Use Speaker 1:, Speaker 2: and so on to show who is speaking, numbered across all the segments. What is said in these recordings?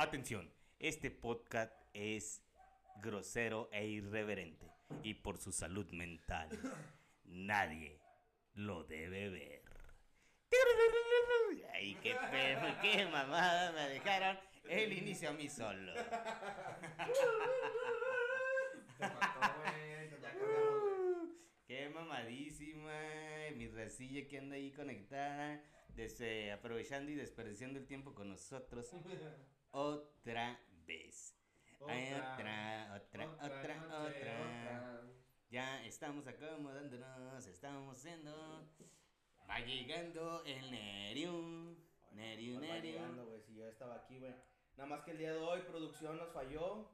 Speaker 1: Atención, este podcast es grosero e irreverente y por su salud mental nadie lo debe ver. Ay, qué perro, qué mamada me dejaron el inicio a mí solo.
Speaker 2: Te güey.
Speaker 1: Qué mamadísima, mi racilla que anda ahí conectada, des- eh, aprovechando y desperdiciando el tiempo con nosotros otra vez. Ay, Otra, otra, otra,
Speaker 2: noche,
Speaker 1: otra. Ya estamos acomodándonos, estamos haciendo. Va llegando el Nerium. Nerium,
Speaker 2: Nos va llegando,
Speaker 1: Nerium.
Speaker 2: güey, si yo estaba aquí, güey. Nada más que el día de hoy producción nos falló.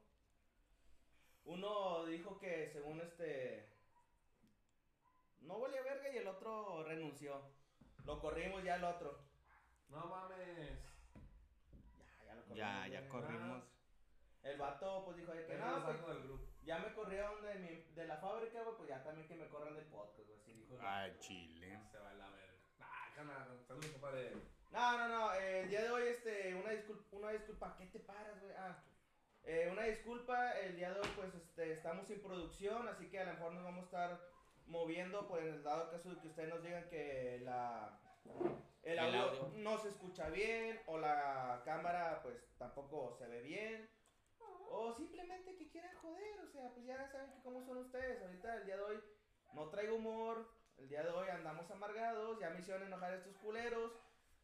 Speaker 2: Uno dijo que según este no valía verga y el otro renunció. Lo corrimos ya el otro.
Speaker 3: No mames.
Speaker 2: Ya, ya corrimos.
Speaker 1: Ya, ya
Speaker 2: güey.
Speaker 1: corrimos.
Speaker 2: El vato pues dijo de que no,
Speaker 3: no
Speaker 2: pues,
Speaker 3: saco del grupo.
Speaker 2: ya me corrieron de, mi, de la fábrica, güey, pues ya también que me corran del podcast, güey. Así dijo.
Speaker 1: Ah, chile.
Speaker 3: Se va a la verga. Ah, canal. Saludos, compadre.
Speaker 2: No, no, no, eh, el día de hoy, este, una disculpa, una disculpa, ¿qué te paras, güey? Ah, eh, una disculpa, el día de hoy, pues, este, estamos sin producción, así que a lo mejor nos vamos a estar moviendo, por el dado caso de que ustedes nos digan que la, el,
Speaker 1: El
Speaker 2: audio, no se escucha bien, o la cámara, pues, tampoco se ve bien, o simplemente que quieran joder, o sea, pues ya saben que cómo son ustedes, ahorita, el día de hoy, no traigo humor, el día de hoy andamos amargados, ya me hicieron enojar estos culeros,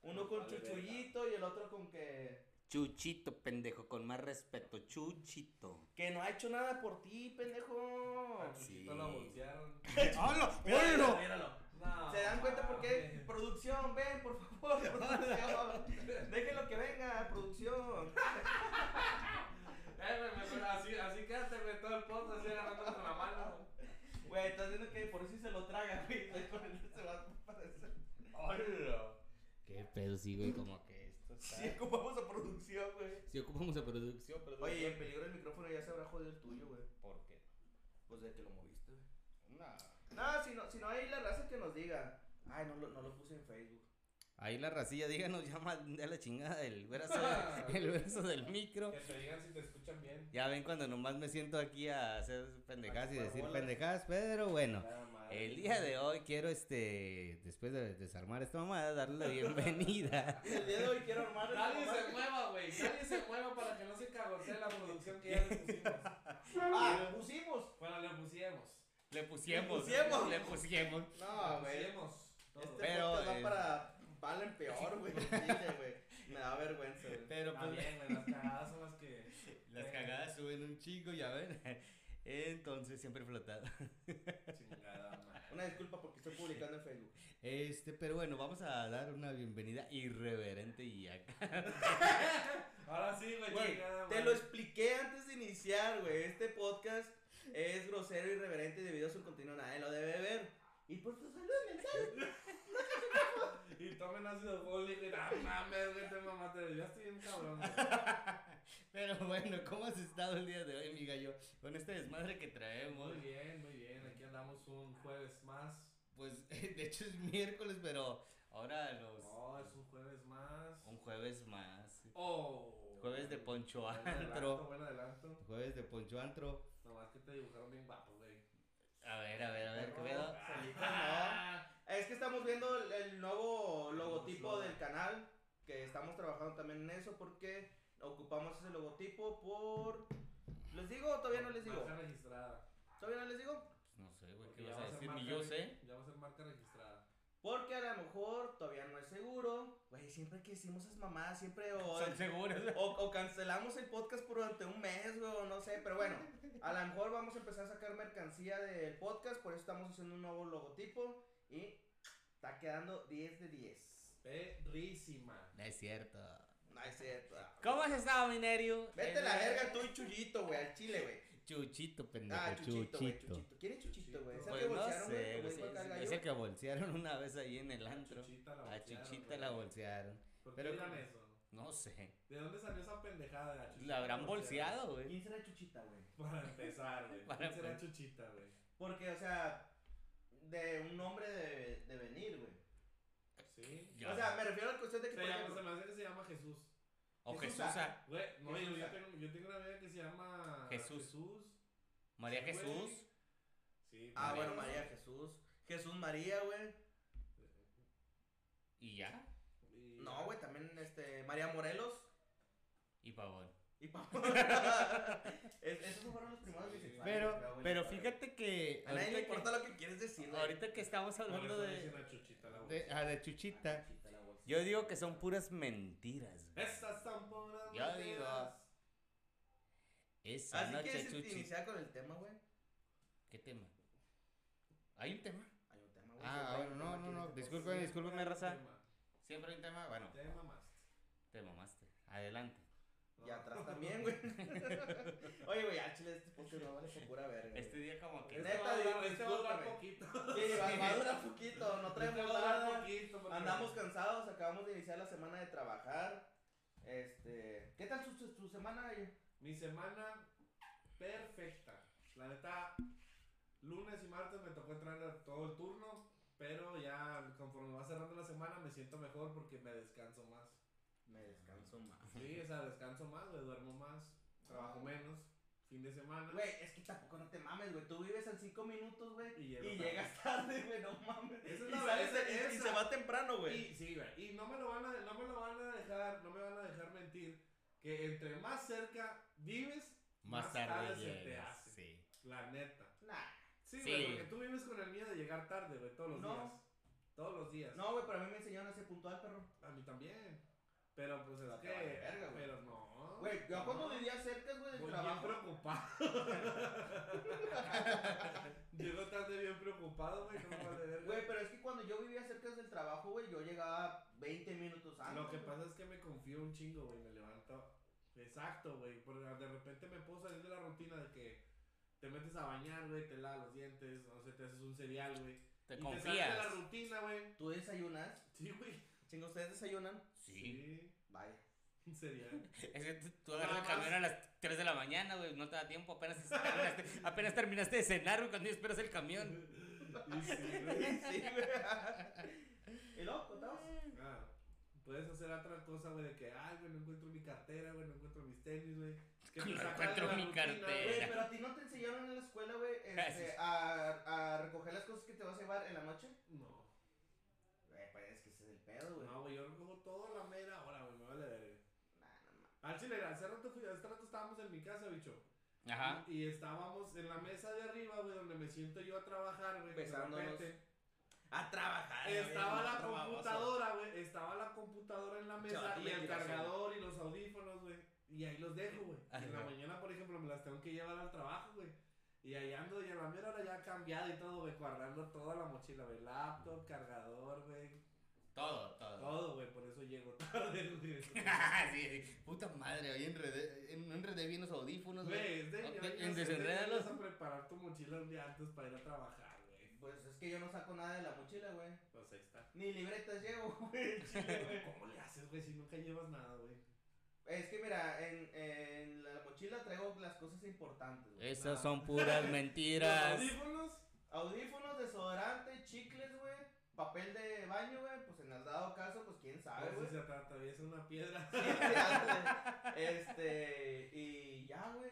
Speaker 2: uno con
Speaker 3: Vale,
Speaker 2: chuchullito y el otro con que...
Speaker 1: Chuchito, pendejo, con más respeto, Chuchito.
Speaker 2: Que no ha hecho nada por ti, pendejo.
Speaker 3: A
Speaker 1: sí.
Speaker 3: Chuchito lo bolsearon.
Speaker 1: ¡Hala!
Speaker 2: Míralo, míralo.
Speaker 3: No.
Speaker 2: ¿Se dan cuenta por qué? Producción, ven, por favor, producción. Déjenlo que venga, producción.
Speaker 3: Eh, así, así quédate, güey, todo el podcast así agarrando con la mano.
Speaker 2: Güey, estás viendo que por eso se lo traga, güey. Ahí Con él se va a parecer.
Speaker 3: ¡Hola!
Speaker 1: Qué pedo, sí, güey, como que esto está...
Speaker 2: Sí, ocupamos a producción, güey.
Speaker 1: Si ocupamos a producción, pero...
Speaker 2: Oye, en peligro el micrófono ya se habrá jodido el tuyo, güey.
Speaker 1: ¿Por qué?
Speaker 2: Pues de que lo moviste, güey.
Speaker 1: No.
Speaker 2: No, si no, si no hay la raza que nos diga. Ay, no lo, no lo puse en Facebook.
Speaker 1: Ahí la racilla, díganos, ya de la chingada el brazo, el brazo del micro.
Speaker 3: Que te digan si te escuchan bien.
Speaker 1: Ya ven cuando nomás me siento aquí a hacer pendejadas y decir
Speaker 2: bolas.
Speaker 1: pendejadas, pero bueno. El día de hoy quiero, este, después de desarmar esta mamada, darle la bienvenida.
Speaker 2: El día de hoy quiero armar el
Speaker 3: Nadie se mueva, güey. Nadie se mueva para que no se cagotee la producción que ya le pusimos.
Speaker 2: Ah, pusimos.
Speaker 3: Bueno, le pusimos.
Speaker 1: Le pusimos,
Speaker 2: Le pusimos.
Speaker 1: le pusimos.
Speaker 2: No,
Speaker 3: Le
Speaker 2: güey. Este
Speaker 1: Pero,
Speaker 2: podcast va
Speaker 1: eh,
Speaker 2: para Valen peor, güey. Me da vergüenza, güey.
Speaker 1: Pero
Speaker 3: Está
Speaker 1: pues,
Speaker 3: bien, güey, las cagadas son las que.
Speaker 1: las cagadas suben un chingo, ya ven. Entonces siempre flotado.
Speaker 3: Chingada.
Speaker 2: Una disculpa porque estoy publicando en Facebook.
Speaker 1: Este, pero bueno, vamos a dar una bienvenida irreverente y acá.
Speaker 3: Ahora sí, güey,
Speaker 2: te lo expliqué antes de iniciar, güey. Este podcast es grosero, irreverente y debido a su contenido nadie lo debe ver. Y por tu salud mental.
Speaker 3: Y tomen ácido fólico y no mames, güey, te mamaste. Ya estoy bien cabrón. güey.
Speaker 1: Pero bueno, ¿cómo has estado el día de hoy, mi gallo? Con este desmadre que traemos.
Speaker 3: Muy bien, muy bien. Aquí andamos un jueves más.
Speaker 1: Pues de hecho es miércoles, pero ahora los.
Speaker 3: Oh, es un jueves más.
Speaker 1: Un jueves más.
Speaker 3: Oh.
Speaker 1: Jueves de Poncho Antro.
Speaker 3: Buen adelanto.
Speaker 1: Jueves de Poncho Antro.
Speaker 3: Nomás que te dibujaron bien guapo, güey.
Speaker 1: A ver, a ver, a ver, ¿qué pedo?
Speaker 2: No. Es que estamos viendo el, el nuevo logotipo del canal. Que estamos trabajando también en eso porque ocupamos ese logotipo por. ¿Les digo o todavía no les digo?
Speaker 3: Marca registrada.
Speaker 2: ¿Todavía no les digo?
Speaker 1: Pues no sé, güey, ¿qué vas
Speaker 3: va
Speaker 1: a decir? Ni yo sé.
Speaker 3: Ya va a ser marca registrada.
Speaker 2: Porque a lo mejor todavía no es seguro. Güey, siempre que decimos esas mamadas, siempre o,
Speaker 1: Son seguros.
Speaker 2: o, o cancelamos el podcast por durante un mes, güey, o no sé. Pero bueno, a lo mejor vamos a empezar a sacar mercancía del podcast. Por eso estamos haciendo un nuevo logotipo. Y está quedando 10 de 10.
Speaker 3: Perrísima.
Speaker 1: No es cierto.
Speaker 2: No es cierto.
Speaker 1: ¿Cómo has estado, Minerio?
Speaker 2: Vete la verga tú y Chuyito, güey, al chile, güey.
Speaker 1: Chuchito, pendejo.
Speaker 2: Ah, Chuchito, güey,
Speaker 1: Chuchito.
Speaker 2: Chuchito. ¿Quién es Chuchito, güey? ¿Es el
Speaker 1: Pues
Speaker 2: que
Speaker 1: no
Speaker 2: bolsearon, güey?
Speaker 1: sé, es,
Speaker 2: gallo?
Speaker 1: es el que bolsearon una vez ahí en el
Speaker 3: A
Speaker 1: antro.
Speaker 3: Chuchita la
Speaker 1: A
Speaker 3: bolsearon,
Speaker 1: Chuchita la bolsearon.
Speaker 3: ¿Por qué
Speaker 1: como-
Speaker 3: eso?
Speaker 1: No sé.
Speaker 3: ¿De dónde salió esa pendejada de la Chuchita?
Speaker 1: La habrán bolseado, güey.
Speaker 2: ¿Quién será Chuchita, güey?
Speaker 3: Para empezar, güey. ¿Quién será. Chuchita, güey?
Speaker 2: Porque, o sea, de un nombre de, de venir, güey.
Speaker 3: Sí.
Speaker 1: Ya.
Speaker 2: O sea, me refiero a la cuestión de que,
Speaker 3: Se,
Speaker 2: por
Speaker 3: llama,
Speaker 2: ejemplo,
Speaker 3: se me hace que se llama Jesús.
Speaker 1: O
Speaker 2: Jesusa.
Speaker 1: Jesusa.
Speaker 3: Güey, no, yo,
Speaker 2: Jesús.
Speaker 3: yo tengo, yo tengo una amiga que se llama
Speaker 1: Jesús.
Speaker 3: Jesús.
Speaker 1: María
Speaker 3: Güey.
Speaker 1: Jesús.
Speaker 3: Sí,
Speaker 2: Ah,
Speaker 3: güey.
Speaker 2: bueno, María Jesús. Jesús María, güey.
Speaker 1: Y ya.
Speaker 3: Y-
Speaker 2: No, güey, también este, María Morelos.
Speaker 1: Y pavón.
Speaker 2: Y pa- Es- Esos fueron los primeros bisexuales.
Speaker 1: Pero, pero
Speaker 2: verdad.
Speaker 1: fíjate que.
Speaker 2: A nadie le
Speaker 1: ahorita
Speaker 2: importa
Speaker 1: que,
Speaker 2: lo que quieres decir, güey.
Speaker 1: ahorita que estamos hablando de.
Speaker 3: a Chuchita la
Speaker 1: De, ah, de Chuchita.
Speaker 2: Bolsa.
Speaker 1: Yo digo que son puras mentiras. güey.
Speaker 3: Estas son puras
Speaker 1: Yo
Speaker 3: mentiras.
Speaker 1: digo- Esa
Speaker 2: Así
Speaker 1: noche,
Speaker 2: que
Speaker 1: Chuchi.
Speaker 2: iniciar con el tema, güey.
Speaker 1: ¿Qué tema? ¿Hay un tema?
Speaker 2: Hay un tema, güey.
Speaker 1: Ah, bueno, no, no, no,
Speaker 2: podcast.
Speaker 1: discúlpeme, raza.
Speaker 3: Tema.
Speaker 1: ¿Siempre hay un tema? Bueno,
Speaker 3: Te mamaste.
Speaker 1: te mamaste. Adelante.
Speaker 2: Y atrás también, güey. Oye, güey, al chile este podcast no vale por pura verga.
Speaker 1: Este día como que...
Speaker 3: Este
Speaker 2: Neta,
Speaker 3: va a durar- este va a durar
Speaker 2: discúlpame.
Speaker 3: poquito.
Speaker 2: Sí, va, va a durar poquito, no
Speaker 3: Este
Speaker 2: traemos
Speaker 3: va a durar
Speaker 2: nada.
Speaker 3: poquito porque-
Speaker 2: Andamos cansados, acabamos de iniciar la semana de trabajar. Este, ¿qué tal su, su, su semana? güey?
Speaker 3: Mi semana perfecta. La neta, lunes y martes me tocó entrar todo el turno, pero ya conforme va cerrando la semana me siento mejor porque me descanso más.
Speaker 2: Me descanso más.
Speaker 3: Sí, o sea, descanso más, güey, duermo más, trabajo menos, fin de semana.
Speaker 2: Güey, es que tampoco no te mames, güey. Tú vives en 5 minutos, güey.
Speaker 3: Y
Speaker 2: Y,
Speaker 3: llego tarde.
Speaker 2: llegas tarde, güey, no mames.
Speaker 3: Esa es
Speaker 2: y, sales y- se va temprano, güey.
Speaker 3: Y, sí, güey, y no me lo van a, no me lo van a dejar, no me van a dejar mentir, que entre más cerca vives,
Speaker 1: Más tarde
Speaker 3: se te hace.
Speaker 1: sí.
Speaker 3: La neta.
Speaker 2: Nah.
Speaker 3: Sí,
Speaker 1: Sí.
Speaker 3: güey, porque tú vives con el miedo de llegar tarde, güey, todos los
Speaker 2: No.
Speaker 3: días. Todos los días.
Speaker 2: No, güey, pero a mí me enseñaron a ser puntual, perro.
Speaker 3: A mí también. Pero pues es
Speaker 2: te
Speaker 3: que.
Speaker 2: vale verga, güey.
Speaker 3: pero no.
Speaker 2: Güey, yo
Speaker 3: no.
Speaker 2: cuando vivía cerca, güey, del
Speaker 3: Voy
Speaker 2: trabajo.
Speaker 3: bien preocupado. Llego tarde bien preocupado, güey, no vale verga.
Speaker 2: Güey, pero es que cuando yo vivía cerca del trabajo, güey, yo llegaba 20 minutos antes.
Speaker 3: Lo que
Speaker 2: güey.
Speaker 3: pasa es que me confío un chingo, güey, me levanto. Exacto, güey, porque de repente me puedo salir de la rutina de que te metes a bañar, güey, te lavas los dientes, no sé, te haces un cereal, güey.
Speaker 1: Te
Speaker 3: y Te sales de
Speaker 1: confías.
Speaker 3: la rutina, güey.
Speaker 2: ¿Tú desayunas?
Speaker 3: Sí, güey.
Speaker 2: Chingo, ¿ustedes desayunan?
Speaker 1: Sí.
Speaker 2: Vaya.
Speaker 3: un cereal.
Speaker 1: Es que tú, agarras el camión a las 3 de la mañana, güey. No te da tiempo. Apenas terminaste, apenas terminaste de cenar, güey, cuando esperas el camión.
Speaker 3: Y sí, güey.
Speaker 2: sí, güey. ¿Y luego, contabas?
Speaker 3: Ah, puedes hacer otra cosa, güey, de que, ay, güey, no encuentro mi cartera, güey, no encuentro mis tenis, güey. Que
Speaker 1: No
Speaker 3: de
Speaker 1: encuentro mi
Speaker 3: rutina,
Speaker 1: cartera.
Speaker 3: Güey,
Speaker 2: pero a ti no te enseñaron en la escuela, güey, este, a, a recoger las cosas que te vas a llevar en la noche.
Speaker 3: No,
Speaker 2: Güey, pues es que ese es el pedo, güey.
Speaker 3: no, güey, yo recojo todo a la mera hora, güey, me vale ver.
Speaker 2: Nah, no mames.
Speaker 3: Al chile, hace rato, fui, hace rato estábamos en mi casa, bicho.
Speaker 1: Ajá.
Speaker 3: Y estábamos en la mesa de arriba, güey, donde me siento yo a trabajar, güey.
Speaker 2: Besándonos. A trabajar.
Speaker 3: Estaba
Speaker 2: güey,
Speaker 3: la computadora, güey. Estaba la computadora en la mesa y el cargador y los audífonos, güey. Y ahí los dejo, güey.
Speaker 1: Ajá.
Speaker 3: En la mañana, por ejemplo, me las tengo que llevar al trabajo, güey. Y ahí ando y a la mera hora ya cambiado y todo, güey, guardando toda la mochila, güey. Laptop, cargador, güey.
Speaker 1: Todo, todo.
Speaker 3: Todo, güey, por eso llego tarde, güey.
Speaker 1: sí, sí. Puta madre, hoy enredé, en- enredé bien los audífonos, güey.
Speaker 3: Güey,
Speaker 1: en
Speaker 3: ya sé, es de
Speaker 1: desenrédalos.
Speaker 3: vas a preparar tu mochila un día antes para ir a trabajar, güey.
Speaker 2: Pues es que yo no saco nada de la mochila, güey.
Speaker 3: Pues ahí está.
Speaker 2: Ni libretas llevo, güey.
Speaker 3: ¿Cómo le haces, güey, si nunca llevas nada, güey?
Speaker 2: Es que mira, en, en la mochila traigo las cosas importantes, güey.
Speaker 1: Esas son puras
Speaker 3: ¿Los
Speaker 1: mentiras.
Speaker 3: audífonos?
Speaker 2: Audífonos, desodorante, chicles, güey. Papel de baño, güey. Pues en el dado caso, pues quién sabe, güey.
Speaker 3: si se atraviesa una piedra.
Speaker 2: Sí, este, y ya, güey.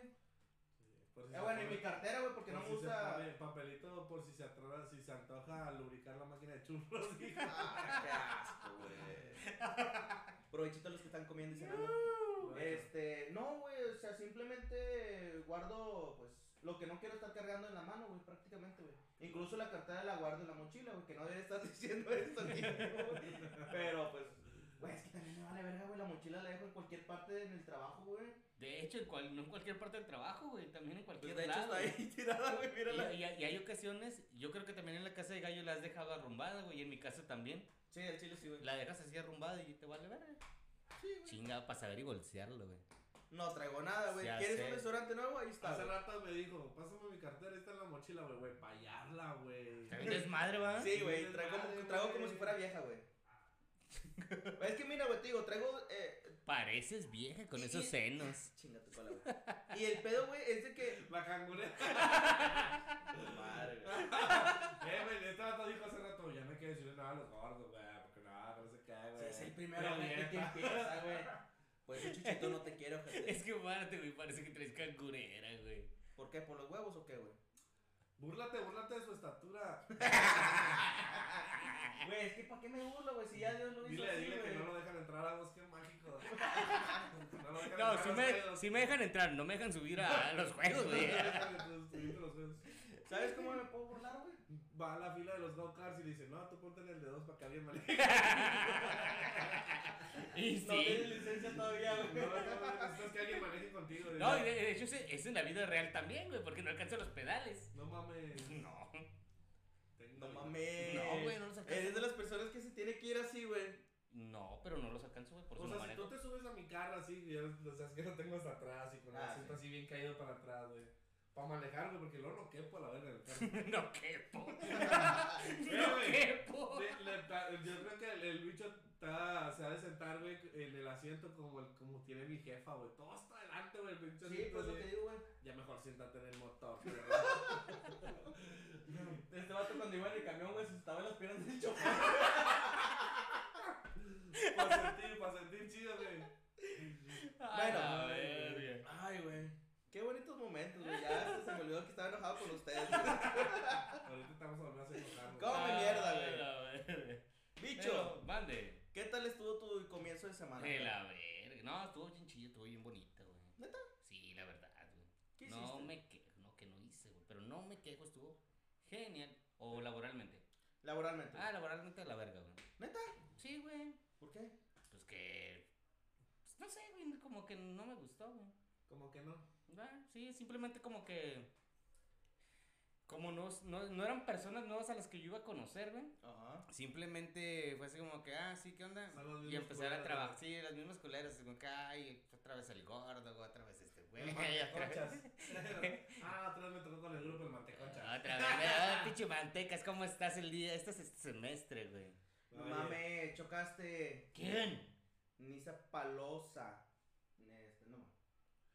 Speaker 3: Si
Speaker 2: Eh, bueno, y mi cartera, güey, porque
Speaker 3: por
Speaker 2: no
Speaker 3: si
Speaker 2: me gusta.
Speaker 3: pone papelito por si se atora, si se antoja lubricar la máquina de churros.
Speaker 2: Ah, qué asco, güey. Provechito a los que están comiendo y cenando. Este, no, güey, o sea, simplemente guardo, pues, lo que no quiero estar cargando en la mano, güey, prácticamente, güey. Incluso la cartera la guardo en la mochila, güey, que no debería estar diciendo esto aquí. Pero, pues, güey, es que también me vale verga, güey, la mochila la dejo en cualquier parte en el trabajo, güey.
Speaker 1: De hecho, en cual- no en cualquier parte del trabajo, güey. También en cualquier
Speaker 2: Pues, de hecho,
Speaker 1: lado.
Speaker 2: está ahí tirada, güey,
Speaker 1: Y,
Speaker 2: mírala.
Speaker 1: y- y hay ocasiones, yo creo que también en la casa de gallo la has dejado arrumbada, güey. Y en mi casa también.
Speaker 2: Sí, el chile sí, güey.
Speaker 1: La dejas así arrumbada y te vale ver.
Speaker 2: Sí, güey.
Speaker 1: Chinga, para saber y bolsearlo, güey.
Speaker 2: No traigo nada, güey. ¿Quieres
Speaker 1: sé.
Speaker 2: un restaurante nuevo? Ahí está.
Speaker 3: Hace rato me dijo, pásame mi cartera, ahí está en la mochila, güey, güey, pa' hallarla, güey.
Speaker 1: Desmadre, ¿va?
Speaker 2: Sí, güey, traigo,
Speaker 3: madre,
Speaker 2: traigo como si fuera vieja, güey. es que mira, güey, te digo, traigo. Eh,
Speaker 1: Pareces vieja con
Speaker 2: Y-
Speaker 1: esos senos.
Speaker 2: chinga tu cola, güey. Y el pedo, güey, es de que.
Speaker 3: La cangurera.
Speaker 2: Madre, güey.
Speaker 3: eh, güey, este vato dijo hace rato, ya no hay que decirle nada a los gordos, güey, porque nada, no se cae,
Speaker 2: Sí,
Speaker 3: güey.
Speaker 2: es el primero güey, que empieza, güey. Pues un Si tú no te quieres, ojete.
Speaker 1: Es que párate, güey, parece que traes cangurera, güey.
Speaker 2: ¿Por qué? ¿Por los huevos o qué, güey?
Speaker 3: Búrlate, búrlate de su estatura.
Speaker 2: Güey, es que ¿para qué me burlo, güey? Si ya Dios lo hizo
Speaker 3: Dile,
Speaker 2: así,
Speaker 3: dile que
Speaker 2: güey.
Speaker 3: no lo dejan entrar a Bosque Mágico. no lo dejan
Speaker 1: No,
Speaker 3: entrar
Speaker 1: si
Speaker 3: a los
Speaker 1: me,
Speaker 3: juegos.
Speaker 1: si me dejan entrar, no me dejan subir a los juegos,
Speaker 3: No
Speaker 1: güey.
Speaker 3: dejan subirte a los juegos.
Speaker 2: ¿Sabes cómo me puedo burlar, güey?
Speaker 3: Va a la fila de los go-karts y dice, no, tú ponte en el de dos para que alguien maneje.
Speaker 1: Y
Speaker 2: No tienes
Speaker 1: sí.
Speaker 2: licencia todavía,
Speaker 3: No,
Speaker 2: güey.
Speaker 3: no, necesitas que alguien maneje contigo.
Speaker 1: No, y de, de hecho es, es en la vida real también, güey, porque no alcanzo los pedales.
Speaker 3: No mames.
Speaker 1: No.
Speaker 2: No mames.
Speaker 1: No, güey, no los alcanzo.
Speaker 2: Eres de las personas que se tiene que ir así, güey.
Speaker 1: No, pero no los alcanzo, güey, por eso
Speaker 3: O
Speaker 1: no
Speaker 3: sea, si
Speaker 1: manejo.
Speaker 3: tú te subes a mi carro así, y ya, o sea, es que lo tengo hasta atrás y con el
Speaker 2: Ah,
Speaker 3: asiento
Speaker 2: sí.
Speaker 3: así bien caído para atrás, güey. Para manejar, güey, porque luego no quepo a la verga del carro.
Speaker 1: no quepo. No quepo.
Speaker 3: Le- le ta- yo creo que el, el bicho está, se ha de sentar, güey, en el asiento como, el, como tiene mi jefa, güey. Todo está adelante, güey,
Speaker 2: Sí, pues lo que digo, güey.
Speaker 3: Ya mejor siéntate en el motor. pero-
Speaker 2: Este vato cuando iba en el camión, güey, se estaba en las piernas del chofer.
Speaker 3: Para sentir, para sentir chido, güey.
Speaker 2: Bueno,
Speaker 1: verga.
Speaker 2: Ay, güey. Qué bonitos momentos, güey. Ya hasta se me olvidó que estaba enojado con ustedes, güey.
Speaker 3: Ahorita estamos a volver a hacer enojar, güey.
Speaker 2: ¿Cómo? Come mierda, güey. Bicho,
Speaker 1: Pero, mande.
Speaker 2: ¿Qué tal estuvo tu comienzo de semana?
Speaker 1: De la verga. No, estuvo bien chillo, estuvo bien bonita, güey.
Speaker 2: ¿Neta?
Speaker 1: Sí, la verdad, güey.
Speaker 2: ¿Qué
Speaker 1: no
Speaker 2: hiciste?
Speaker 1: me quejo, no que no hice, güey. Pero no me quejo, estuvo genial. O laboralmente.
Speaker 2: Laboralmente.
Speaker 1: Ah, laboralmente la verga, güey.
Speaker 2: ¿Neta?
Speaker 1: Sí, güey.
Speaker 2: ¿Por qué?
Speaker 1: Pues que. pues, no sé, güey. Como que no me gustó, güey.
Speaker 3: Como que no.
Speaker 1: Ah, sí, simplemente como que. Como no, no, no eran personas nuevas a las que yo iba a conocer, güey.
Speaker 2: Ajá.
Speaker 1: Simplemente fue así como que, ah, sí, ¿qué onda? Y empezar a trabajar, sí, las mismas culeras, así como que, ay, otra vez el gordo, güey, otra vez este güey, otra vez.
Speaker 3: ah, otra vez me tocó con el grupo el manteconchas.
Speaker 1: Otra vez, ah, pinche mantecas, ¿cómo estás el día? Este es este semestre, güey.
Speaker 2: No mames, chocaste.
Speaker 1: ¿Quién?
Speaker 2: Nisa Palosa. Este, no.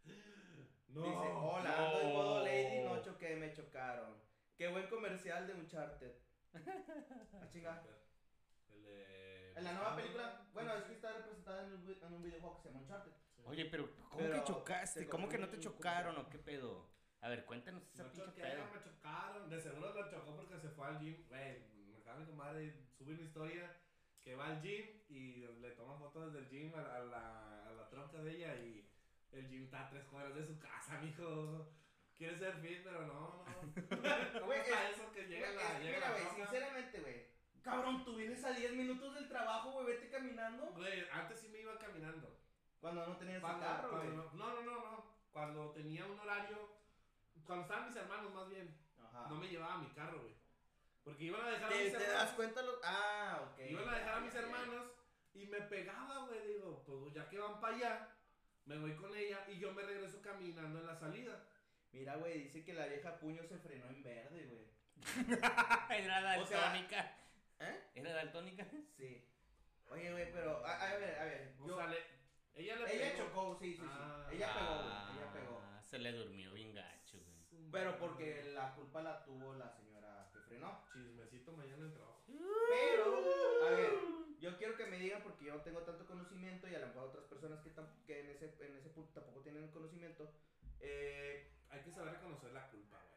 Speaker 3: No.
Speaker 2: Dice, hola,
Speaker 1: No.
Speaker 2: ando en modo lady, no choqué, me chocaron. Qué buen comercial de Uncharted. Ah, chinga.
Speaker 3: El de...
Speaker 2: En la nueva película, bueno, es que está representada en un, vi- en un videojuego que se llama Uncharted.
Speaker 1: Oye, pero ¿cómo
Speaker 2: Pero
Speaker 1: que chocaste?
Speaker 2: te
Speaker 1: ¿Cómo que no te chocaron o qué pedo? A ver, cuéntanos esa
Speaker 3: No
Speaker 1: pinche
Speaker 3: choqué,
Speaker 1: pedo.
Speaker 3: me chocaron. De seguro lo chocó porque se fue al gym. Güey, me acaba mi comadre sube una historia que va al gym y le toma fotos desde el gym a, la- a la, a la tronca de ella y el gym está a tres cuadras de su casa, mijo. Quiere ser fit, pero no, no. ¿Cómo
Speaker 2: Güey,
Speaker 3: está
Speaker 2: es-
Speaker 3: eso que llega
Speaker 2: es
Speaker 3: la,
Speaker 2: que
Speaker 3: llega
Speaker 2: mira, güey, sinceramente, güey. Cabrón, tú vienes a 10 minutos del trabajo, güey, vete caminando.
Speaker 3: Güey, antes sí me iba caminando.
Speaker 2: Cuando no tenías
Speaker 3: Cuando,
Speaker 2: carro, güey.
Speaker 3: cuando- no, no, no, no. Cuando tenía un horario, cuando estaban mis hermanos más bien,
Speaker 2: Ajá.
Speaker 3: no me llevaba mi carro, güey. Porque iban a dejar a
Speaker 2: ¿Te,
Speaker 3: mis
Speaker 2: te
Speaker 3: hermanos.
Speaker 2: das cuenta? Lo... Ah, ok.
Speaker 3: Iban a dejar a mis hermanos y me pegaba, güey. Digo, pues ya que van para allá, me voy con ella y yo me regreso caminando en la salida.
Speaker 2: Mira, güey, dice que la vieja puño se frenó en verde, güey.
Speaker 1: Era
Speaker 2: O sea-
Speaker 1: daltónica.
Speaker 2: ¿Eh?
Speaker 1: ¿Era daltónica?
Speaker 2: Sí. Oye, güey, pero, a, a ver, a ver.
Speaker 3: O
Speaker 2: yo-
Speaker 3: sea, le- ella le
Speaker 2: ella
Speaker 3: pegó.
Speaker 2: chocó, sí, sí, sí.
Speaker 3: Ah.
Speaker 2: ella pegó, güey, ella pegó.
Speaker 1: Ah, Se le durmió bien gacho, güey.
Speaker 2: Pero porque la culpa la tuvo la señora que frenó.
Speaker 3: Chismecito mañana en el trabajo.
Speaker 2: Pero, a ver, yo quiero que me digan porque yo no tengo tanto conocimiento y a lo mejor otras personas que, que en, ese, en ese punto tampoco tienen conocimiento. Eh,
Speaker 3: Hay que saber reconocer la culpa, güey.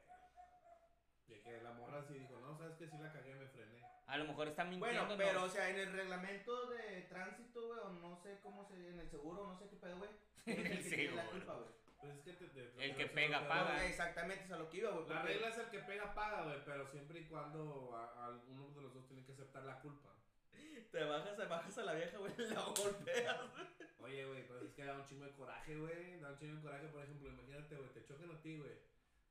Speaker 3: De que la morra sí dijo, no, sabes que sí la cagué, me frené.
Speaker 1: A lo mejor está mintiendo.
Speaker 2: bueno,
Speaker 1: ¿no?
Speaker 2: pero, o sea, en el reglamento de tránsito, güey, o no sé cómo se, en el seguro, no sé qué pedo, güey. ¿quién es el que tiene la
Speaker 1: Seguro.
Speaker 2: culpa, güey?
Speaker 3: Pues es que te, te-
Speaker 1: El que pega, paga.
Speaker 2: Exactamente, es a lo que iba, güey.
Speaker 3: La regla es el que pega, paga, güey. Pero siempre y cuando a, a uno de los dos tiene que aceptar la culpa.
Speaker 2: Te bajas, te bajas a la vieja, güey, la golpeas.
Speaker 3: Oye, güey, pues es que da un chingo de coraje, güey. Da un chingo de coraje, por ejemplo, imagínate, güey, te choquen a ti, güey.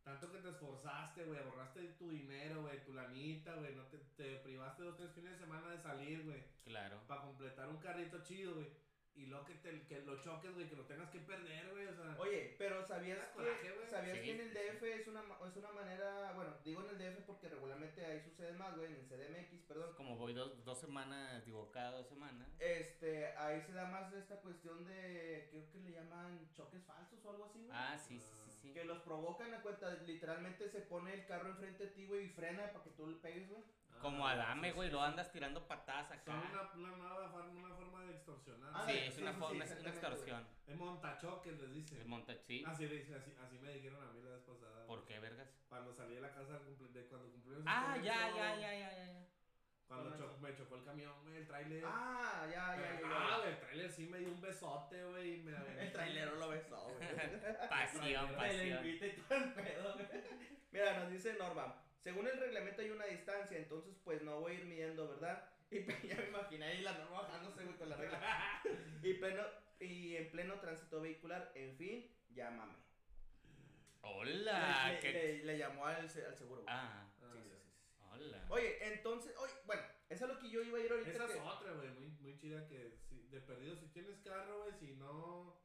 Speaker 3: Tanto que te esforzaste, güey, ahorraste tu dinero, güey, tu lanita, güey. No te, te privaste dos, tres fines de semana de salir, güey.
Speaker 1: Claro.
Speaker 3: Para completar un carrito chido, güey. Y luego que, te, que lo choques, güey, que lo tengas que perder, güey. O sea,
Speaker 2: Oye, pero ¿sabías que,
Speaker 3: coraje.
Speaker 2: ¿sabías
Speaker 1: Sí,
Speaker 2: que en el
Speaker 1: sí,
Speaker 2: DF es una, ma- es una manera, bueno, digo en el DF porque regularmente ahí sucede más, güey, en el CDMX, perdón.
Speaker 1: Como voy dos, dos semanas, digo, cada dos semanas.
Speaker 2: Este, ahí se da más esta cuestión de, creo que le llaman choques falsos o algo así, güey.
Speaker 1: Ah, sí, sí, sí.
Speaker 2: Que los provocan a cuenta, literalmente se pone el carro enfrente de ti, güey, y frena para que tú le pegues, güey.
Speaker 1: Como
Speaker 3: Ah,
Speaker 1: Adame,
Speaker 3: sí,
Speaker 1: güey,
Speaker 3: sí,
Speaker 1: lo andas tirando patadas acá.
Speaker 3: Son una, una nueva forma, una forma de extorsionar.
Speaker 2: Ah,
Speaker 1: Sí,
Speaker 2: sí,
Speaker 1: es
Speaker 2: sí,
Speaker 1: una,
Speaker 2: sí,
Speaker 1: forma,
Speaker 2: sí,
Speaker 1: es una extorsión.
Speaker 3: Es montachoques, les dice.
Speaker 1: El Montachí.
Speaker 3: Así, así, así me dijeron a mí la vez pasada.
Speaker 1: ¿Por qué, vergas?
Speaker 3: Cuando salí de la casa de cuando cumplieron
Speaker 1: Ah, ya, ya, ya, ya, ya.
Speaker 3: Cuando cho- me chocó el camión, güey, el tráiler.
Speaker 2: Ah, ya, ya, ya.
Speaker 3: Ah, güey, el tráiler sí me dio un besote, güey, y me
Speaker 2: El trailero lo besó, güey.
Speaker 1: Pasión,
Speaker 3: Me
Speaker 2: Me
Speaker 1: pasión.
Speaker 2: y todo el pedo, güey. Mira, nos dice Norma. Según el reglamento hay una distancia, entonces pues no voy a ir midiendo, ¿verdad? Y ya me imaginé ahí la norma bajándose, güey, con la regla. Y, pleno, y en pleno tránsito vehicular, en fin, llámame.
Speaker 1: Hola.
Speaker 2: le, le-
Speaker 1: qué-
Speaker 2: le- le llamó al, se- al seguro. güey.
Speaker 1: Ah,
Speaker 3: Ah,
Speaker 2: Sí,
Speaker 3: ya.
Speaker 2: sí, sí, sí.
Speaker 1: Hola.
Speaker 2: Oye, entonces, oye, bueno, eso es lo que yo iba a ir ahorita.
Speaker 3: Esa
Speaker 2: que-
Speaker 3: es otra, güey, muy, muy chida que si, de perdido, si tienes carro, güey, si no...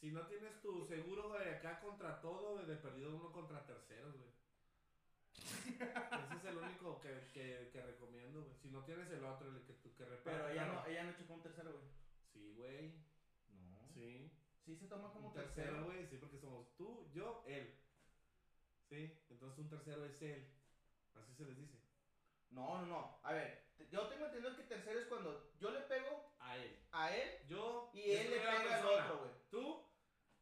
Speaker 3: Si no tienes tu seguro, güey, acá contra todo, güey, de perdido uno contra terceros, güey. Ese es el único que, que, que recomiendo, güey. Si no tienes el otro, el que, tu- que repara.
Speaker 2: Pero ella no, ella no chocó un tercero, güey.
Speaker 3: Sí, güey.
Speaker 2: No.
Speaker 3: Sí.
Speaker 2: Sí se toma como
Speaker 3: Un tercero,
Speaker 2: tercero.
Speaker 3: güey, sí, porque somos tú, yo, él. Sí, entonces un tercero es él. Así se les dice.
Speaker 2: No, no, no. A ver, yo tengo entendido que tercero es cuando yo le pego
Speaker 3: A él.
Speaker 2: a él
Speaker 3: Yo.
Speaker 2: y
Speaker 3: es
Speaker 2: él le pega al
Speaker 3: persona.
Speaker 2: otro, güey.
Speaker 3: Tú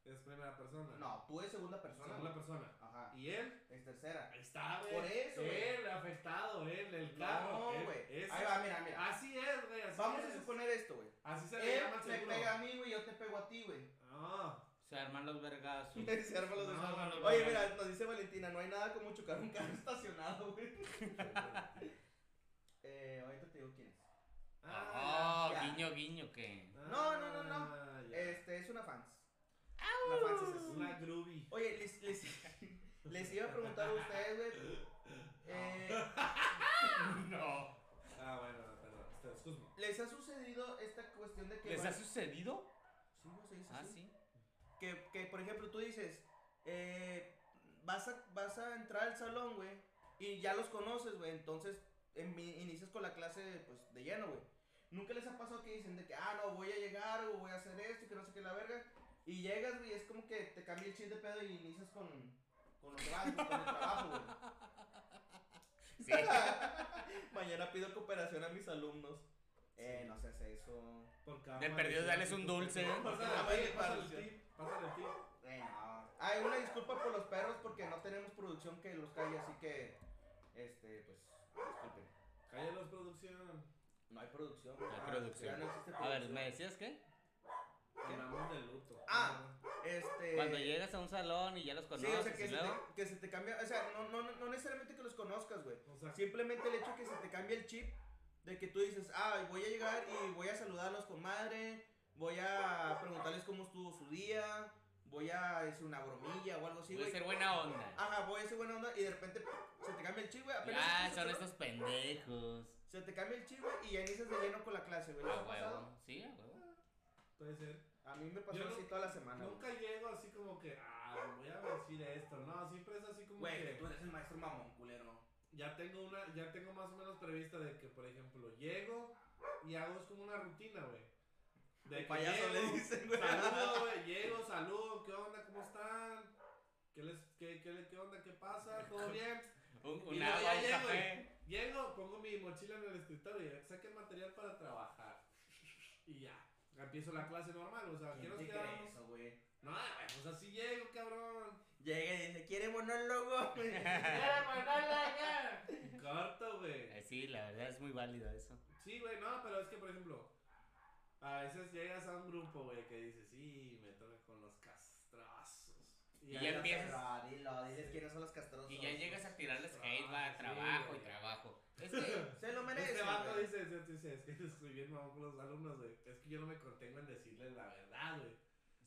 Speaker 3: es primera persona.
Speaker 2: No, tú eres segunda persona.
Speaker 3: Segunda
Speaker 2: güey.
Speaker 3: persona.
Speaker 2: Ajá.
Speaker 3: Y él.
Speaker 2: Es tercera.
Speaker 3: Ahí está, güey.
Speaker 2: Por eso, güey.
Speaker 3: Él, afectado, él, el carro.
Speaker 2: No,
Speaker 3: él,
Speaker 2: güey.
Speaker 3: ese-
Speaker 2: Ahí va, mira, mira.
Speaker 3: Así es, güey. Así
Speaker 2: Vamos
Speaker 3: es.
Speaker 2: a suponer esto, güey.
Speaker 3: Así se le
Speaker 2: Él
Speaker 3: llama el
Speaker 2: me pega a mí, güey, yo te pego a ti, güey.
Speaker 3: Ah.
Speaker 1: Se arman los vergazos.
Speaker 2: Se arman los
Speaker 3: No,
Speaker 2: Oye, mira, nos dice Valentina, no hay nada como chocar un carro estacionado, güey. eh, ahorita te digo quién es.
Speaker 1: Oh,
Speaker 2: ya.
Speaker 1: guiño, guiño, que.
Speaker 2: No, no, no, no.
Speaker 3: Ah, ya.
Speaker 2: Este, es una fans. Una fans es eso.
Speaker 3: Una groovy.
Speaker 2: Oye, les, les, les iba a preguntar a ustedes, güey. Eh,
Speaker 1: No.
Speaker 3: Ah, bueno, perdón. Este, excuse me.
Speaker 2: ¿Les ha sucedido esta cuestión de que...
Speaker 1: ¿Les
Speaker 2: van-
Speaker 1: ha sucedido?
Speaker 2: Sí, güey, se dice
Speaker 1: Ah,
Speaker 2: así.
Speaker 1: sí.
Speaker 2: Que, que, por ejemplo, tú dices, eh, vas, a, vas a entrar al salón, güey, y ya los conoces, güey, entonces em- inicias con la clase, pues, de lleno, güey. ¿Nunca les ha pasado que dicen de que, ah, no, voy a llegar o voy a hacer esto y que no sé qué la verga? Y llegas, güey, es como que te cambia el chip de pedo y inicias con, con los brazos, con el trabajo, güey.
Speaker 1: Sí.
Speaker 2: Mañana pido cooperación a mis alumnos. Eh, no seas eso.
Speaker 3: Por
Speaker 1: De perdido, dales un dulce.
Speaker 2: Güey,
Speaker 3: tip, pásale el
Speaker 2: pareció.
Speaker 3: tip, pásale el tip.
Speaker 2: Eh, no. Ay, una disculpa por los perros porque no tenemos producción que los calle, así que, este, pues, disculpen.
Speaker 3: Cállalos, producción.
Speaker 2: No hay producción.
Speaker 1: No hay
Speaker 2: Ah,
Speaker 1: producción.
Speaker 2: no existe
Speaker 1: A ver,
Speaker 2: producción.
Speaker 1: ¿me decías qué?
Speaker 3: Hablamos de luto.
Speaker 2: Ah. Este.
Speaker 1: Cuando llegas a un salón y ya los
Speaker 2: Sí,
Speaker 1: conoces
Speaker 2: o sea, que
Speaker 1: y
Speaker 2: se,
Speaker 1: luego...
Speaker 2: te, que se te cambia, o sea, no, no, no necesariamente que los conozcas, güey.
Speaker 3: O sea,
Speaker 2: Simplemente el hecho que se te cambia el chip de que tú dices, ah, voy a llegar y voy a saludarlos con madre, voy a preguntarles cómo estuvo su día, voy a decir una bromilla o algo así,
Speaker 1: Voy a ser buena onda.
Speaker 2: Ajá, voy a ser buena onda y de repente se te cambia el chip, güey.
Speaker 1: Ah, son estos pendejos.
Speaker 2: Se te cambia el chip, güey, y ya inicias de lleno con la clase, güey. ¿Les
Speaker 1: A
Speaker 2: ha pasado?
Speaker 1: huevo. Sí, a huevo.
Speaker 3: puede ser.
Speaker 2: A mí me pasó
Speaker 3: Yo no-
Speaker 2: así toda la semana, güey.
Speaker 3: Nunca llego así como que, ah, voy a decir esto. No, siempre es así como
Speaker 2: Güey,
Speaker 3: que.
Speaker 2: tú eres el maestro mamón, culero.
Speaker 3: ya tengo una, ya tengo más o menos prevista de que, por ejemplo, llego y hago es como una rutina, güey. De
Speaker 2: El
Speaker 3: que
Speaker 2: payaso le
Speaker 3: llego,
Speaker 2: dicen, güey.
Speaker 3: Saludo, güey, llego, saludo, ¿qué onda? ¿Cómo están? ¿Qué les, qué, qué, qué onda? ¿Qué pasa? ¿Todo bien?
Speaker 1: Un,
Speaker 3: Y
Speaker 1: una,
Speaker 3: ya
Speaker 1: un
Speaker 3: llego,
Speaker 1: café.
Speaker 3: Llego, pongo mi mochila en el escritorio y saqué el material para trabajar. Y ya, empiezo la clase normal, o sea,
Speaker 2: ¿Quién
Speaker 3: quiero
Speaker 2: te
Speaker 3: que
Speaker 2: cree eso, güey?
Speaker 3: No, güey, pues así llego, cabrón.
Speaker 2: Llega y dice, ¿quiere monólogo?
Speaker 3: Corto, güey.
Speaker 1: Eh, Sí, la verdad es muy válido eso.
Speaker 3: Sí, güey, no, pero es que, por ejemplo, a veces llegas a un grupo, güey, que dices, sí, me toca con los castrazos.
Speaker 1: Y
Speaker 3: ahí
Speaker 1: ya empiezas-
Speaker 2: Pero, dilo, diles quiénes son los castrosos.
Speaker 1: Y ya llegas a tirarles hate,
Speaker 3: Ah,
Speaker 1: va,
Speaker 3: sí,
Speaker 1: trabajo y trabajo. Es que,
Speaker 2: Se lo merece.
Speaker 3: Este vato dice, dice, dice, es que estoy bien mamón con los alumnos, güey. Es que yo no me contengo en decirles la verdad, güey.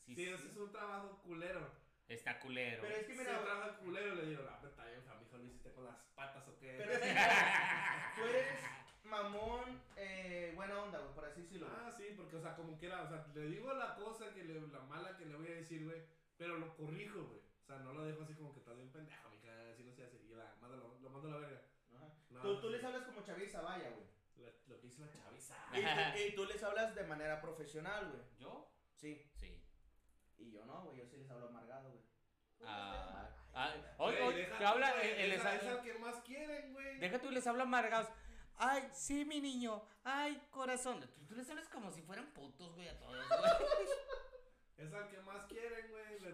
Speaker 1: sí,
Speaker 3: Sí,
Speaker 1: sí,
Speaker 3: ese es un trabajo culero.
Speaker 1: está culero.
Speaker 2: Pero es que
Speaker 3: Sí,
Speaker 2: mira,
Speaker 3: un trabajo culero, le digo, no, pero está bien, famijo, lo hiciste con las patas o qué.
Speaker 2: pero es que tú eres mamón, eh, buena onda, güey, por así decirlo. güey.
Speaker 3: Ah, sí, porque, o sea, como quiera, o sea, le digo la cosa, que le, la mala que le voy a decir, güey, pero lo corrijo, güey. O sea, no lo dejo así como que estás bien pendejo, mija, así no se hace. Y la, mando, lo, mando a la verga.
Speaker 2: Ajá.
Speaker 3: No,
Speaker 2: tú, tú
Speaker 3: sí.
Speaker 2: les hablas como chaviza, vaya, güey.
Speaker 3: Lo, lo que hizo la chaviza.
Speaker 2: Y, tú- y tú les hablas de manera profesional, güey.
Speaker 1: ¿Yo?
Speaker 2: Sí.
Speaker 1: Sí.
Speaker 2: Y yo no, güey, yo sí les hablo amargado, güey.
Speaker 1: Ah, Ah, hoy, hoy,
Speaker 3: tú,
Speaker 1: habla, ha-
Speaker 3: es al que más quieren, güey.
Speaker 1: Deja tú, les habla amargados. Ay, sí, mi niño. Ay, corazón. Tú, tú les hablas como si fueran putos, güey, a todos, güey.
Speaker 3: Es al que más quieren, güey. Le,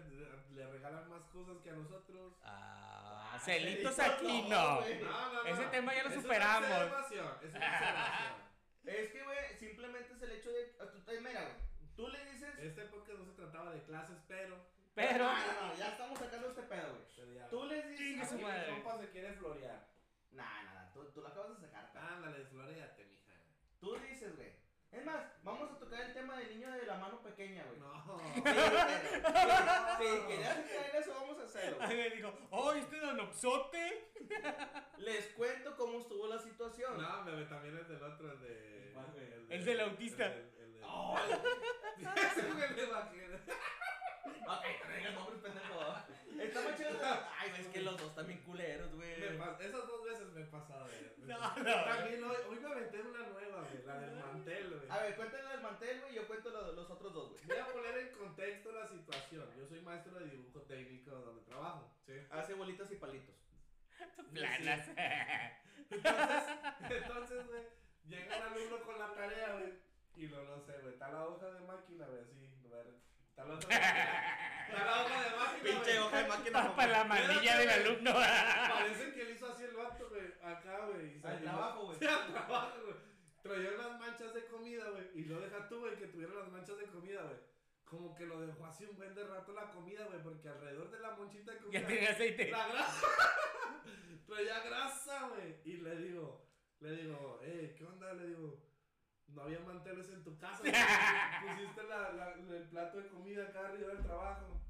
Speaker 3: le- regalan más cosas que a nosotros.
Speaker 1: Ah, celitos
Speaker 2: celitos
Speaker 1: aquí
Speaker 2: no,
Speaker 1: no.
Speaker 3: No.
Speaker 1: Ese tema ya lo
Speaker 3: Es
Speaker 1: superamos.
Speaker 3: Una observación, es una observación.
Speaker 2: Es que, güey, simplemente es el hecho de. tú- Mira, güey. Tú le dices.
Speaker 3: Este podcast no se trataba de clases, pero.
Speaker 1: Pero.
Speaker 2: No, no, no, ya estamos sacando este pedo, güey. Tú les
Speaker 1: Chingue
Speaker 2: dices.
Speaker 1: su
Speaker 3: Aquí mi
Speaker 1: madre.
Speaker 3: compa se quiere florear.
Speaker 2: Nah, nada, tú, tú lo acabas de sacar. cara.
Speaker 3: Ándale, floreate, mija.
Speaker 2: Tú dices, güey. Es más, vamos a tocar el tema del niño de la mano pequeña, güey.
Speaker 3: No.
Speaker 2: Sí, sí, en eso, vamos a hacerlo.
Speaker 1: Ay, me dijo, oh, este danopsote.
Speaker 2: Les cuento cómo estuvo la situación.
Speaker 3: No, me también el del otro, el de.
Speaker 2: ¿Cuál, güey?
Speaker 1: El del autista.
Speaker 3: El, del- el del-
Speaker 2: Oh,
Speaker 3: Ese güey de
Speaker 2: ok, traiga nombres, pendejo. Está chido. Ay, güey, es que los dos también culeros, güey.
Speaker 3: Esas dos veces me he pasado me
Speaker 1: No, no.
Speaker 3: También hoy, hoy me aventé una nueva, güey. La del mantel, güey.
Speaker 2: A ver, cuéntale del mantel, güey, yo cuento lo- los otros dos, güey.
Speaker 3: Voy a poner en contexto la situación. Yo soy maestro de dibujo técnico donde trabajo. ¿sí?
Speaker 2: Hace bolitas y palitos.
Speaker 1: Planas.
Speaker 3: Entonces, entonces, güey, llega el alumno con la tarea, güey. Y no lo sé, güey. Está la hoja de máquina, güey, así. ver, Está la hoja de máquina. Está la hoja de máquina.
Speaker 2: Pinche hoja de máquina.
Speaker 1: Para la manilla del alumno.
Speaker 3: Parece que le hizo así el vato, güey. Acá, güey.
Speaker 2: Al trabajo, güey.
Speaker 3: Sí, al trabajo, güey. Traía unas manchas de comida, güey. Y lo deja tú, güey, que tuviera las manchas de comida, güey. Como que lo dejó así un buen de rato la comida, güey. Porque alrededor de la monchita de comida.
Speaker 1: Ya tenía aceite.
Speaker 3: La grasa. Traía grasa, güey. Y le digo, le digo, eh, ¿qué onda? Le digo, no había manteles en tu casa. Pusiste la, la- el plato de comida acá arriba del trabajo.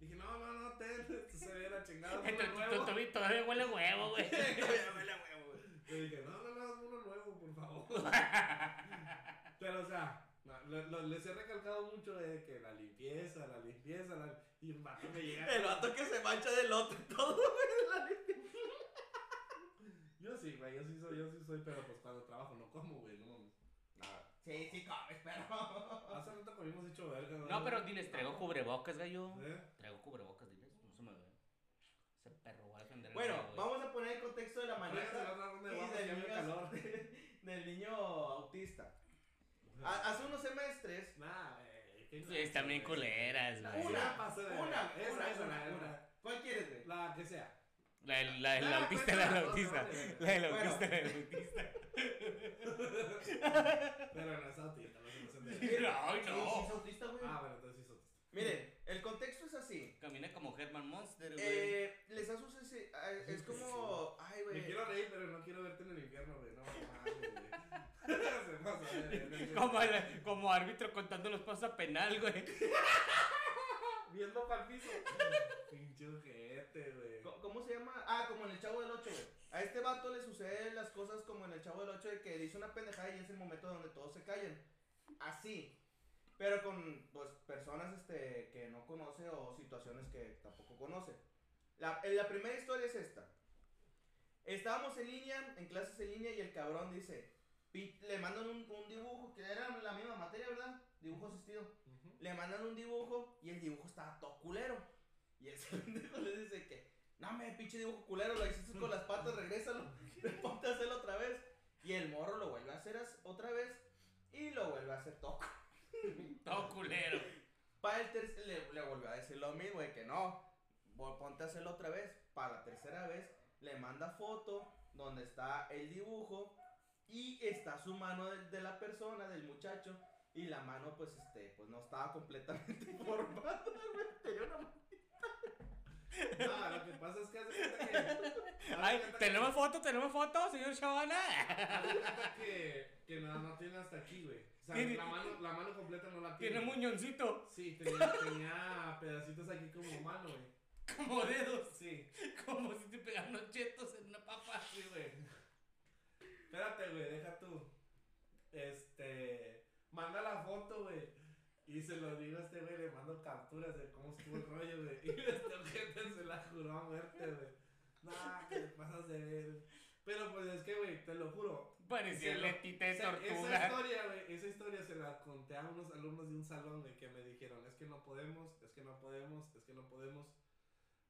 Speaker 3: Dije, no, no, no, ten. Se ve la chingada.
Speaker 1: Todavía huele huevo, güey.
Speaker 2: Todavía huele huevo, güey.
Speaker 3: Le dije, no, no, no, uno nuevo, por favor. Pero, o sea, no, lo- lo- les he recalcado mucho de que la limpieza, la limpieza, la... y un vato me llega.
Speaker 2: El vato que se mancha del otro todo, güey.
Speaker 3: Yo sí, güey, yo sí soy, yo sí soy, pero pues cuando trabajo no como, güey.
Speaker 2: Sí, sí, comes, pero.
Speaker 3: Hace rato comimos hecho verga, güey.
Speaker 1: No, pero diles, traigo cubrebocas, gallo.
Speaker 3: ¿Eh?
Speaker 1: Traigo cubrebocas, diles. No se me ve. Ese perro va a defender el
Speaker 2: Bueno, vamos a poner el contexto de la mañana y del niño,
Speaker 3: calor.
Speaker 2: del niño autista. A- hace unos semestres,
Speaker 3: Nah, güey. qué
Speaker 1: Sí, están bien
Speaker 3: güey.
Speaker 1: culeras, güey.
Speaker 2: Una,
Speaker 3: de
Speaker 2: una.
Speaker 3: Esa,
Speaker 2: una,
Speaker 3: esa,
Speaker 2: una,
Speaker 3: la-
Speaker 2: una.
Speaker 3: la-
Speaker 2: ¿cuál quieres, güey?
Speaker 3: La que sea.
Speaker 1: La del la, del
Speaker 3: Ah,
Speaker 1: autista,
Speaker 3: pues,
Speaker 1: la del autista.
Speaker 3: no.
Speaker 1: La del autista, la del autista.
Speaker 3: Pero no es autista, no se me
Speaker 1: Sí, no,
Speaker 2: es autista, güey.
Speaker 3: Ah, bueno, entonces sí es autista.
Speaker 2: Miren, el contexto es así.
Speaker 1: Camina como Herman Monster, güey.
Speaker 2: Eh, les ha sucedido. Es como. Ay,
Speaker 3: Me
Speaker 2: güey.
Speaker 3: quiero reír, pero no quiero verte en el infierno, güey. No mames, güey. Se pasa, güey.
Speaker 1: Como, el- como árbitro contando los pasos a penal, güey.
Speaker 3: Viendo para el piso. Pinche ojete, güey.
Speaker 2: ¿Cómo se llama? Ah, como en el Chavo del 8, güey. A este vato le suceden las cosas como en el Chavo del 8 de que dice una pendejada y es el momento donde todos se callan. Así. Pero con pues personas este que no conoce o situaciones que tampoco conoce. La, la primera historia es esta. Estábamos en línea, en clases en línea y el cabrón dice, le mandan un, un dibujo que era la misma materia, ¿verdad? Dibujo asistido. Le mandan un dibujo y el dibujo estaba todo culero. Y ese pendejo le dice que, no me pinche dibujo culero, lo hiciste con las patas, regrésalo, ponte a hacerlo otra vez. Y el morro lo vuelve a hacer otra vez y lo vuelve a hacer toco.
Speaker 1: Todo culero.
Speaker 2: Para el tercer, le, le volvió a decir lo mismo, de que no, ponte a hacerlo otra vez. Para la tercera vez, le manda foto donde está el dibujo y está su mano de, de la persona, del muchacho. Y la mano, pues, este, pues no estaba completamente formada, güey. Tenía una mano.
Speaker 3: No, lo que pasa es que hace que.
Speaker 1: Ay,
Speaker 3: cuenta que-
Speaker 1: ¿tenemos foto? ¿Tenemos foto, señor Chavana?
Speaker 3: Que, que no, no tiene hasta aquí, güey. O sea, la mano, la mano completa no la tiene.
Speaker 1: Tiene muñoncito,
Speaker 3: Sí, tenía, tenía pedacitos aquí como mano, güey.
Speaker 1: como dedos.
Speaker 3: Sí.
Speaker 1: Como si te pegaran unos chetos en una papa.
Speaker 3: Sí, güey. Espérate, güey, deja tú. Este. Manda la foto, güey. Y se lo digo a este güey, le mando capturas de cómo estuvo el rollo, güey. Y este gente se la juró a muerte, güey. Nah, que te pasas de ver. Pero pues es que, güey, te lo juro.
Speaker 1: Parecía
Speaker 3: Se lo-
Speaker 1: letita de
Speaker 3: Esa, esa
Speaker 1: tortuga.
Speaker 3: historia, güey, esa historia se la conté a unos alumnos de un salón, güey, que me dijeron, es que no podemos, es que no podemos, es que no podemos.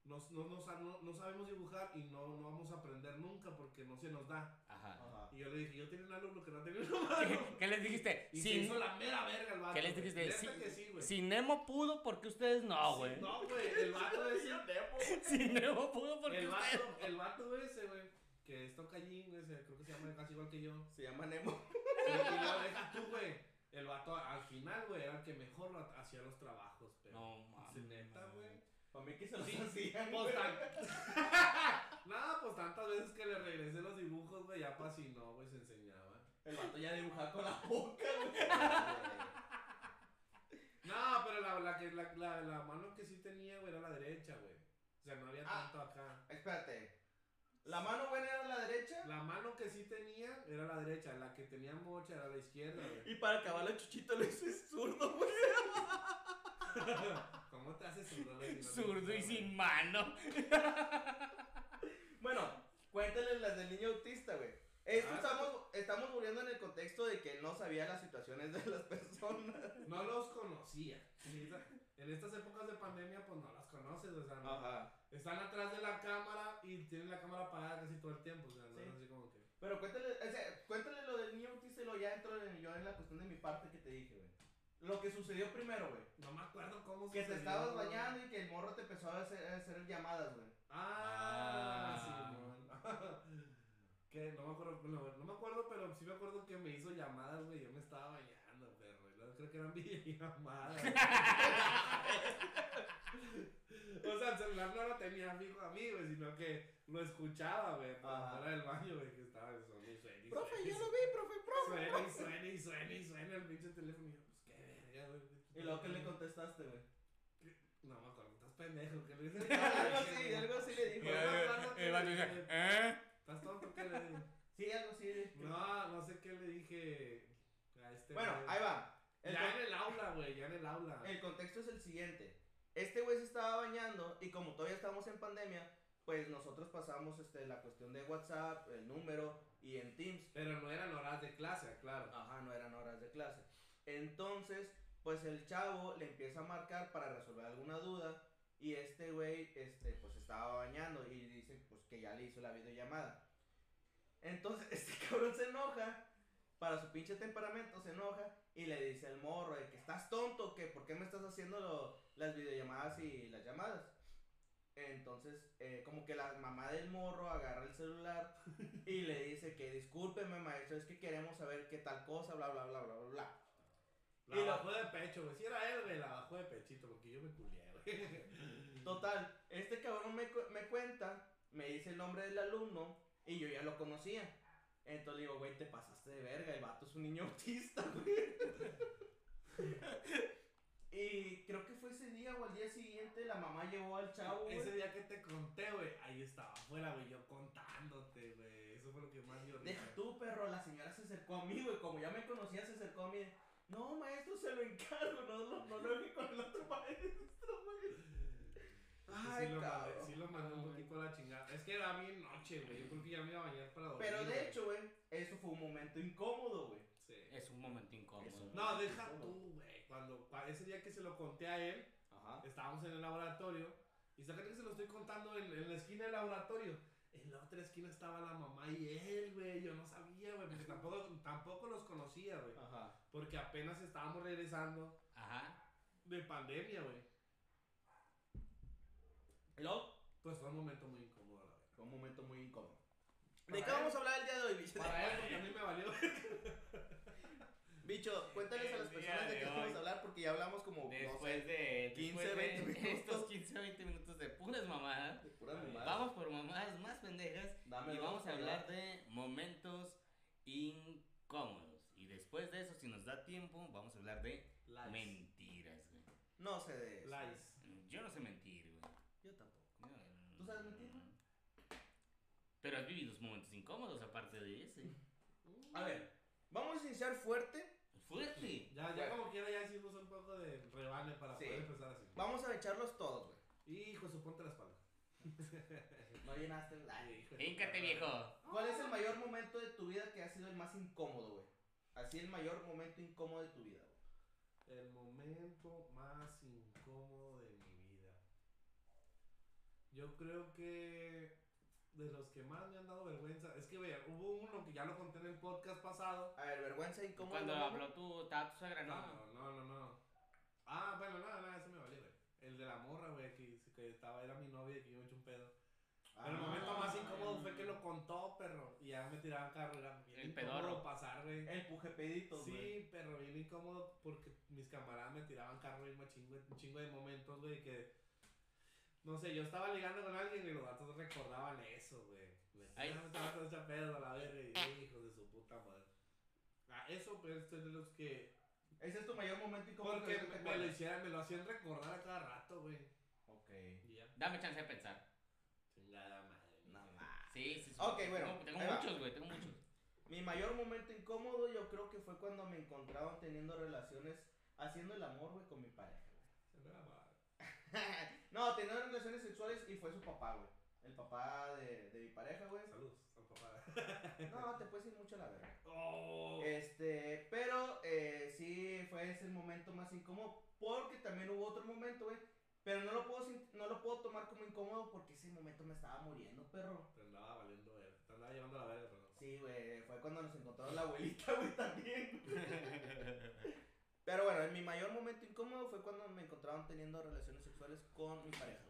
Speaker 3: Nos- no, no, sa- no- no sabemos dibujar y no, no vamos a aprender nunca porque no se nos da.
Speaker 1: Ajá.
Speaker 2: Ajá.
Speaker 3: Y yo le dije, yo tenía un alumno que no tenía una mano.
Speaker 1: ¿Qué, qué les dijiste?
Speaker 3: Y se
Speaker 1: Si,
Speaker 3: hizo la mera verga el vato.
Speaker 1: ¿Qué les dijiste? Si,
Speaker 3: que sí, güey.
Speaker 1: si Nemo pudo, ¿por qué ustedes no, güey?
Speaker 3: No, güey, el vato ese.
Speaker 1: Si Nemo pudo, ¿por qué
Speaker 3: el,
Speaker 1: ustedes
Speaker 3: vato, el vato ese, güey, que es tocallín, güey, se- creo que se llama casi igual que yo.
Speaker 2: Se llama Nemo.
Speaker 3: Y, luego deja tú, güey. El vato al final, güey, era el que mejor hacía los trabajos, pero.
Speaker 1: No, mames.
Speaker 3: neta, güey.
Speaker 2: Para mí que se los
Speaker 3: Sí,
Speaker 2: hacían.
Speaker 3: Pues tan... no, pues tantas veces que le regresé los dibujos, güey, ya pa' si no, güey, se enseñaba.
Speaker 2: El vato ya dibujaba con la boca, güey.
Speaker 3: No, pero la, la, que, la, la, la mano que sí tenía, güey, era la derecha, güey. O sea, no había
Speaker 2: Ah.
Speaker 3: tanto acá.
Speaker 2: Espérate. ¿La mano buena era la derecha?
Speaker 3: La mano que sí tenía era la derecha, la que tenía mocha era la izquierda, güey.
Speaker 2: Y para acabar la chuchito lo hice zurdo, güey.
Speaker 3: ¿Cómo te haces zurdo, güey?
Speaker 1: Zurdo y sin mano.
Speaker 2: Bueno, cuéntales las del niño autista, güey. Esto
Speaker 3: Ah,
Speaker 2: estamos, estamos muriendo en el contexto de que no sabía las situaciones de las personas.
Speaker 3: No los conocía. En, estas épocas de pandemia, pues no las conoces, o sea, no.
Speaker 2: Ajá.
Speaker 3: Están atrás de la cámara y tienen la cámara apagada casi todo el tiempo, o sea, no
Speaker 2: Sí.
Speaker 3: es así como que.
Speaker 2: Pero cuéntale, o sea, cuéntale lo del niño autista y lo ya entro en, yo en la cuestión de mi parte que te dije, güey. Lo que sucedió primero, güey.
Speaker 3: No me acuerdo cómo
Speaker 2: Que te
Speaker 3: sucedió,
Speaker 2: estabas
Speaker 3: güey.
Speaker 2: bañando y que el morro te empezó a hacer, a hacer llamadas, güey.
Speaker 3: Ah,
Speaker 1: Ah.
Speaker 3: Simón. que no me acuerdo, no, no me acuerdo, pero sí me acuerdo que me hizo llamadas, güey. Yo me estaba bañando, perro. Y luego creo que eran videollamadas. o sea, el celular no lo tenía fijo a mí, güey, sino que lo escuchaba, güey, fuera del baño, güey, que estaba de suena y suena
Speaker 2: Profe,
Speaker 3: suena y
Speaker 2: yo lo vi, profe, profe.
Speaker 3: Suena y suena y suena y suena el pinche teléfono. Y yo, pues qué verga, güey.
Speaker 2: Y luego que le contestaste, güey.
Speaker 3: No me acuerdo, estás pendejo. ¿Qué le dices?
Speaker 2: algo así, algo así le dijo.
Speaker 3: Y el-
Speaker 1: El vato dice, ¿eh?
Speaker 3: ¿Estás tonto? ¿Qué le dije?
Speaker 2: Sí, algo así.
Speaker 3: No, no sé qué le dije a este
Speaker 2: Bueno, ahí va. El,
Speaker 3: ya en el aula, güey, ya en el aula.
Speaker 2: el contexto es el siguiente. Este güey se estaba bañando y como todavía estamos en pandemia, pues nosotros pasamos este, la cuestión de WhatsApp, el número y en Teams.
Speaker 3: Pero no eran horas de clase, claro.
Speaker 2: Ajá, no eran horas de clase. Entonces, pues el chavo le empieza a marcar para resolver alguna duda y este güey, este, pues estaba bañando y dice, pues que ya le hizo la videollamada. Entonces, este cabrón se enoja, para su pinche temperamento se enoja y le dice al morro de que estás tonto, que por qué me estás haciendo lo- las videollamadas y las llamadas. Entonces, eh, como que la mamá del morro agarra el celular y le dice que discúlpeme maestro, es que queremos saber qué tal cosa, bla, bla, bla, bla, bla, bla.
Speaker 3: La
Speaker 2: Y
Speaker 3: bajó de pecho, güey. Si era él, güey, la bajó de pechito, porque yo me culié, güey.
Speaker 2: Total, este cabrón me, me cuenta, me dice el nombre del alumno y yo ya lo conocía. Entonces le digo, güey, te pasaste de verga, el vato es un niño autista, güey. y creo que fue ese día o al día siguiente la mamá llevó al chavo, güey.
Speaker 3: Ese día que te conté, güey, ahí estaba afuera, güey, yo contándote, güey. Eso fue lo que más risa.
Speaker 2: Deja tú, perro, la señora se acercó a mí, güey, como ya me conocía, se acercó a mí. No, maestro, se lo encargo, no, no, no lo deje con el otro maestro, güey. Ay,
Speaker 3: sí, lo mandé, sí lo mandé un poquito a la chingada. Es que era bien noche, güey. Yo creo que ya me iba a bañar para dormir.
Speaker 2: Pero de hecho, güey, eso fue un momento incómodo, güey.
Speaker 3: Sí.
Speaker 1: Es un momento incómodo.
Speaker 3: No, deja tú, güey. Cuando, cua- ese día que se lo conté a él,
Speaker 2: Ajá.
Speaker 3: estábamos en el laboratorio. Y saca que se lo estoy contando en, en la esquina del laboratorio. En la otra esquina estaba la mamá y él, güey. Yo no sabía, güey. Porque tampoco, tampoco los conocía, güey.
Speaker 2: Ajá.
Speaker 3: Porque apenas estábamos regresando
Speaker 1: Ajá.
Speaker 3: de pandemia, güey.
Speaker 2: ¿Y luego?
Speaker 3: Pues fue un momento muy incómodo, la verdad.
Speaker 2: Fue un momento muy incómodo. ¿De qué
Speaker 3: él-
Speaker 2: vamos a hablar el día de hoy, bicho?
Speaker 3: Para él, porque a mí me valió.
Speaker 2: Bicho, cuéntales a las personas de
Speaker 1: de
Speaker 2: qué vamos a hablar porque ya hablamos como, no
Speaker 1: Después
Speaker 2: sé,
Speaker 1: de
Speaker 2: 15,
Speaker 1: después de
Speaker 2: 20 minutos.
Speaker 1: estos 15 20 minutos de puras mamadas,
Speaker 2: de puras
Speaker 3: Vamos
Speaker 2: mamadas.
Speaker 1: vamos por mamadas más pendejas
Speaker 2: Dame
Speaker 1: y vamos a hablar de momentos incómodos. Después de eso, si nos da tiempo, vamos a hablar de
Speaker 3: Lies.
Speaker 1: mentiras, güey.
Speaker 2: No sé de eso.
Speaker 3: Lies.
Speaker 1: Yo no sé mentir, güey.
Speaker 2: Yo tampoco.
Speaker 1: Yo-
Speaker 2: ¿Tú sabes mentir, güey?
Speaker 1: Pero has vivido momentos incómodos aparte de ese.
Speaker 2: A ver, vamos a iniciar fuerte.
Speaker 1: Fuerte.
Speaker 3: Ya, ya como quiera, ya hicimos un poco de rebane para
Speaker 2: Sí.
Speaker 3: poder empezar así.
Speaker 2: Vamos a echarlos todos, güey.
Speaker 3: Hijo, su ponte la espalda.
Speaker 2: No llenaste el like.
Speaker 3: Hijo de
Speaker 1: Híncate, viejo.
Speaker 2: ¿Cuál es el mayor momento de tu vida que ha sido el más incómodo, güey? Así el mayor momento incómodo de tu vida, güey.
Speaker 3: El momento más incómodo de mi vida. Yo creo que de los que más me han dado vergüenza, es que vea, hubo uno que ya lo conté en el podcast pasado.
Speaker 2: A ver, vergüenza y cómo.
Speaker 1: Cuando habló tu, tu suegra,
Speaker 3: No,
Speaker 1: ¿no?
Speaker 3: no, no, no. Ah, bueno, nada, nada, ese me valió, güey. El de la morra, güey, que, que estaba, era mi novia y que yo me.
Speaker 2: Ah,
Speaker 3: el momento más incómodo fue que lo contó, perro. Y ya me tiraban carro, era bien
Speaker 1: El pedorro.
Speaker 3: pasar, güey.
Speaker 2: El pujepeditos, güey.
Speaker 3: Sí, pero bien incómodo porque mis camaradas me tiraban carro y güey, un chingo de momentos, güey, que... No sé, yo estaba ligando con alguien y los datos recordaban eso, güey. Me
Speaker 1: Ay.
Speaker 3: decían, "Ah, te vas a echar pedo a la verga y hijos de su puta madre. Ah, eso, pero este es de los que...
Speaker 2: Ese es tu mayor momento incómodo.
Speaker 3: Porque me, me lo
Speaker 2: acuerdas.
Speaker 3: hicieran, me lo hacían recordar a cada rato, güey.
Speaker 2: Ok.
Speaker 3: Y ya.
Speaker 1: Dame chance de pensar.
Speaker 3: Chingada madre.
Speaker 2: No,
Speaker 3: mija.
Speaker 2: ma.
Speaker 1: Sí, sí, sí.
Speaker 2: Ok,
Speaker 1: Tengo-
Speaker 2: bueno,
Speaker 1: Tengo, muchos, güey, tengo muchos.
Speaker 2: Mi mayor momento incómodo yo creo que fue cuando me encontraban teniendo relaciones, haciendo el amor, güey, con mi pareja, güey. no, teniendo relaciones sexuales y fue su papá, güey. El papá de, de mi pareja, güey.
Speaker 3: Saludos al papá.
Speaker 2: No, te puedes ir mucho a la verga.
Speaker 3: Oh.
Speaker 2: Este, pero eh, sí fue ese el momento más incómodo porque también hubo otro momento, güey. Pero no lo puedo no lo puedo tomar como incómodo porque ese momento me estaba muriendo, perro.
Speaker 3: Te andaba valiendo verga. Te andaba llevando a la verga, perdón.
Speaker 2: Sí, güey, fue cuando nos encontró la abuelita, güey, también. Pero bueno, en mi mayor momento incómodo fue cuando me encontraban teniendo relaciones sexuales con mi pareja.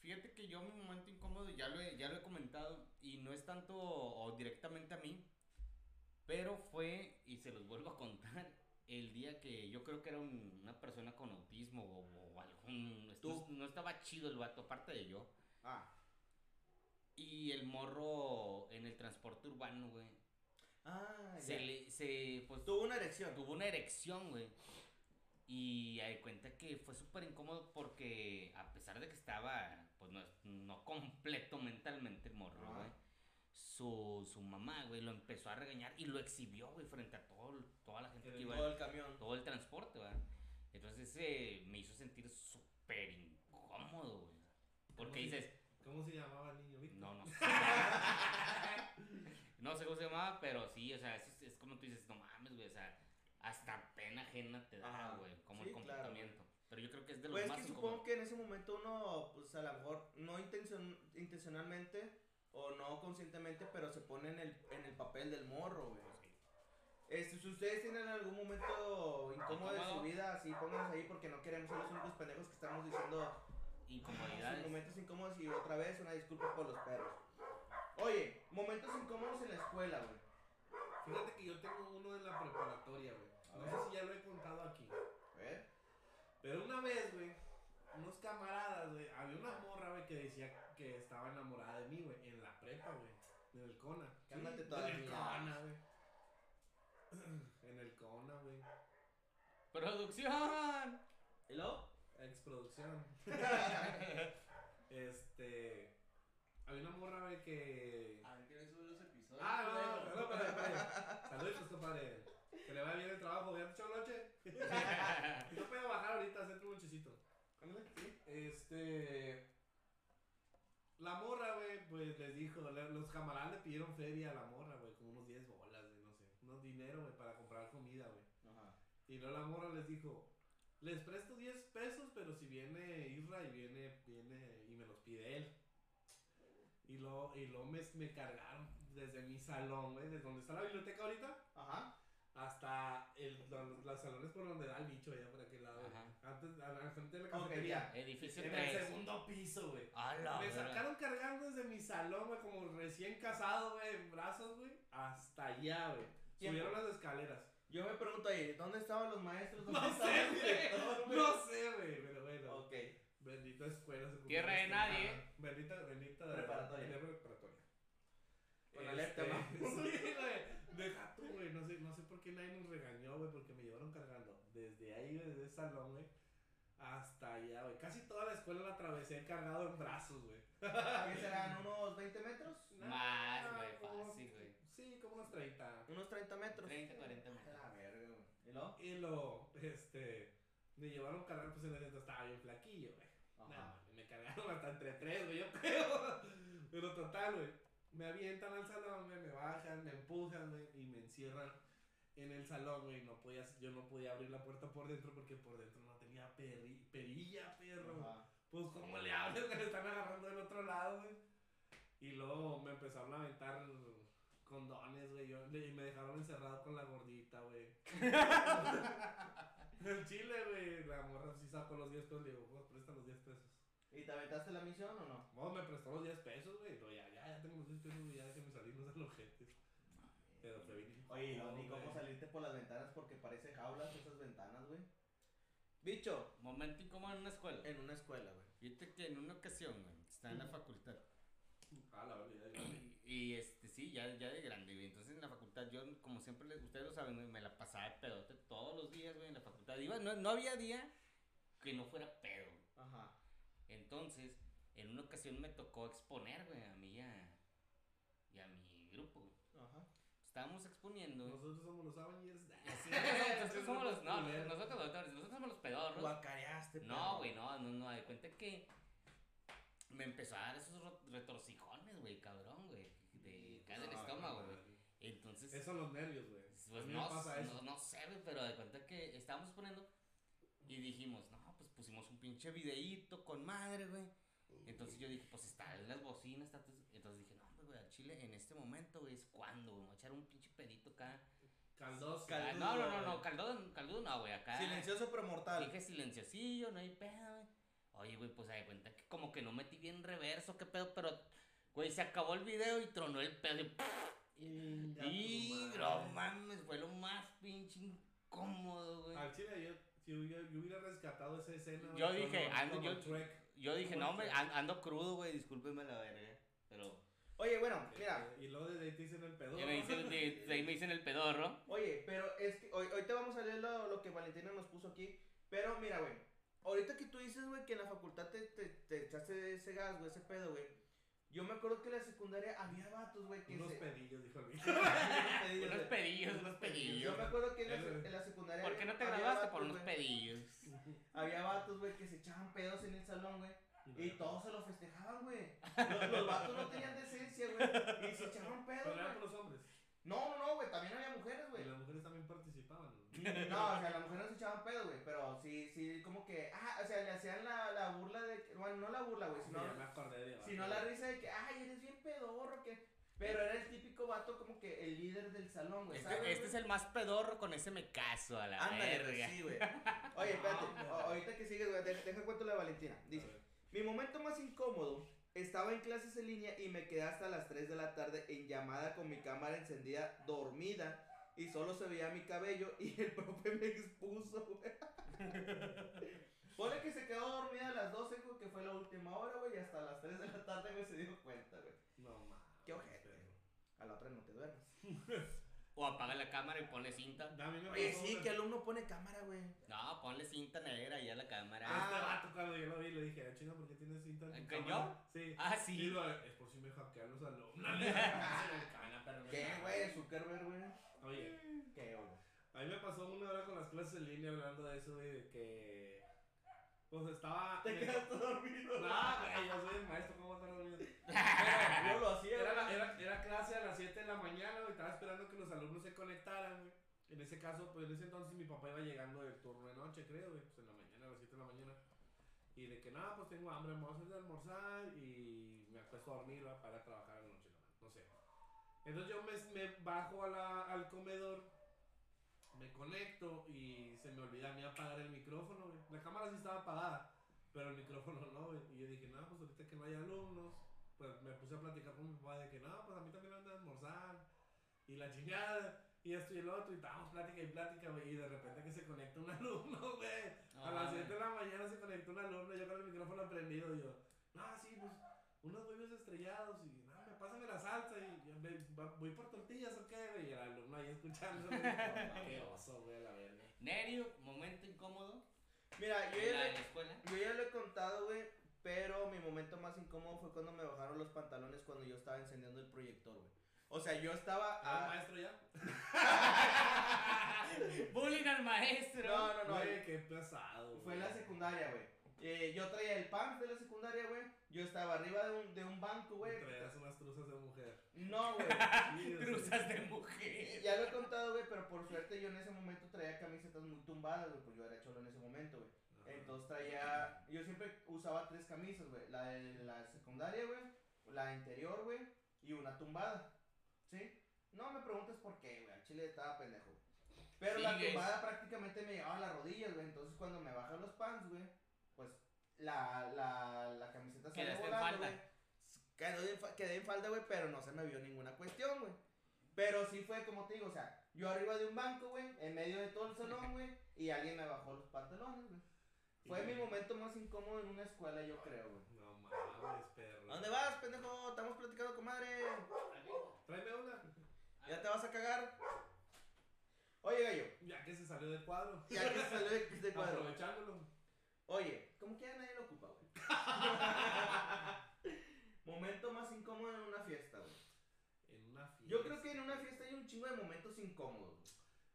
Speaker 1: Fíjate que yo mi momento incómodo ya lo he, ya lo he comentado y no es tanto o directamente a mí, pero fue, y se los vuelvo a contar, el día que yo creo que era un- una persona con autismo o, o
Speaker 2: Tú.
Speaker 1: No, no estaba chido el vato, aparte de yo.
Speaker 2: Ah.
Speaker 1: Y el morro en el transporte urbano, güey.
Speaker 2: Ah,
Speaker 1: Se
Speaker 2: ya.
Speaker 1: le, se, pues,
Speaker 2: Tuvo una erección.
Speaker 1: tuvo una erección, güey. Y hay cuenta que fue súper incómodo porque a pesar de que estaba, pues no, no completo mentalmente el morro, güey. Su, su mamá, güey, lo empezó a regañar y lo exhibió, güey, frente a todo, toda la gente
Speaker 2: En
Speaker 1: que iba
Speaker 2: todo el camión.
Speaker 1: todo el transporte, güey. Entonces eh, me hizo sentir súper incómodo, güey. Porque dices,
Speaker 3: ¿Cómo se llamaba el niño, Víctor?
Speaker 1: no, no sé. no sé cómo se llamaba, pero sí, o sea, es, es como tú dices, no mames, güey, o sea, hasta pena ajena te da, güey, como
Speaker 2: Sí,
Speaker 1: el
Speaker 2: claro,
Speaker 1: comportamiento. pero yo creo que es de los
Speaker 2: Pues es
Speaker 1: más
Speaker 2: que
Speaker 1: incómodos.
Speaker 2: supongo que en ese momento uno, pues a lo mejor no intencion- intencionalmente o no conscientemente, pero se pone en el, en el papel del morro, güey. Este, si ustedes tienen algún momento incómodo de su vida, así pónganse ahí porque no queremos ser los únicos pendejos que estamos diciendo sus
Speaker 1: Incomodidades.
Speaker 2: momentos incómodos y otra vez una disculpa por los perros. Oye, momentos incómodos en la escuela, güey.
Speaker 3: Fíjate que yo tengo uno en la preparatoria, güey. No sé si ya lo he contado aquí.
Speaker 2: A ver.
Speaker 3: Pero una vez, güey, unos camaradas, güey, había una morra, güey, que decía que estaba enamorada de mí, güey, en la prepa, güey. En el CONA.
Speaker 2: Cálmate
Speaker 3: en
Speaker 2: todavía.
Speaker 3: el CONA, güey. En el CONA, güey.
Speaker 1: ¡Producción!
Speaker 2: ¿Y luego?
Speaker 3: Exproducción. este. Había una morra, güey, que.
Speaker 4: A ver, ¿quieren subir los episodios?
Speaker 3: Ah, no, no, no, espérate, espérate. Saludos, compadre. Que le vaya bien el trabajo, ¿ya te echó noche? no puedo bajar ahorita, hacerte un lonchecito. Este. La morra, güey, pues les dijo, los camaradas le pidieron feria a la morra, güey, como unos 10 bolas, güey, no sé, unos dinero, güey, para comprar comida, güey.
Speaker 2: Ajá.
Speaker 3: Y luego la morra les dijo, les presto 10 pesos, pero si viene Isra y viene, viene y me los pide él. Y luego, y luego me, me cargaron desde mi salón, güey, desde donde está la biblioteca ahorita,
Speaker 2: Ajá.
Speaker 3: hasta el, los, los salones por donde da el bicho, allá por aquel lado.
Speaker 1: Ajá.
Speaker 3: Antes, al al frente de la cafetería.
Speaker 1: Edificio
Speaker 3: en el
Speaker 1: 3.
Speaker 3: segundo piso, güey.
Speaker 1: A la
Speaker 3: Me sacaron cargando desde mi salón, güey, como recién casado, güey, en brazos, güey, hasta allá, güey. Subieron las escaleras.
Speaker 2: Yo me pregunto ahí, ¿dónde estaban los maestros? ¿Dónde
Speaker 3: No sé,
Speaker 2: el
Speaker 3: güey.
Speaker 2: director, güey?
Speaker 3: No sé, güey, pero bueno.
Speaker 2: Ok.
Speaker 3: Bendita escuela. secundaria
Speaker 1: Tierra de
Speaker 3: estelar.
Speaker 1: nadie.
Speaker 3: Bendita, bendita.
Speaker 2: Preparatoria.
Speaker 3: de- preparatoria.
Speaker 2: Con alerta,
Speaker 3: Este,
Speaker 2: ¿no?
Speaker 3: Sí, güey. Deja tú, güey. No sé, no sé por qué nadie nos regañó, güey, porque me llevaron cargando. Desde ahí, desde el salón, güey. Hasta allá, güey. Casi toda la escuela la atravesé cargado en brazos, güey.
Speaker 2: ¿Qué serán? ¿Unos 20 metros?
Speaker 1: Más, güey, fácil, güey.
Speaker 3: Sí, como unos 30.
Speaker 2: Unos 30 metros.
Speaker 1: 30, 40
Speaker 2: A
Speaker 1: metros.
Speaker 2: ¿Y
Speaker 3: lo, este. Me llevaron cargando, pues en ese entonces estaba bien flaquillo, güey. Mames, me cargaron hasta entre tres, güey, yo creo. Pero total, güey. Me avientan al salón, güey, me bajan, me empujan, güey, y me encierran en el salón, güey. No podía, yo no podía abrir la puerta por dentro porque por dentro no tenía peri- perilla, perro.
Speaker 2: Ajá.
Speaker 3: pues, ¿cómo le hables? Que le están agarrando del otro lado, güey. Y luego me empezaron a aventar condones, güey. yo- Y me dejaron encerrado con la gordita. El chile, güey. La morra sí sacó los 10 pesos. Le digo, pues, presta los 10 pesos.
Speaker 2: ¿Y te aventaste la misión o no?
Speaker 3: Vos me prestó los 10 pesos, güey. No, ya, ya, ya tengo los 10 pesos, güey. Ya déjenme salir, no sean ojetes. Pero fue bien.
Speaker 2: Oye, no, ni cómo salirte por las ventanas porque parece jaulas esas ventanas, güey. Bicho,
Speaker 1: Momento incómodo en una escuela.
Speaker 2: en una escuela, güey.
Speaker 1: Fíjate que en una ocasión, güey, estaba en la facultad.
Speaker 3: Ah, la verdad, ya.
Speaker 1: Y este, sí, ya, ya de grande, güey. Entonces en la facultad, yo, como siempre, les- ustedes lo saben, me la pasaba de pedote todos los días, güey, en la facultad. Iba, no, no había día que no fuera pedo.
Speaker 2: Ajá.
Speaker 1: Entonces, en una ocasión me tocó exponer, güey, a mí y a, y a mi grupo, güey.
Speaker 2: Ajá.
Speaker 1: Estábamos exponiendo.
Speaker 3: Nosotros somos los Avengers.
Speaker 1: Sí, nosotros, nosotros somos los, no, nosotros, nosotros, nosotros somos los pedorros.
Speaker 2: Guacareaste,
Speaker 1: No, güey, no, no, no, de cuenta que me empezó a dar esos retorcijones, güey, cabrón, güey, de acá del estómago, güey. Entonces,
Speaker 3: Esos son los nervios, güey.
Speaker 1: pues no,
Speaker 3: pasa
Speaker 1: no,
Speaker 3: eso.
Speaker 1: no sé, güey, pero de cuenta que estábamos poniendo y dijimos, no, pues pusimos un pinche videíto con madre, güey. Entonces yo dije, pues está en las bocinas, está, entonces dije, no, güey, al chile en este momento, güey, es cuando, güey, me voy a echar un pinche pedito acá.
Speaker 3: Caldoso.
Speaker 2: Cal-
Speaker 1: Ah, no, no, no, no, caldudo, caldudo no, güey, acá.
Speaker 2: Silencioso pero mortal.
Speaker 1: Dije silenciosillo, no hay pedo, güey. Oye, güey, pues se da cuenta que como que no metí bien reverso, qué pedo, pero, güey, se acabó el video y tronó el pedo. Y,
Speaker 3: Inga
Speaker 1: y
Speaker 3: tu
Speaker 1: no mames, fue lo más pinche incómodo, güey.
Speaker 3: Al chile, yo, si hubiera, yo hubiera rescatado esa escena.
Speaker 1: Yo
Speaker 3: güey,
Speaker 1: dije,
Speaker 3: como-
Speaker 1: ando-
Speaker 3: como
Speaker 1: yo- dije,
Speaker 3: ¿Cómo
Speaker 1: no, hombre, ando crudo, güey, discúlpeme la verga. Pero,
Speaker 2: Oye, bueno, mira.
Speaker 3: Y luego de ahí te dicen el pedo.
Speaker 1: ya me dicen, de, de ahí me dicen el pedorro.
Speaker 2: Oye, pero es que hoy, ahorita vamos a leer lo, lo que Valentina nos puso aquí. Pero mira, güey. Ahorita que tú dices, güey, que en la facultad te, te, te echaste ese gas, güey, ese pedo, güey. Yo me acuerdo que en la secundaria había vatos, güey, que
Speaker 3: Unos
Speaker 2: se...
Speaker 3: pedillos, dijo el bicho.
Speaker 2: Unos pedillos,
Speaker 1: Unos pedillos, unos pedillos.
Speaker 2: Yo me acuerdo que en la, sec- en la secundaria.
Speaker 1: ¿Por qué no te graduaste por unos pedillos?
Speaker 2: Había vatos, güey, que se echaban pedos en el salón, güey. Y todos se lo festejaban, güey. Los, los vatos no tenían decencia, güey. Y se echaban pedos,
Speaker 3: Pero eran
Speaker 2: güey.
Speaker 3: por los hombres.
Speaker 2: No, no, no, güey. También había mujeres,
Speaker 3: Y
Speaker 2: güey.
Speaker 3: las mujeres también participaban.
Speaker 2: No, o sea, las mujeres no se echaban pedo, güey. Pero sí, sí, como que. Ah, o sea, le hacían la, la burla de. que- Bueno, no la burla, güey. Sino,
Speaker 3: ya me acordé de
Speaker 2: sino la risa de que, ay, eres bien pedorro, que. Pero era el típico vato, como que el líder del salón, güey. ¿sabes,
Speaker 1: Este, este es el más pedorro, con ese me caso a la
Speaker 2: Ándale, güey,
Speaker 1: verga.
Speaker 2: sí, güey. Oye, espérate.
Speaker 3: No,
Speaker 2: ahorita que sigues, güey, deja, deja cuento la de Valentina. Dice. Mi momento más incómodo, estaba en clases en línea y me quedé hasta las 3 de la tarde en llamada con mi cámara encendida, dormida, y solo se veía mi cabello y el profe me expuso, güey. Pone que se quedó dormida a las 12, güey, que fue la última hora, güey, y hasta las 3 de la tarde, güey, se dio cuenta, güey.
Speaker 3: No mames.
Speaker 2: Qué ojete. A la otra no te duermas.
Speaker 1: O apaga la cámara y ponle cinta.
Speaker 3: A mí me
Speaker 2: Oye, sí, que alumno pone cámara, güey.
Speaker 1: No, ponle cinta negra ahí a la cámara.
Speaker 3: A este
Speaker 2: Ah.
Speaker 3: vato cuando yo lo vi le dije, "Ah, chinga, ¿por qué tienes cinta en tu
Speaker 1: ¿Que
Speaker 3: cámara?" Sí.
Speaker 1: Ah,
Speaker 3: Y
Speaker 1: sí.
Speaker 3: digo, es por si me hackean los alumnos. "Ah,
Speaker 2: ¿Qué,
Speaker 3: cago".
Speaker 2: güey? Zuckerberg, güey.
Speaker 3: Oye,
Speaker 2: ¿Qué, güey?
Speaker 3: a mí me pasó una hora con las clases en línea hablando de eso, güey, de que... Pues estaba...
Speaker 2: Te quedaste dormido.
Speaker 3: No, güey, yo soy el maestro, ¿cómo vas a estar dormido?
Speaker 2: Pero yo lo hacía,
Speaker 3: Era, la- era, era clase a las 7 de la mañana, güey. Estaba esperando que los alumnos se conectaran, güey. En ese caso, pues en ese entonces mi papá iba llegando del turno de noche, creo, güey. Pues en la mañana, a las 7 de la mañana. Y de que nada, pues tengo hambre, me voy a hacer de almorzar y me acuesto a dormir ¿va? para trabajar en la noche, no, no sé. Entonces yo me, me bajo a la, al comedor, me conecto y se me olvida a mí apagar el micrófono, güey. La cámara sí estaba apagada, pero el micrófono no, güey. Y yo dije, no, pues ahorita que no hay alumnos, pues me puse a platicar con mi papá de que no, pues a mí también me van a almorzar y la chingada. Y esto y el otro, y estábamos plática y plática, güey, y de repente que se conecta un alumno, güey. A las 7 de la mañana se conectó un alumno, yo con el micrófono prendido, y yo, no, sí, pues, unos huevos estrellados, y no, me pásame la salsa, y yo, "Ve, va- voy por tortillas o qué, güey, y el alumno ahí escuchando, güey, qué oso, güey, la verga.
Speaker 1: Nerio, momento incómodo.
Speaker 2: Mira, yo ya,
Speaker 1: la,
Speaker 2: le,
Speaker 1: en la escuela.
Speaker 2: yo ya lo he contado, güey. Pero mi momento más incómodo fue cuando me bajaron los pantalones cuando yo estaba encendiendo el proyector, güey. O sea, yo estaba.
Speaker 3: ¿Ah,
Speaker 2: ah,
Speaker 3: maestro ya?
Speaker 1: Bullying al maestro.
Speaker 2: no, no, no.
Speaker 3: Güey, qué pesado.
Speaker 2: Fue en la
Speaker 3: güey.
Speaker 2: secundaria, güey. Eh, yo traía el pants de la secundaria, güey. Yo estaba arriba de un, de un banco, güey.
Speaker 3: Traías unas truzas de mujer.
Speaker 2: No, güey.
Speaker 1: Truzas de mujer.
Speaker 2: Ya lo he contado, güey, pero por suerte yo en ese momento traía camisetas muy tumbadas, güey, pues yo era cholo en ese momento, güey.
Speaker 3: ajá.
Speaker 2: Entonces traía yo siempre usaba tres camisas, güey. La de la secundaria, güey. La interior, güey. Y una tumbada. ¿Sí? No me preguntes por qué, güey. Al chile estaba pendejo. Pero la tumbada prácticamente me llegaba a las rodillas, güey. Entonces cuando me bajan los pants, güey, la, la, la camiseta salió volando,
Speaker 1: falda.
Speaker 2: güey. Quedé quedé en falda, güey, pero no se me vio ninguna cuestión, güey. Pero sí fue como te digo, o sea, yo arriba de un banco, güey, en medio de todo el salón, güey, y alguien me bajó los pantalones, güey. Fue mi momento más incómodo en una escuela, yo creo, güey.
Speaker 3: No mames, perro.
Speaker 2: ¿A dónde vas, pendejo? Estamos platicando, comadre.
Speaker 3: Tráeme una.
Speaker 2: ¿Ya te vas a cagar? Oye, gallo,
Speaker 3: Ya que se salió del cuadro.
Speaker 2: ya que se salió de este cuadro.
Speaker 3: Aprovechándolo.
Speaker 2: Oye, como quiera nadie lo ocupa, güey. Momento más incómodo en una fiesta, güey.
Speaker 3: En una fiesta.
Speaker 2: Yo creo que en una fiesta hay un chingo de momentos incómodos, güey.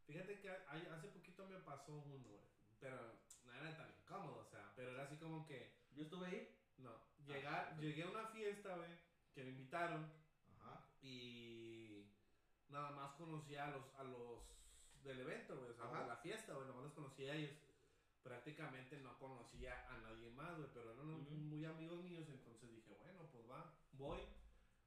Speaker 3: Fíjate que hay- hace poquito me pasó uno, güey. Pero no era tan incómodo, o sea, pero era así como que,
Speaker 2: Yo estuve ahí.
Speaker 3: no, llegar, llegué a una fiesta, güey, que me invitaron
Speaker 2: Ajá.
Speaker 3: y nada más conocía a los, a los del evento, güey, o sea,
Speaker 2: Ajá.
Speaker 3: de la fiesta, güey, nada más los conocía a ellos. Prácticamente no conocía a nadie más, güey, pero eran muy amigos míos, entonces dije, bueno, pues va, voy.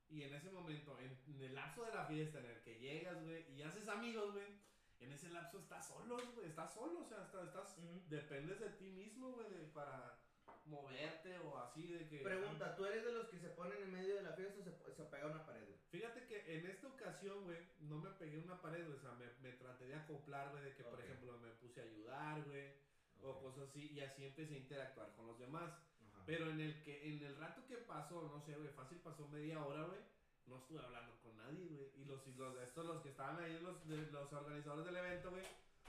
Speaker 3: Y en ese momento, en, en el lapso de la fiesta en el que llegas, güey, y haces amigos, güey, en ese lapso estás solo, güey, estás solo, o sea, estás, estás dependes de ti mismo, güey, de- para moverte o así, de que...
Speaker 2: Pregunta, ¿tú eres de los que se ponen en medio de la fiesta o se, se pega a una pared, güey?
Speaker 3: Fíjate que en esta ocasión, güey, no me pegué a una pared, güey, o sea, me, me traté de acoplar, güey, de que, por ejemplo, me puse a ayudar, güey, o cosas así, y así empecé a interactuar con los demás.
Speaker 2: Ajá.
Speaker 3: Pero en el que en el rato que pasó, no sé, güey, fácil pasó media hora, güey, no estuve hablando con nadie, güey. Y los, y los estos, los que estaban ahí, los, de- los organizadores del evento, güey,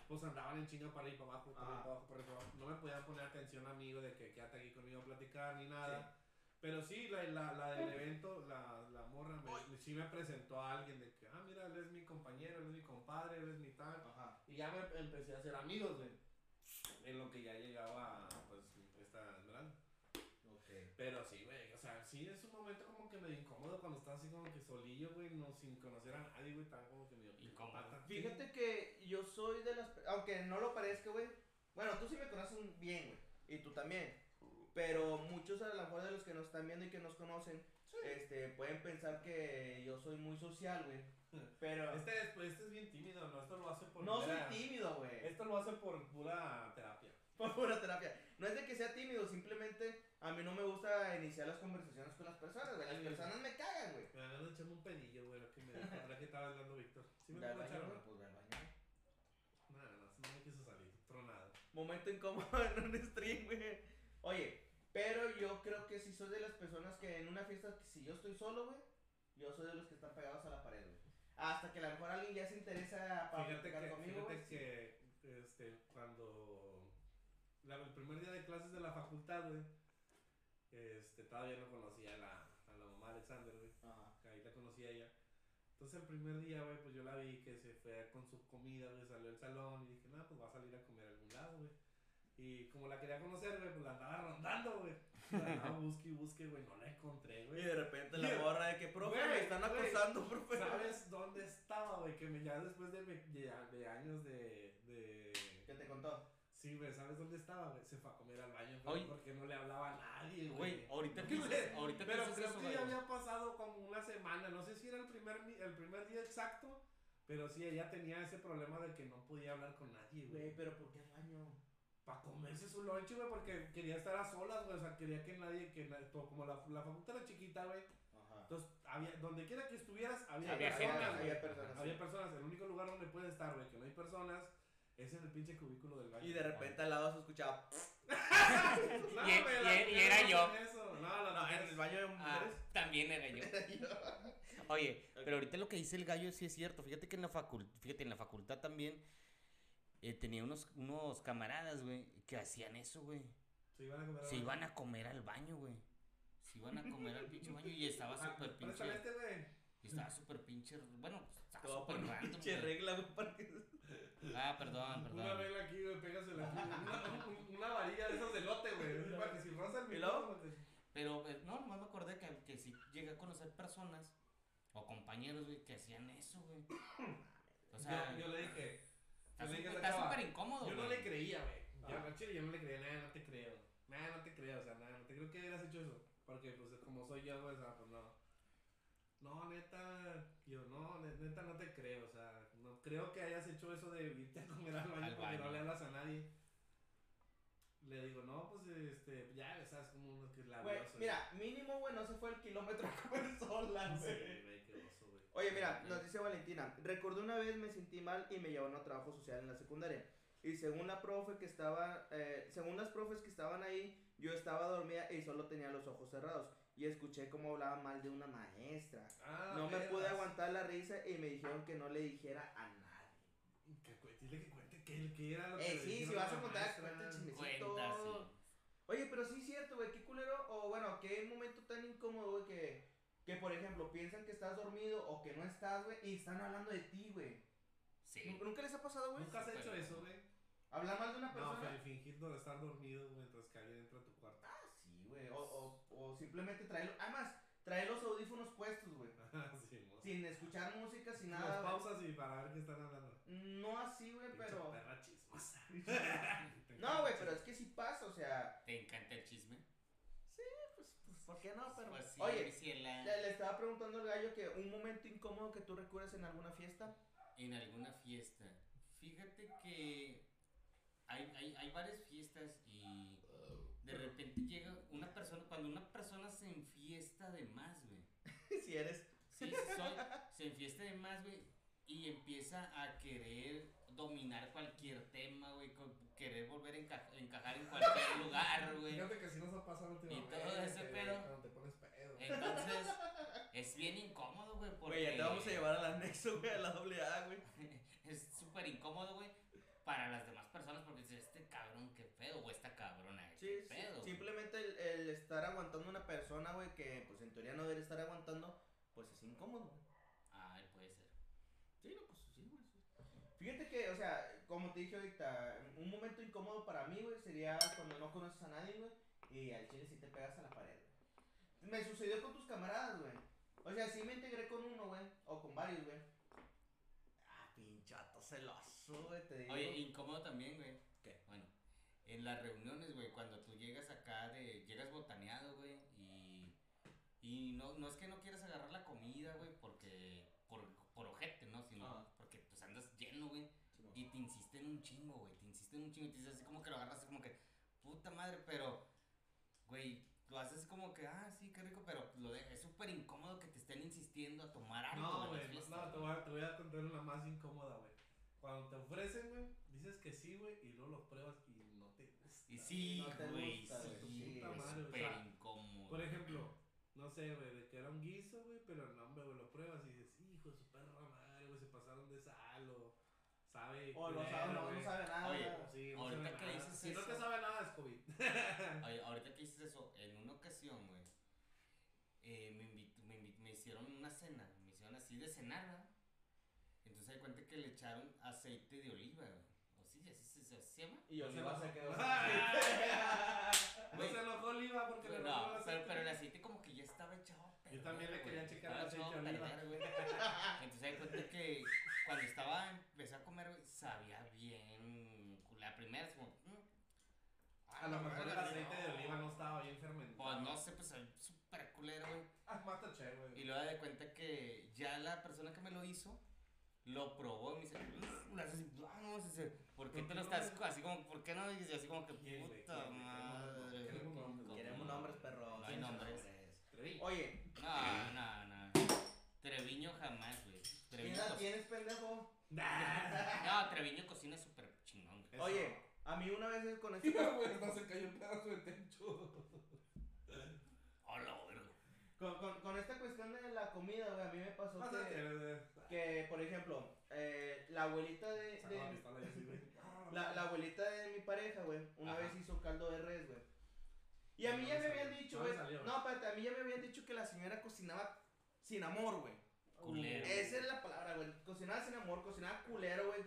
Speaker 3: pues andaban en chinga para ir para abajo, para ir
Speaker 2: Ajá.
Speaker 3: para abajo, para ir para abajo. No me podían poner atención a mí, de que quédate aquí conmigo a platicar ni nada. Pero sí, la, la, la del evento, la, la morra, me, sí me presentó a alguien de que, ah, mira, él es mi compañero, él es mi compadre, él es mi tal.
Speaker 2: Ajá.
Speaker 3: Y ya me empecé a hacer amigos, güey. En lo que ya llegaba, pues, esta Esmeralda.
Speaker 2: Ok.
Speaker 3: Pero sí, güey, o sea, sí es un momento como que medio incómodo cuando estás así como que solillo, güey, no, sin conocer a nadie, güey, tan como que medio
Speaker 1: Incómodo.
Speaker 2: Fíjate que yo soy de las... Aunque no lo parezca, güey. Bueno, tú sí me conoces bien, güey. Y tú también. Pero muchos a lo mejor de los que nos están viendo y que nos conocen, este, pueden pensar que yo soy muy social, güey. Pero...
Speaker 3: Este, es, este es bien tímido, ¿no? Esto lo hace por
Speaker 2: no soy
Speaker 3: pura-
Speaker 2: tímido, güey.
Speaker 3: Esto lo hace por pura terapia.
Speaker 2: Por pura terapia. No es de que sea tímido, simplemente a mí no me gusta iniciar las conversaciones con las personas, güey. Las
Speaker 3: Ay,
Speaker 2: personas me cagan, güey.
Speaker 3: Me van a echarme un pedillo, güey, lo que me ahora que estaba hablando Víctor. ¿Sí me puedo echar,
Speaker 2: pues ve al baño.
Speaker 3: No, no, no me quiso salir, tronado.
Speaker 2: Momento incómodo en un stream, güey. Oye, pero yo creo que sí soy de las personas que en una fiesta, si yo estoy solo, güey, yo soy de los que están pegados a la pared, güey. Hasta que a lo mejor alguien ya se interesa para
Speaker 3: Fíjate que,
Speaker 2: conmigo,
Speaker 3: fíjate que este, cuando la- el primer día de clases de la facultad, güey, este, todavía no conocía a la, a la mamá de Alexander, güey.
Speaker 2: Ajá.
Speaker 3: que ahí la conocí a ella. Entonces el primer día, güey, pues yo la vi que se fue con su comida, güey, salió del salón y dije, no, pues va a salir a comer a algún lado, güey. Y como la quería conocer, güey, pues la andaba rondando, güey. Busque y busque, güey, no la encontré,
Speaker 2: Y
Speaker 3: güey.
Speaker 2: de repente la
Speaker 3: Bien.
Speaker 2: morra de que, profe, me están acosando, profe.
Speaker 3: ¿Sabes dónde estaba, güey? Que me, ya después de, de, de años de, de...
Speaker 2: ¿Qué te contó?
Speaker 3: Sí, güey, ¿sabes dónde estaba, güey? Se fue a comer al baño, güey, porque no le hablaba a nadie,
Speaker 1: Güey,
Speaker 3: güey.
Speaker 1: ahorita que ahorita
Speaker 3: Pero creo
Speaker 1: eso,
Speaker 3: que
Speaker 1: güey.
Speaker 3: ya había pasado como una semana, no sé si era el primer, el primer día exacto, pero sí, ella tenía ese problema de que no podía hablar con nadie,
Speaker 2: Güey,
Speaker 3: güey.
Speaker 2: pero ¿por qué al baño?
Speaker 3: Para comerse su lunch, güey, porque quería estar a solas, güey, o sea, quería que nadie, que na- to- como la, la facultad era chiquita, güey, entonces, había, donde quiera que estuvieras, había,
Speaker 1: Había
Speaker 3: personas,
Speaker 1: gente,
Speaker 2: había personas,
Speaker 3: Había
Speaker 2: sí.
Speaker 3: personas, el único lugar donde puedes estar, güey, que no hay personas, es en el pinche cubículo del baño.
Speaker 2: Y de repente al lado se escuchaba.
Speaker 3: No,
Speaker 1: Y-
Speaker 3: güey,
Speaker 1: y-
Speaker 3: las
Speaker 1: y era
Speaker 3: no
Speaker 1: yo.
Speaker 3: eso. No, no,
Speaker 2: No, en el baño de
Speaker 1: Ah,
Speaker 2: mujeres.
Speaker 1: también era yo. Oye, pero ahorita lo que dice el gallo sí es cierto. Fíjate que en la facultad, fíjate, en la facultad también eh, tenía unos, unos camaradas, güey, que hacían eso, güey.
Speaker 3: Se iban a comer.
Speaker 1: Se iban a comer al baño, güey. Se iban a comer al pinche baño y estaba
Speaker 3: Ah,
Speaker 1: súper pinche.
Speaker 3: este, güey.
Speaker 1: y Estaba súper pinche. Bueno, pues, estaba súper
Speaker 2: una
Speaker 1: random.
Speaker 2: pinche
Speaker 1: güey.
Speaker 2: regla, güey, para que-
Speaker 1: Ah, perdón,
Speaker 3: Una
Speaker 1: perdón.
Speaker 3: regla aquí, güey, pégasela aquí. Una, un- una varilla de esas de lote, güey. Para que si roza el te-
Speaker 1: Pero eh, no, nomás me acordé que, que sí llegué a conocer personas o compañeros, güey, que hacían eso, güey. O sea,
Speaker 3: yo, yo le dije.
Speaker 1: Está súper- incómodo,
Speaker 3: Yo no
Speaker 1: güey.
Speaker 3: le creía, güey. Yo, chile, yo no le creía nada, no te creo. Nah, no te creo, o sea, nada, no te creo que hubieras hecho eso. Porque, pues, como soy yo, güey, o sea, pues no. No, neta, yo no, ne- neta no te creo, o sea, no creo que hayas hecho eso de irte a comer al baño
Speaker 1: Al
Speaker 3: porque no le hablas a nadie. Le digo, no, pues, este, ya, sabes, como uno que es
Speaker 2: Güey,
Speaker 3: labioso.
Speaker 2: mira, mínimo, güey, no se fue el kilómetro a comer sola,
Speaker 3: Sí,
Speaker 2: güey.
Speaker 3: güey, güey.
Speaker 2: Oye, mira, nos dice Valentina, recordé una vez me sentí mal y me llevaron a trabajo social en la secundaria. Y según la profe que estaba, eh, según las profes que estaban ahí, yo estaba dormida y solo tenía los ojos cerrados. Y escuché cómo hablaba mal de una maestra.
Speaker 3: Ah,
Speaker 2: no me pude aguantar la risa y me dijeron que no le dijera a nadie.
Speaker 3: Que dile que cuente que, que era lo que
Speaker 2: Eh, sí, si vas a contar, cuenta el chismecito.
Speaker 1: Cuenta, sí.
Speaker 2: Oye, pero sí es cierto, güey, qué culero, o bueno, qué momento tan incómodo, güey, que, que por ejemplo piensan que estás dormido o que no estás, güey, y están hablando de ti, güey.
Speaker 1: Sí.
Speaker 2: ¿Nu- ¿Nunca les ha pasado, güey?
Speaker 3: ¿Nunca has hecho eso, güey?
Speaker 2: Hablar mal de una
Speaker 3: No,
Speaker 2: persona.
Speaker 3: fi- fingir no estar dormido mientras que alguien entra a tu cuarto.
Speaker 2: Ah, sí, güey, o, o, o simplemente traerlo, además, traer los audífonos puestos, güey.
Speaker 3: sí, mo.
Speaker 2: Sin escuchar música, sin
Speaker 3: Las
Speaker 2: nada. güey.
Speaker 3: pausas y para ver qué están hablando.
Speaker 2: No así, güey, pero...
Speaker 3: perra chismosa.
Speaker 2: No, güey, pero es que sí pasa, o sea,
Speaker 1: ¿Te encanta el chisme?
Speaker 2: ¿Por qué no? Pero...
Speaker 1: Pues sí,
Speaker 2: Oye, le, le estaba preguntando al gallo que un momento incómodo que tú recuerdes en alguna fiesta.
Speaker 1: En alguna fiesta. Fíjate que hay, hay, hay varias fiestas y de repente llega una persona, cuando una persona se enfiesta de más, güey.
Speaker 2: si eres...
Speaker 1: Sí, sí soy, se enfiesta de más, güey, y empieza a querer dominar cualquier tema, güey, con- querer volver a enca- encajar en cualquier lugar, güey.
Speaker 3: Fíjate que si nos ha pasado últimamente.
Speaker 1: todo ese pedo.
Speaker 3: Cuando te pones pedo.
Speaker 1: Entonces, es bien incómodo, güey, porque...
Speaker 2: Güey, ya te vamos a llevar al anexo, güey, a la doble A, güey.
Speaker 1: es súper incómodo, güey, para las demás personas porque dices, este cabrón, qué pedo, o esta cabrona, qué
Speaker 2: sí,
Speaker 1: pedo. güey".
Speaker 2: simplemente el, el estar aguantando una persona, güey, que pues en teoría no debería estar aguantando, pues es incómodo, güey.
Speaker 1: Ay, puede ser.
Speaker 2: Sí, no, pues sí, güey. sí. Fíjate que, o sea, como te dije ahorita, un momento incómodo para mí, güey, sería cuando no conoces a nadie, güey, y al chile sí te pegas a la pared. Me sucedió con tus camaradas, güey. O sea, sí me integré con uno, güey, o con varios, güey. Ah, pinchato celoso, güey, te digo.
Speaker 1: Oye, incómodo también, güey.
Speaker 2: ¿Qué?
Speaker 1: Bueno, en las reuniones, güey, cuando tú llegas acá de, llegas botaneado, güey, y, y no, no es que no quieras agarrar la comida, güey, porque, por, por ojete, ¿no? Sino
Speaker 2: Ajá.
Speaker 1: porque pues andas lleno, güey,
Speaker 2: Sí, mo.
Speaker 1: y te insisten un chingo, güey, te insisten un chingo y te dices así como que lo agarras así como que, puta madre, pero, güey, lo haces como que, ah, sí, qué rico, pero lo de- es súper incómodo que te estén insistiendo a tomar algo,
Speaker 3: No, güey, no, no, te voy, a, te voy a contar una más incómoda, güey. Cuando te ofrecen, güey, dices que sí, güey, y luego lo pruebas y no te gusta.
Speaker 1: Y sí,
Speaker 2: No
Speaker 1: güey,
Speaker 2: güey,
Speaker 1: sí, súper
Speaker 3: sea,
Speaker 1: incómodo.
Speaker 3: Por ejemplo, no sé, güey, de que era un guiso, güey, pero no, hombre, güey, lo pruebas y dices, hijo de su perra madre, güey, se pasaron de sal o sabe.
Speaker 2: O no
Speaker 3: culero,
Speaker 2: sabe, no, no sabe nada.
Speaker 1: Oye.
Speaker 3: Sí, no
Speaker 1: Ahorita
Speaker 3: sabe
Speaker 1: que
Speaker 3: nada.
Speaker 1: dices
Speaker 3: Si no te
Speaker 1: eso-
Speaker 3: sabe nada, es COVID.
Speaker 1: Oye, ahorita que dices eso, en una ocasión, güey, eh, me, invit- me, invit- me hicieron una cena, me hicieron así de cenar, ¿verdad? Entonces se cuenta que le echaron aceite de oliva, güey. ¿O sí? ¿Así se, se, se llama?
Speaker 2: Y yo
Speaker 3: No se lo-
Speaker 2: a quedar.
Speaker 3: No se enojó Oliva porque le
Speaker 1: No,
Speaker 3: robó el
Speaker 1: pero,
Speaker 3: aceite.
Speaker 1: pero el aceite como que ya estaba echado.
Speaker 3: Yo también le quería checar el aceite de oliva.
Speaker 1: perder, güey. Entonces se cuenta que cuando estaba, empecé a comer, güey, sabía bien. La primera es como... mm,
Speaker 3: A lo mejor el aceite de oliva no estaba bien fermentado.
Speaker 1: Pues no sé, pues soy súper culero, güey.
Speaker 3: Ah, mata che, güey.
Speaker 1: Y luego de cuenta que ya la persona que me lo hizo lo probó y me dice, "Mm", le hace así, vamos, dice, ¿por qué
Speaker 3: ¿Por
Speaker 1: te
Speaker 3: qué
Speaker 1: lo
Speaker 3: no
Speaker 1: estás co- así como, ¿por qué no? Y así como que
Speaker 3: ¿Quién, güey?
Speaker 1: puta
Speaker 3: ¿Quién, güey?
Speaker 1: madre.
Speaker 3: Queremos
Speaker 1: ¿cómo-
Speaker 3: nombres.
Speaker 2: Queremos
Speaker 1: no?
Speaker 2: nombres, perro.
Speaker 1: No hay nombres.
Speaker 3: Trevi.
Speaker 2: Oye,
Speaker 1: No, no, no. Treviño jamás, güey.
Speaker 2: ¿quién
Speaker 1: Treviño, co-
Speaker 2: tienes, pendejo?
Speaker 1: no, Treviño cocina súper chingón. güey.
Speaker 3: Eso.
Speaker 2: Oye, a mí una vez con este...
Speaker 3: Mira, güey, no se cayó un pedazo de techo.
Speaker 1: Hola, güey.
Speaker 2: Con, con, con esta cuestión de la comida, güey, a mí me pasó
Speaker 3: Pásate,
Speaker 2: que, que, por ejemplo, eh, la abuelita de, de- la, la abuelita de mi pareja, güey, una
Speaker 1: Ajá.
Speaker 2: vez hizo caldo de res, güey. Y a mí
Speaker 3: No
Speaker 2: ya
Speaker 3: me salió,
Speaker 2: habían dicho,
Speaker 3: no
Speaker 2: güey, no, espérate, a mí ya me habían dicho que la señora cocinaba sin amor, güey.
Speaker 1: Culero.
Speaker 2: Esa es la palabra, güey, cocinaba sin amor, cocinaba culero, güey.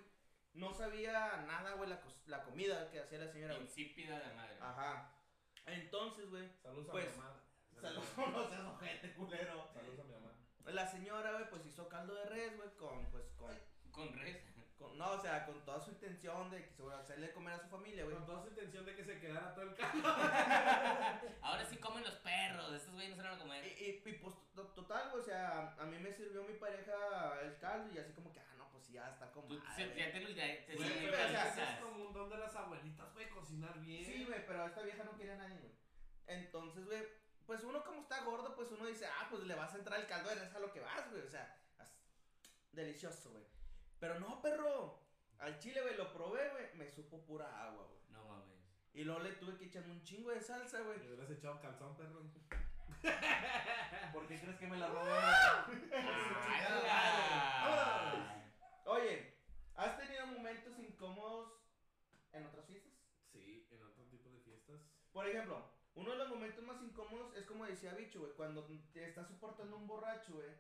Speaker 2: No sabía nada, güey, la, cos- la comida que hacía la señora, güey.
Speaker 1: Insípida de madre.
Speaker 2: Ajá. Entonces, güey,
Speaker 3: Saludos a
Speaker 2: Pues,
Speaker 3: mi mamá.
Speaker 2: saludos no seas ojete, culero.
Speaker 3: Saludos a mi mamá.
Speaker 2: La señora, güey, pues hizo caldo de res, güey, con, pues, con,
Speaker 1: Con res.
Speaker 2: Con, no, o sea, con toda su intención de que a hacerle comer a su familia, güey.
Speaker 3: Con toda su intención de que se quedara todo el caldo.
Speaker 1: Ahora sí comen los perros. Estos güeyes no se van a
Speaker 2: Y,
Speaker 1: comer.
Speaker 2: y, y, pues to- total, güey, o sea, a mí me sirvió mi pareja el caldo y así como que, sí, ya está como.
Speaker 1: Tú se- ya te lo te
Speaker 3: Güey,
Speaker 2: Sí,
Speaker 3: pero
Speaker 2: o sea,
Speaker 3: es como un don de las abuelitas, güey, cocinar bien.
Speaker 2: Sí, güey, pero esta vieja no quería a nadie, güey. Entonces, güey, pues uno como está gordo, pues uno dice, ah, pues le vas a entrar el caldo, eres a lo que vas, güey. O sea, as- delicioso, güey. Pero no, perro. Al chile, güey, lo probé, güey, me supo pura agua, güey.
Speaker 1: No mames.
Speaker 2: Y luego le tuve que echarme un chingo de salsa, güey.
Speaker 3: Le hubieras echado calzón, perro.
Speaker 2: ¿Por qué crees que me la robé? Oye, ¿has tenido momentos incómodos en otras fiestas?
Speaker 3: Sí, en otro tipo de fiestas.
Speaker 2: Por ejemplo, uno de los momentos más incómodos es como decía Bicho, güey, cuando te estás soportando un borracho, güey,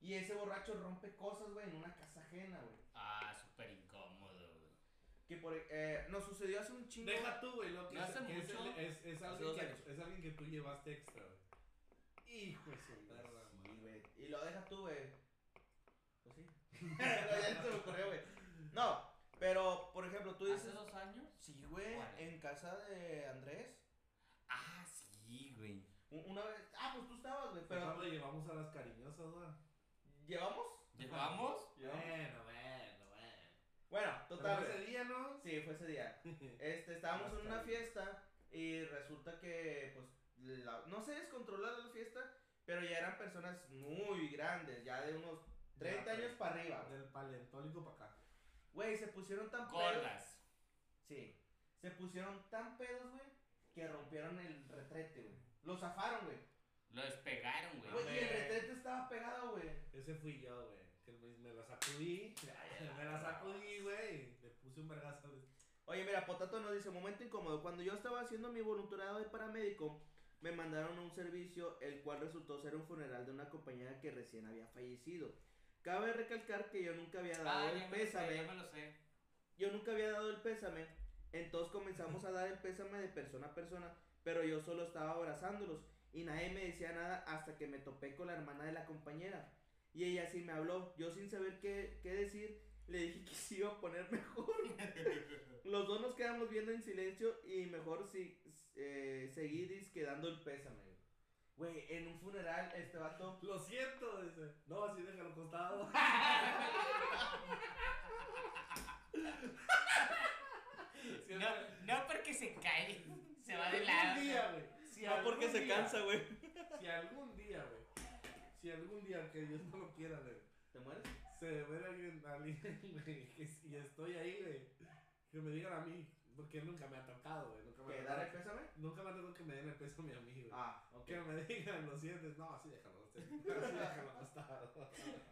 Speaker 2: y ese borracho rompe cosas, güey, en una casa ajena, güey.
Speaker 1: Ah, súper incómodo, güey.
Speaker 2: Que por, eh, nos sucedió hace un chingo.
Speaker 3: Deja tú, güey, lo que,
Speaker 1: hace
Speaker 3: que
Speaker 1: mucho.
Speaker 3: es, alguien que, es alguien que tú llevaste extra, güey. Hijo de su perra,
Speaker 2: Sí,
Speaker 3: madre.
Speaker 2: güey. Y lo deja tú, güey. Sí. ya se me ocurrió, güey. No, pero, por ejemplo, tú
Speaker 1: ¿Hace
Speaker 2: dices.
Speaker 1: dos años?
Speaker 2: Sí, güey, en casa de Andrés.
Speaker 1: Ah, sí, güey.
Speaker 2: Una vez. Ah, pues tú estabas, güey.
Speaker 3: Pero cuando llevamos a las cariñosas, güey.
Speaker 2: ¿Llevamos?
Speaker 1: ¿Llevamos?
Speaker 2: ¿Llevamos?
Speaker 3: Bueno, bueno, bueno.
Speaker 2: Bueno, total.
Speaker 3: Pero
Speaker 2: güey.
Speaker 3: ese día, ¿no?
Speaker 2: Sí, fue ese día. Este, estábamos en una fiesta y resulta que, pues, la- no se descontroló la fiesta, pero ya eran personas muy grandes, ya de unos 30
Speaker 3: Ya,
Speaker 2: años para arriba. güey.
Speaker 3: Del paleontólico para acá.
Speaker 2: Güey, se pusieron tan pedos.
Speaker 1: Gordas.
Speaker 2: Sí, se pusieron tan pedos, güey, que rompieron el retrete, güey. Lo zafaron, güey.
Speaker 1: Lo despegaron, güey.
Speaker 2: Güey, y el retrete estaba pegado, güey.
Speaker 3: Ese fui yo, güey. Que me, me la sacudí. me la sacudí, güey. Le puse un vergazo.
Speaker 2: Oye, mira, Potato nos dice, momento incómodo. Cuando yo estaba haciendo mi voluntariado de paramédico, me mandaron a un servicio, el cual resultó ser un funeral de una compañera que recién había fallecido. Cabe recalcar que yo nunca había dado
Speaker 1: Ah,
Speaker 2: el
Speaker 1: sé,
Speaker 2: pésame.
Speaker 1: ya me lo sé.
Speaker 2: Yo nunca había dado el pésame. Entonces comenzamos a dar el pésame de persona a persona, pero yo solo estaba abrazándolos y nadie me decía nada hasta que me topé con la hermana de la compañera. Y ella sí me habló. Yo sin saber qué, qué decir, le dije que se iba a poner mejor. Los dos nos quedamos viendo en silencio y mejor si, eh, disque dando el pésame. Güey. En un funeral este vato...
Speaker 3: Lo siento, dice. No, así déjalo acostado.
Speaker 1: No, no porque se cae, se va de
Speaker 3: algún
Speaker 1: lado.
Speaker 3: día, güey. Si
Speaker 2: No porque
Speaker 3: algún
Speaker 2: se
Speaker 3: día-
Speaker 2: cansa, güey.
Speaker 3: Si algún día, güey. Si algún día, que Dios no lo quiera, güey.
Speaker 2: ¿Te mueres?
Speaker 3: Se ve alguien, alguien, güey, que si estoy ahí, güey. Que me digan a mí. Porque nunca me ha tocado, güey. Nunca me
Speaker 2: ¿Que
Speaker 3: ha
Speaker 2: dar el
Speaker 3: tocado.
Speaker 2: pésame?
Speaker 3: Nunca me ha tocado que me den el peso a mi amigo.
Speaker 2: Ah, ok.
Speaker 3: Que me digan, lo sientes. No, así déjalo. Así déjalo acostado.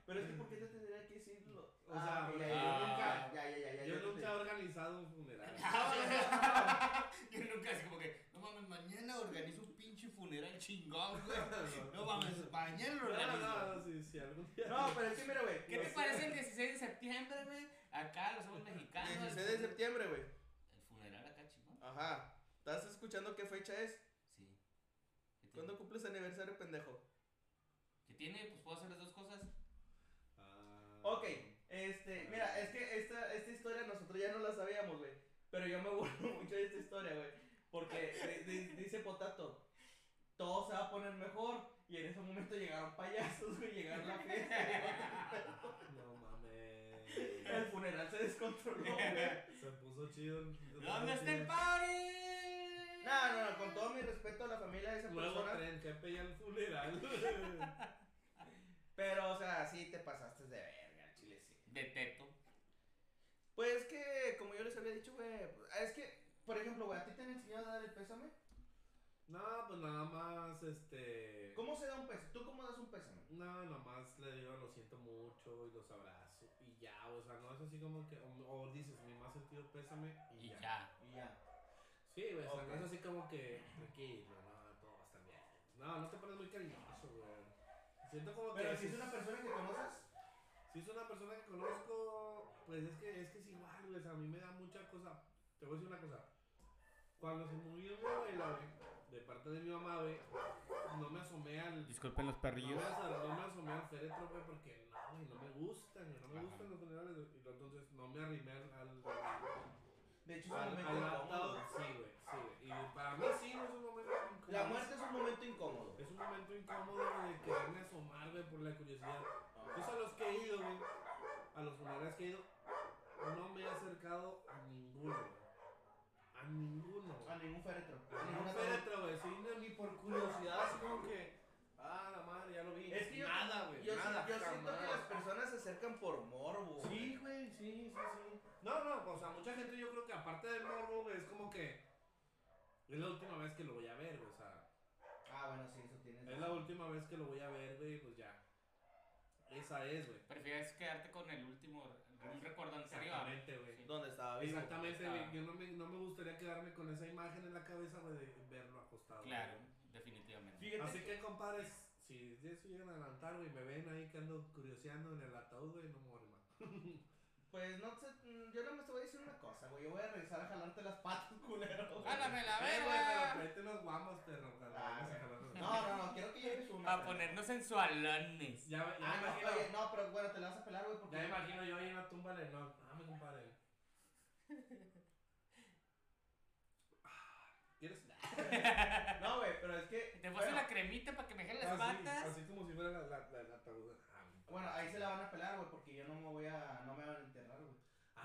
Speaker 2: Pero es que ¿por qué te tendría que decirlo?
Speaker 3: O sea,
Speaker 2: ok,
Speaker 3: porque
Speaker 2: ya,
Speaker 1: yo
Speaker 2: ya,
Speaker 1: nunca-
Speaker 2: Ya, ya, ya, ya.
Speaker 3: Yo
Speaker 2: te
Speaker 3: nunca he organizado un funeral.
Speaker 1: Yo nunca así como que, no mames, mañana organizo un pinche funeral chingón, güey. No mames, mañana lo
Speaker 3: No,
Speaker 1: organizo.
Speaker 3: no, no, si, si algún día.
Speaker 2: No, pero es que mira, güey.
Speaker 1: ¿Qué te parece el 16 de septiembre, güey? Acá los somos mexicanos.
Speaker 2: 16 de septiembre, güey.
Speaker 1: El funeral acá chingón.
Speaker 2: Ajá. ¿Estás escuchando qué fecha es?
Speaker 1: Sí.
Speaker 2: ¿Cuándo cumples aniversario, pendejo?
Speaker 1: ¿Qué tiene? Pues puedo hacer las dos cosas.
Speaker 3: Ah.
Speaker 2: Ok, este, mira, es que esta, esta historia nosotros ya no la sabíamos, güey. Pero yo me burlo mucho de esta historia, güey. Porque di- di- dice Potato, todo se va a poner mejor. Y en ese momento llegaron payasos, güey, llegaron a la fiesta.
Speaker 3: No.
Speaker 2: El funeral se descontroló, güey.
Speaker 3: Se puso chido.
Speaker 1: ¿Dónde está el party?
Speaker 2: No, no, no, con todo mi respeto a la familia de esa
Speaker 3: Luego
Speaker 2: persona.
Speaker 3: tren, Chepe y el funeral.
Speaker 2: Pero, o sea, sí te pasaste de verga, al chile sí.
Speaker 1: De teto.
Speaker 2: Pues que, como yo les había dicho, güey, es que, por ejemplo, güey, ¿a ti te han enseñado a dar el pésame?
Speaker 3: No, pues nada más, este.
Speaker 2: ¿Cómo se da un pésame? ¿Tú cómo das un pésame?
Speaker 3: No, nomás le digo lo siento mucho y los abrazo y ya, o sea, no es así como que, o, o dices mi más sentido pésame y,
Speaker 1: Y
Speaker 3: ya.
Speaker 1: ya.
Speaker 2: Y ya.
Speaker 3: Sí, güey, o sea,
Speaker 2: Ok.
Speaker 3: no es así como que tranquilo, no, todo va a estar bien. No, no te pones muy cariñoso, güey. Siento como
Speaker 2: Pero
Speaker 3: que.
Speaker 2: si es una persona que conoces,
Speaker 3: Si es una persona que conozco, pues es que es, que es igual, güey. O sea, a mí me da mucha cosa. Te voy a decir una cosa. Cuando se murió mi abuela, güey, de parte de mi mamá, güey, no me asomé al.
Speaker 1: Disculpen los
Speaker 3: No
Speaker 1: perrillos.
Speaker 3: me, as- no me asomé al féretro, güey, porque no, güey, no me gustan, güey, no me
Speaker 1: Ajá.
Speaker 3: gustan los funerales, y entonces no me arrimé al. al,
Speaker 2: De hecho, es un
Speaker 3: al,
Speaker 2: momento incómodo.
Speaker 3: Sí, güey, sí, güey. Y para mí sí, no es un momento incómodo.
Speaker 2: La muerte es un momento incómodo.
Speaker 3: Es un momento incómodo, de quererme asomar, güey, por la curiosidad. Pues a los que he ido, güey, a los funerales que he ido, no me he acercado a ninguno, güey. A ninguno.
Speaker 2: A ningún féretro.
Speaker 3: A ningún féretro, güey, sí, ni por curiosidad, así como que, ah, la madre, ya lo vi.
Speaker 2: Es que yo,
Speaker 3: nada, güey,
Speaker 2: yo,
Speaker 3: nada,
Speaker 2: yo siento que
Speaker 3: jamás.
Speaker 2: las personas se acercan por morbo.
Speaker 3: Sí, sí, sí. No, no, o sea, mucha gente yo creo que aparte del morbo, güey, es como que es la última vez que lo voy a ver, güey, o sea,
Speaker 2: Ah, bueno, sí, eso tienes.
Speaker 3: es la última vez que lo voy a ver, güey, pues ya. Esa es, güey.
Speaker 1: ¿Prefieres quedarte con el último, un recuerdo anterior?
Speaker 3: Exactamente, güey.
Speaker 1: Sí.
Speaker 2: ¿Dónde estaba vivo?
Speaker 3: Exactamente, güey. Yo no me, no me gustaría quedarme con esa imagen en la cabeza, güey, de verlo acostado.
Speaker 1: Claro, definitivamente.
Speaker 2: Fíjate
Speaker 3: Así
Speaker 2: que-
Speaker 3: que, compadres, si de eso llegan a adelantar, güey, me ven ahí que ando curioseando en el ataúd, güey, no me voy a arrimar.
Speaker 2: Pues no sé, mm, yo no me te voy a decir una cosa, güey. Yo voy a regresar a jalarte las patas, culero.
Speaker 1: ¡Jálame la
Speaker 3: Eh, güey, pero
Speaker 1: verga!
Speaker 3: tráete unos guamos, perro.
Speaker 2: Ah. No, no, no, quiero que lleves una.
Speaker 1: Para ponernos sensualones.
Speaker 3: Ya, ya
Speaker 2: Ah,
Speaker 3: me
Speaker 2: no,
Speaker 3: imagino.
Speaker 2: oye, no, pero bueno, te la vas a pelar, güey, porque.
Speaker 3: Ya me imagino yo ahí en la tumba de no. Ah, me compadre. Ah, ¿Quieres?
Speaker 2: No, güey, pero es que.
Speaker 1: Te puse
Speaker 2: bueno,
Speaker 1: la cremita para que me jale las
Speaker 3: Así,
Speaker 1: patas.
Speaker 3: así como si fuera la, la, la, la. Ah,
Speaker 2: Bueno, ahí se la van a pelar, güey, porque yo no me voy a. No me van a enterrar, güey.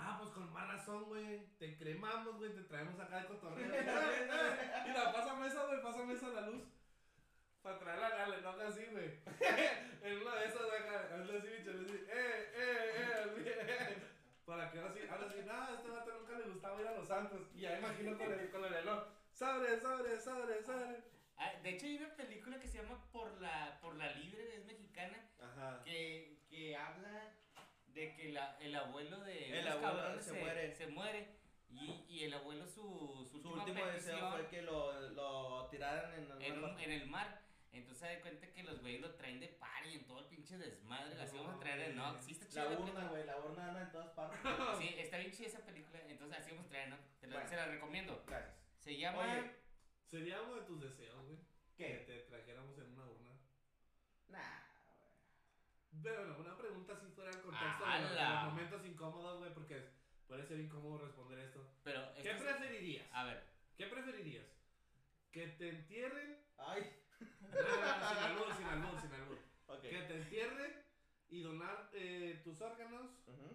Speaker 3: Ah, pues con más razón, güey. Te cremamos, güey. Te traemos acá de cotorreo. Mira, pásame esa, güey. Pásame esa la luz. Para traerla a la no haga así, güey. en una de esas, acá, Hazle así, bicho. así. Eh, eh, eh. Para que ahora sí, ahora sí, nada, este vato nunca le gustaba ir a los santos. Y ya imagino con el, con el reloj. Sobre, sobre, sobre, sobre.
Speaker 1: Ah, de hecho hay una película que se llama Por la, por la Libre, es mexicana,
Speaker 3: Ajá.
Speaker 1: que, que habla de que la, el abuelo de
Speaker 2: El
Speaker 1: unos
Speaker 2: abuelo
Speaker 1: cabrones
Speaker 2: se muere.
Speaker 1: se muere y, y el abuelo su, su,
Speaker 2: Su último deseo fue que lo, lo tiraran en
Speaker 1: en,
Speaker 2: alguna
Speaker 1: un- en el mar. Entonces se da cuenta que los güeyes lo traen de party en todo el pinche desmadre. Así vamos a traer, ¿no? Sí, está chida
Speaker 2: La
Speaker 1: la
Speaker 2: urna, güey, la urna anda en todas partes.
Speaker 1: Sí, está bien chida esa película. Entonces así vamos a traer, ¿no? Te la,
Speaker 2: Bueno.
Speaker 1: Se la recomiendo.
Speaker 2: Gracias.
Speaker 1: Se llama.
Speaker 2: Oye,
Speaker 3: Sería uno de tus deseos, güey. Que
Speaker 2: ¿qué?
Speaker 3: te trajéramos en una urna.
Speaker 2: Nah,
Speaker 3: Pero bueno, una pregunta si fuera el contexto de los, los momentos incómodos, güey, porque puede ser incómodo responder esto.
Speaker 1: Pero.
Speaker 3: ¿Qué
Speaker 1: esto es-
Speaker 3: preferirías?
Speaker 1: A ver.
Speaker 3: ¿Qué preferirías? ¿Que te entierren?
Speaker 2: Ay.
Speaker 3: No, no, no, sin albur, sin albur, sin albur. ¿Que te entierren y donar eh, tus órganos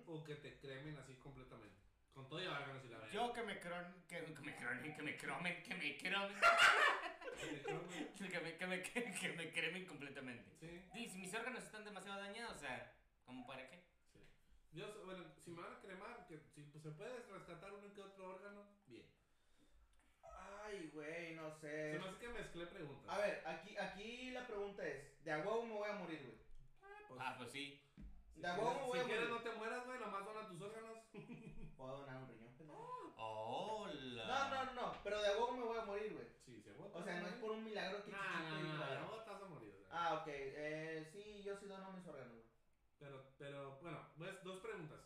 Speaker 3: o que te cremen así completamente? Con todo y órganos y la verdad.
Speaker 1: Yo que me cron, que, que me cronen, que me cromen, que me cromen,
Speaker 3: Que
Speaker 1: me, que me, que, que me cremen completamente.
Speaker 3: Sí,
Speaker 1: Y si mis órganos están demasiado dañados, o sea, ¿cómo para qué?
Speaker 3: sí. Yo, bueno, si me van a cremar, que si pues, se puede rescatar uno que otro órgano, bien.
Speaker 2: Ay, güey, no
Speaker 3: Se
Speaker 2: sé.
Speaker 3: me hace que mezclé preguntas.
Speaker 2: A ver, aquí, aquí la pregunta es: ¿de a huevo me voy a morir, güey?
Speaker 3: Pues,
Speaker 1: Ah, pues sí.
Speaker 2: De a huevo voy
Speaker 3: si quieres no te mueras, güey, nomás dona tus órganos.
Speaker 2: ¿Puedo donar un riñón, pendejo?
Speaker 1: Hola.
Speaker 2: No, no, no, pero de a huevo me voy a morir, güey.
Speaker 3: Sí, se agota.
Speaker 2: O sea, no es por un milagro que
Speaker 3: No,
Speaker 2: chiquito
Speaker 3: no, no, no, a morir.
Speaker 2: Ah, ok. Eh, sí, yo sí dono mis órganos, güey.
Speaker 3: Pero, pero, bueno, pues dos preguntas.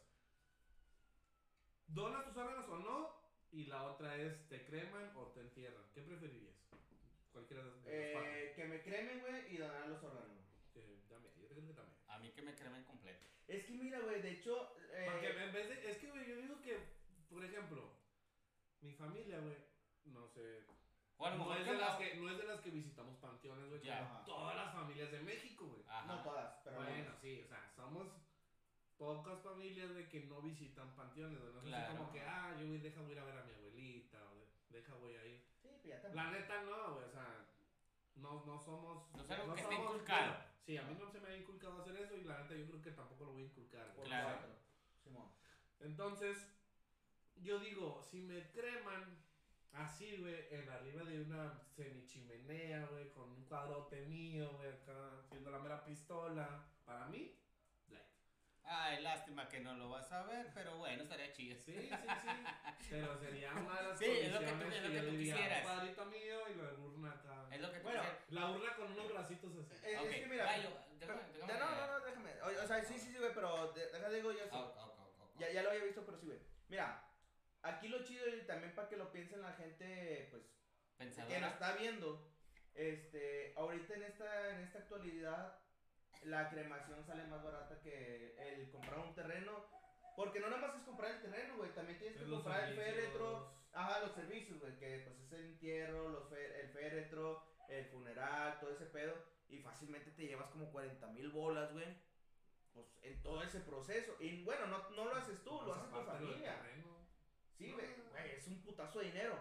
Speaker 3: ¿Donas tus órganos o no? Y la otra es, ¿te creman o te entierran? ¿Qué preferirías? Cualquiera de las.
Speaker 2: Eh, que me cremen, güey, y donar los órganos. güey.
Speaker 3: Que también, yo creo que también.
Speaker 1: A mí que me cremen completo.
Speaker 2: Es que mira, güey, de hecho. eh,
Speaker 3: Porque en vez de, es que, güey, yo digo que, por ejemplo, mi familia, güey, no sé,
Speaker 1: O a lo
Speaker 3: no es, de las
Speaker 1: no.
Speaker 3: que, no es de las que visitamos panteones, güey, todas las familias de México, güey.
Speaker 2: No todas, pero.
Speaker 3: Bueno,
Speaker 2: algunas.
Speaker 3: sí, o sea, somos pocas familias de que no visitan panteones, güey. No
Speaker 1: Claro.
Speaker 3: como que, ah, yo voy, deja voy a ir a ver a mi abuelita, o de- deja voy a ir.
Speaker 2: Sí, pues ya te
Speaker 3: La neta no, güey, o sea, no, no somos...
Speaker 1: No algo que esté
Speaker 3: somos-
Speaker 1: inculcado.
Speaker 3: bueno, sí, a mí no se me ha inculcado hacer eso y la neta yo creo que tampoco lo voy a inculcar.
Speaker 2: Por
Speaker 1: Claro.
Speaker 2: Simón.
Speaker 3: Entonces, yo digo, si me creman así, güey, en arriba de una semichimenea, güey, con un cuadrote mío, güey, acá, haciendo la mera pistola, para mí.
Speaker 1: Ay, lástima que no lo vas a ver, pero bueno, estaría chido.
Speaker 3: Sí, sí, sí. Pero sería una de las
Speaker 1: Sí, es lo que tú- es lo que tú quisieras.
Speaker 3: un cuadrito mío y la urna acá.
Speaker 1: Es lo que tú
Speaker 2: Bueno,
Speaker 1: quisieras.
Speaker 3: La urna con unos bracitos así.
Speaker 2: Eh, Es que mira.
Speaker 1: Gallo, déjame- déjame-
Speaker 2: no, no, no, déjame. O, o sea, sí, sí, sí, güey, pero de- déjame digo yo sí.
Speaker 1: Ah.
Speaker 2: Ya, ya lo había visto, pero sí, güey. Mira, aquí lo chido y también para que lo piensen la gente, pues, que nos está viendo, este, ahorita en esta, en esta actualidad, la cremación sale más barata que el comprar un terreno. Porque no nada más es comprar el terreno, güey, también tienes que
Speaker 3: Los
Speaker 2: comprar el féretro, ajá, los servicios, güey, que pues es el entierro, los fe- el féretro, el funeral, todo ese pedo, y fácilmente te llevas como 40 mil bolas, güey, pues en todo ese proceso. Y bueno, no, no lo haces tú, lo
Speaker 3: Más
Speaker 2: haces tu
Speaker 3: lo
Speaker 2: familia. Sí, güey, güey, es un putazo de dinero.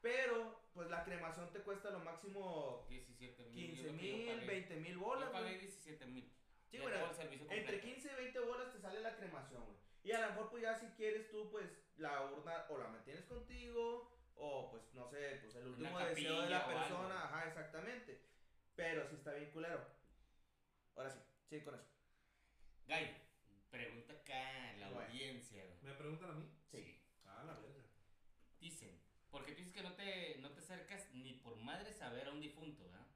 Speaker 2: Pero, pues la cremación te cuesta lo máximo
Speaker 1: 17 mil.
Speaker 2: 15 mil, 20 mil bolas,
Speaker 1: Yo pagué
Speaker 2: güey.
Speaker 1: 17 mil.
Speaker 2: Sí,
Speaker 1: servicio
Speaker 2: entre
Speaker 1: completo.
Speaker 2: 15 y 20 bolas te sale la cremación, güey. Y a lo mejor, pues ya si quieres tú, pues la urna o la mantienes contigo, o pues no sé, pues el último deseo de la persona, ajá, exactamente. Pero sí está bien culero. Ahora sí, sí, con eso.
Speaker 1: Gallo, pregunta acá a la
Speaker 2: Bueno.
Speaker 1: audiencia.
Speaker 3: ¿Me preguntan a mí?
Speaker 1: Sí.
Speaker 3: Ah, la verga.
Speaker 1: Dicen, porque tú dices que no te, no te acercas ni por madre saber a un difunto, ¿verdad?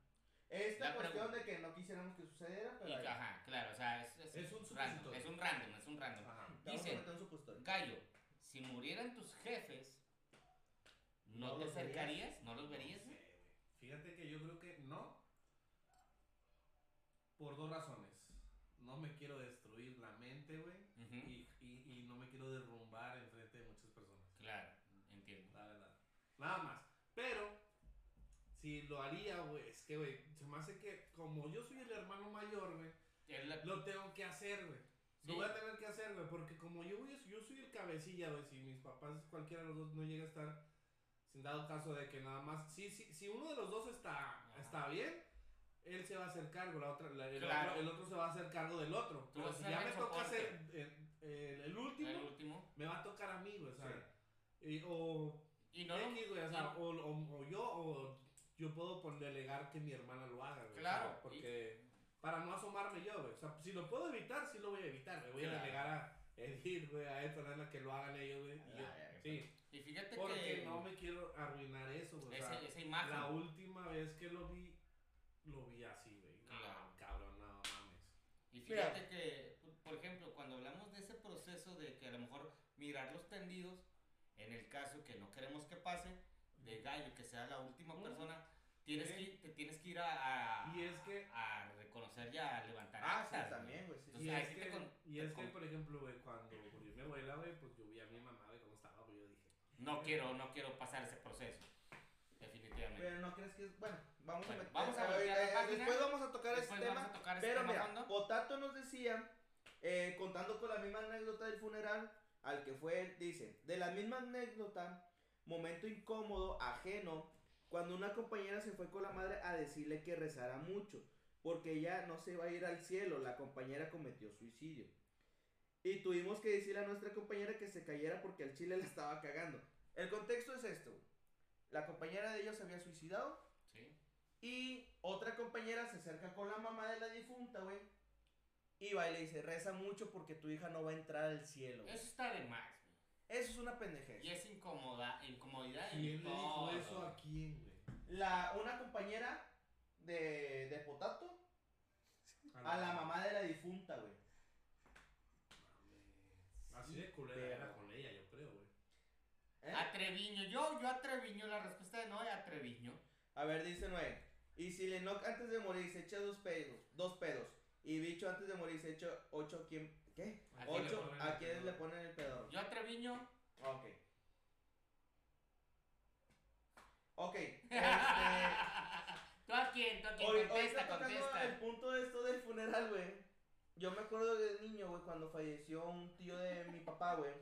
Speaker 2: Esta
Speaker 1: La
Speaker 2: cuestión de que no quisiéramos que sucediera, pero
Speaker 1: Y, ajá, claro, o sea, es, es,
Speaker 3: Es un
Speaker 1: random, es un random, es un random.
Speaker 3: Ajá.
Speaker 2: supositorio.
Speaker 1: Gallo, si murieran tus jefes, ¿no,
Speaker 2: No
Speaker 1: te
Speaker 2: verías.
Speaker 1: acercarías? ¿No los verías?
Speaker 3: No sé, güey. Fíjate que yo creo que no. Por dos razones. No me quiero destruir la mente, güey.
Speaker 1: Ujú,
Speaker 3: y, y, y no me quiero derrumbar en frente de muchas personas.
Speaker 1: Claro, entiendo.
Speaker 3: La verdad. Nada más. Pero, si lo haría, güey, es que, güey, se me hace que como yo soy el hermano mayor, güey,
Speaker 1: la-
Speaker 3: lo tengo que hacer, güey.
Speaker 1: Sí.
Speaker 3: Lo voy a tener que hacer, güey, porque como yo, voy, yo soy el cabecilla, güey, si mis papás, cualquiera de los dos, no llega a estar, sin dado caso de que nada más, si, si, si uno de los dos está, está bien, él se va a hacer cargo, la otra, la- el,
Speaker 1: Claro.
Speaker 3: otro, el otro se va a hacer cargo del otro. Pero si ya me toca hacer el, el- el último, me va a tocar a mí, güey, o y- o
Speaker 1: Y no lo-
Speaker 3: X, güey, o, sea, o, o- o yo, o yo puedo pon- delegar que mi hermana lo haga, güey.
Speaker 1: Claro,
Speaker 3: sea, porque para no asomarme yo, güey. O sea, si lo puedo evitar, sí lo voy a evitar, güey. Voy
Speaker 1: Claro.
Speaker 3: a delegar a Edith, güey, a esta nena que lo hagan ellos, güey. y yo-
Speaker 2: Ah, ya.
Speaker 3: Sí,
Speaker 1: Y fíjate
Speaker 3: porque
Speaker 1: que
Speaker 3: no me quiero arruinar eso, güey. O sea,
Speaker 1: esa imagen.
Speaker 3: la última vez que lo vi, lo vi así, güey. No,
Speaker 1: Claro.
Speaker 3: cabrón, no mames.
Speaker 1: Y fíjate que, por- por ejemplo, cuando hablamos de ese proceso de que a lo mejor mirar los tendidos, en el caso que no queremos que pase, de gallo, que sea la última persona, tienes que, te tienes que ir a, a,
Speaker 3: Y es que
Speaker 1: a reconocer ya, a levantar
Speaker 2: Ah, sí,
Speaker 1: güey.
Speaker 2: también, güey. sí,
Speaker 1: Entonces,
Speaker 3: Y
Speaker 1: ahí
Speaker 3: es,
Speaker 1: sí
Speaker 3: que,
Speaker 1: te con-
Speaker 3: y
Speaker 1: te
Speaker 3: es que,
Speaker 1: con-
Speaker 3: por ejemplo, güey, cuando murió mi abuela, güey, pues yo vi a mi mamá, güey, cómo estaba, pues yo dije,
Speaker 1: No quiero, no quiero pasar ese proceso. Definitivamente.
Speaker 2: Pero no crees que es. Bueno, vamos
Speaker 1: Bueno,
Speaker 2: a meter.
Speaker 1: vamos a voltear la página.
Speaker 2: Después vamos a tocar
Speaker 1: Después
Speaker 2: ese
Speaker 1: vamos
Speaker 2: tema.
Speaker 1: a tocar ese
Speaker 2: Pero
Speaker 1: tema
Speaker 2: mira. Potato nos decía, eh, contando con la misma anécdota del funeral al que fue él, dice: De la misma anécdota, momento incómodo, ajeno, cuando una compañera se fue con la madre a decirle que rezara mucho, porque ella no se va a ir al cielo, la compañera cometió suicidio. Y tuvimos que decirle a nuestra compañera que se cayera porque al chile la estaba cagando. El contexto es esto. La compañera de ellos se había suicidado
Speaker 1: Sí.
Speaker 2: y otra compañera se acerca con la mamá de la difunta, güey. Y va y le dice, reza mucho porque tu hija no va a entrar al cielo. güey".
Speaker 1: Eso está de más.
Speaker 2: Eso es una pendejez.
Speaker 1: Y es incómoda, incomodidad.
Speaker 3: ¿quién le dijo eso a quién, güey?
Speaker 2: La, una compañera de, de Potato a la mamá de la difunta, güey.
Speaker 3: Así de culera
Speaker 2: Pero-
Speaker 3: era con ella, yo creo, güey.
Speaker 2: ¿Eh?
Speaker 1: A Treviño, yo, yo a Treviño, la respuesta de Noé a Treviño.
Speaker 2: A ver, dice Noé. Y si Lennox antes de morir se echa dos pedos, dos pedos. Y Bicho antes de morir se echa ocho, ¿quién? ¿Qué?
Speaker 1: ¿A quién le
Speaker 2: Ocho,
Speaker 3: ponen
Speaker 2: ¿a
Speaker 3: el
Speaker 2: quiénes le
Speaker 3: pedo?
Speaker 2: ponen el pedorro?
Speaker 1: Yo a Treviño,
Speaker 2: Ok. Ok. Este,
Speaker 1: ¿Tú a quién? ¿Tú a quién?
Speaker 2: hoy, hoy
Speaker 1: contesta,
Speaker 2: está tocando
Speaker 1: contesta.
Speaker 2: el punto de esto del funeral, güey. Yo me acuerdo de niño, güey, cuando falleció un tío de mi papá, güey.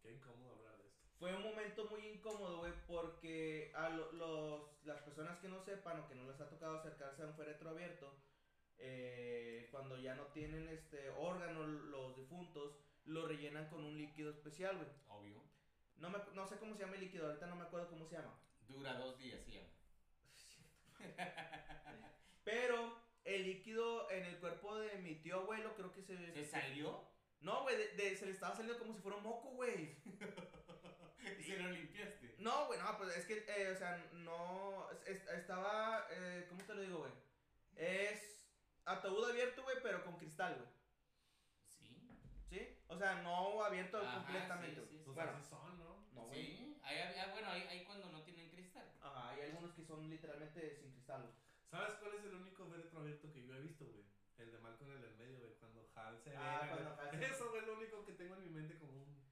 Speaker 3: Qué incómodo hablar de esto.
Speaker 2: Fue un momento muy incómodo, güey, porque a lo- los, las personas que no sepan o que no les ha tocado acercarse a un féretro abierto, eh, cuando ya no tienen este órgano los difuntos, lo rellenan con un líquido especial, güey.
Speaker 1: Obvio.
Speaker 2: No, me, no sé cómo se llama el líquido, ahorita no me acuerdo cómo se llama.
Speaker 1: Dura dos días, sí. llama.
Speaker 2: Pero el líquido en el cuerpo de mi tío abuelo creo que se...
Speaker 1: ¿Se salió?
Speaker 2: No, güey, de- de- se le estaba saliendo como si fuera un moco, güey.
Speaker 1: y se lo limpiaste.
Speaker 2: No, güey, no, pues es que, eh, o sea, no, es- estaba, eh, ¿cómo te lo digo, güey? Es ataúd abierto, güey, pero con cristal, güey.
Speaker 1: Sí.
Speaker 2: ¿Sí? O sea, no abierto
Speaker 1: Ajá,
Speaker 2: completamente.
Speaker 1: sí, sí,
Speaker 2: güey.
Speaker 3: Pues
Speaker 2: Bueno,
Speaker 3: así son, ¿no?
Speaker 2: no, güey.
Speaker 1: Sí. Ahí, había- bueno, ahí, ahí cuando no tienen cristal.
Speaker 2: Ajá, hay algunos unos que son literalmente sin cristal. güey.
Speaker 3: ¿Sabes cuál es el único féretro abierto que yo he visto, güey? El de Malcolm en el medio, güey. Cuando Hal se
Speaker 2: Ah,
Speaker 3: ve.
Speaker 2: cuando Hal se-
Speaker 3: Eso, güey, es lo único que tengo en mi mente como un.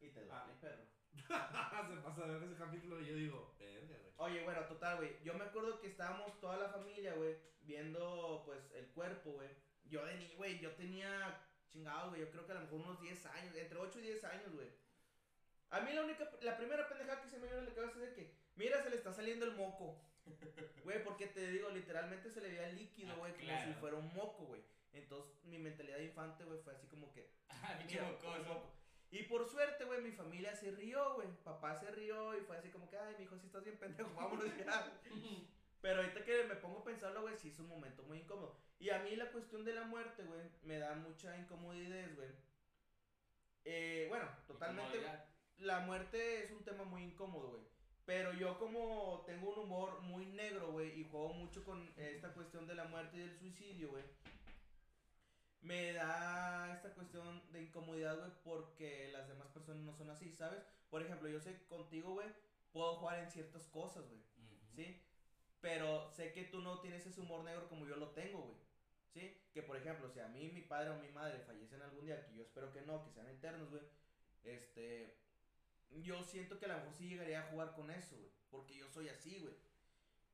Speaker 2: Y te duele,
Speaker 3: Ah.
Speaker 2: perro.
Speaker 3: se pasa a ver ese capítulo y yo digo, verga, güey.
Speaker 2: Oye, bueno, total, güey. Yo me acuerdo que estábamos toda la familia, güey, viendo, pues, el cuerpo, güey. Yo de niño, güey, yo tenía chingado, güey. Yo creo que a lo mejor unos 10 años, entre 8 y 10 años, güey. A mí la única, la primera pendejada que se me vino en la cabeza es de que, mira, se le está saliendo el moco. Güey, porque te digo, literalmente se le veía líquido,
Speaker 1: Ah,
Speaker 2: güey, como
Speaker 1: claro.
Speaker 2: si fuera un moco, güey. Entonces, mi mentalidad de infante, güey, fue así como que,
Speaker 1: Ah,
Speaker 2: Mira, moco. Y por suerte, güey, mi familia se rió, güey. Papá se rió y fue así como que, ay, mi hijo, si estás bien pendejo, vámonos ya. Pero ahorita que me pongo a pensarlo, güey, sí es un momento muy incómodo. Y a mí la cuestión de la muerte, güey, me da mucha incomodidad, güey. Eh, bueno, totalmente. La muerte es un tema muy incómodo, güey. Pero yo como tengo un humor muy negro, güey, y juego mucho con esta cuestión de la muerte y del suicidio, güey. Me da esta cuestión de incomodidad, güey, porque las demás personas no son así, ¿sabes? Por ejemplo, yo sé contigo, güey, puedo jugar en ciertas cosas, güey. ¿sí? Pero sé que tú no tienes ese humor negro como yo lo tengo, güey. ¿Sí? Que por ejemplo, si a mí mi padre o mi madre fallecen algún día, que yo espero que no, que sean eternos, güey. Este. Yo siento que a lo mejor sí llegaría a jugar con eso, güey. Porque yo soy así, güey.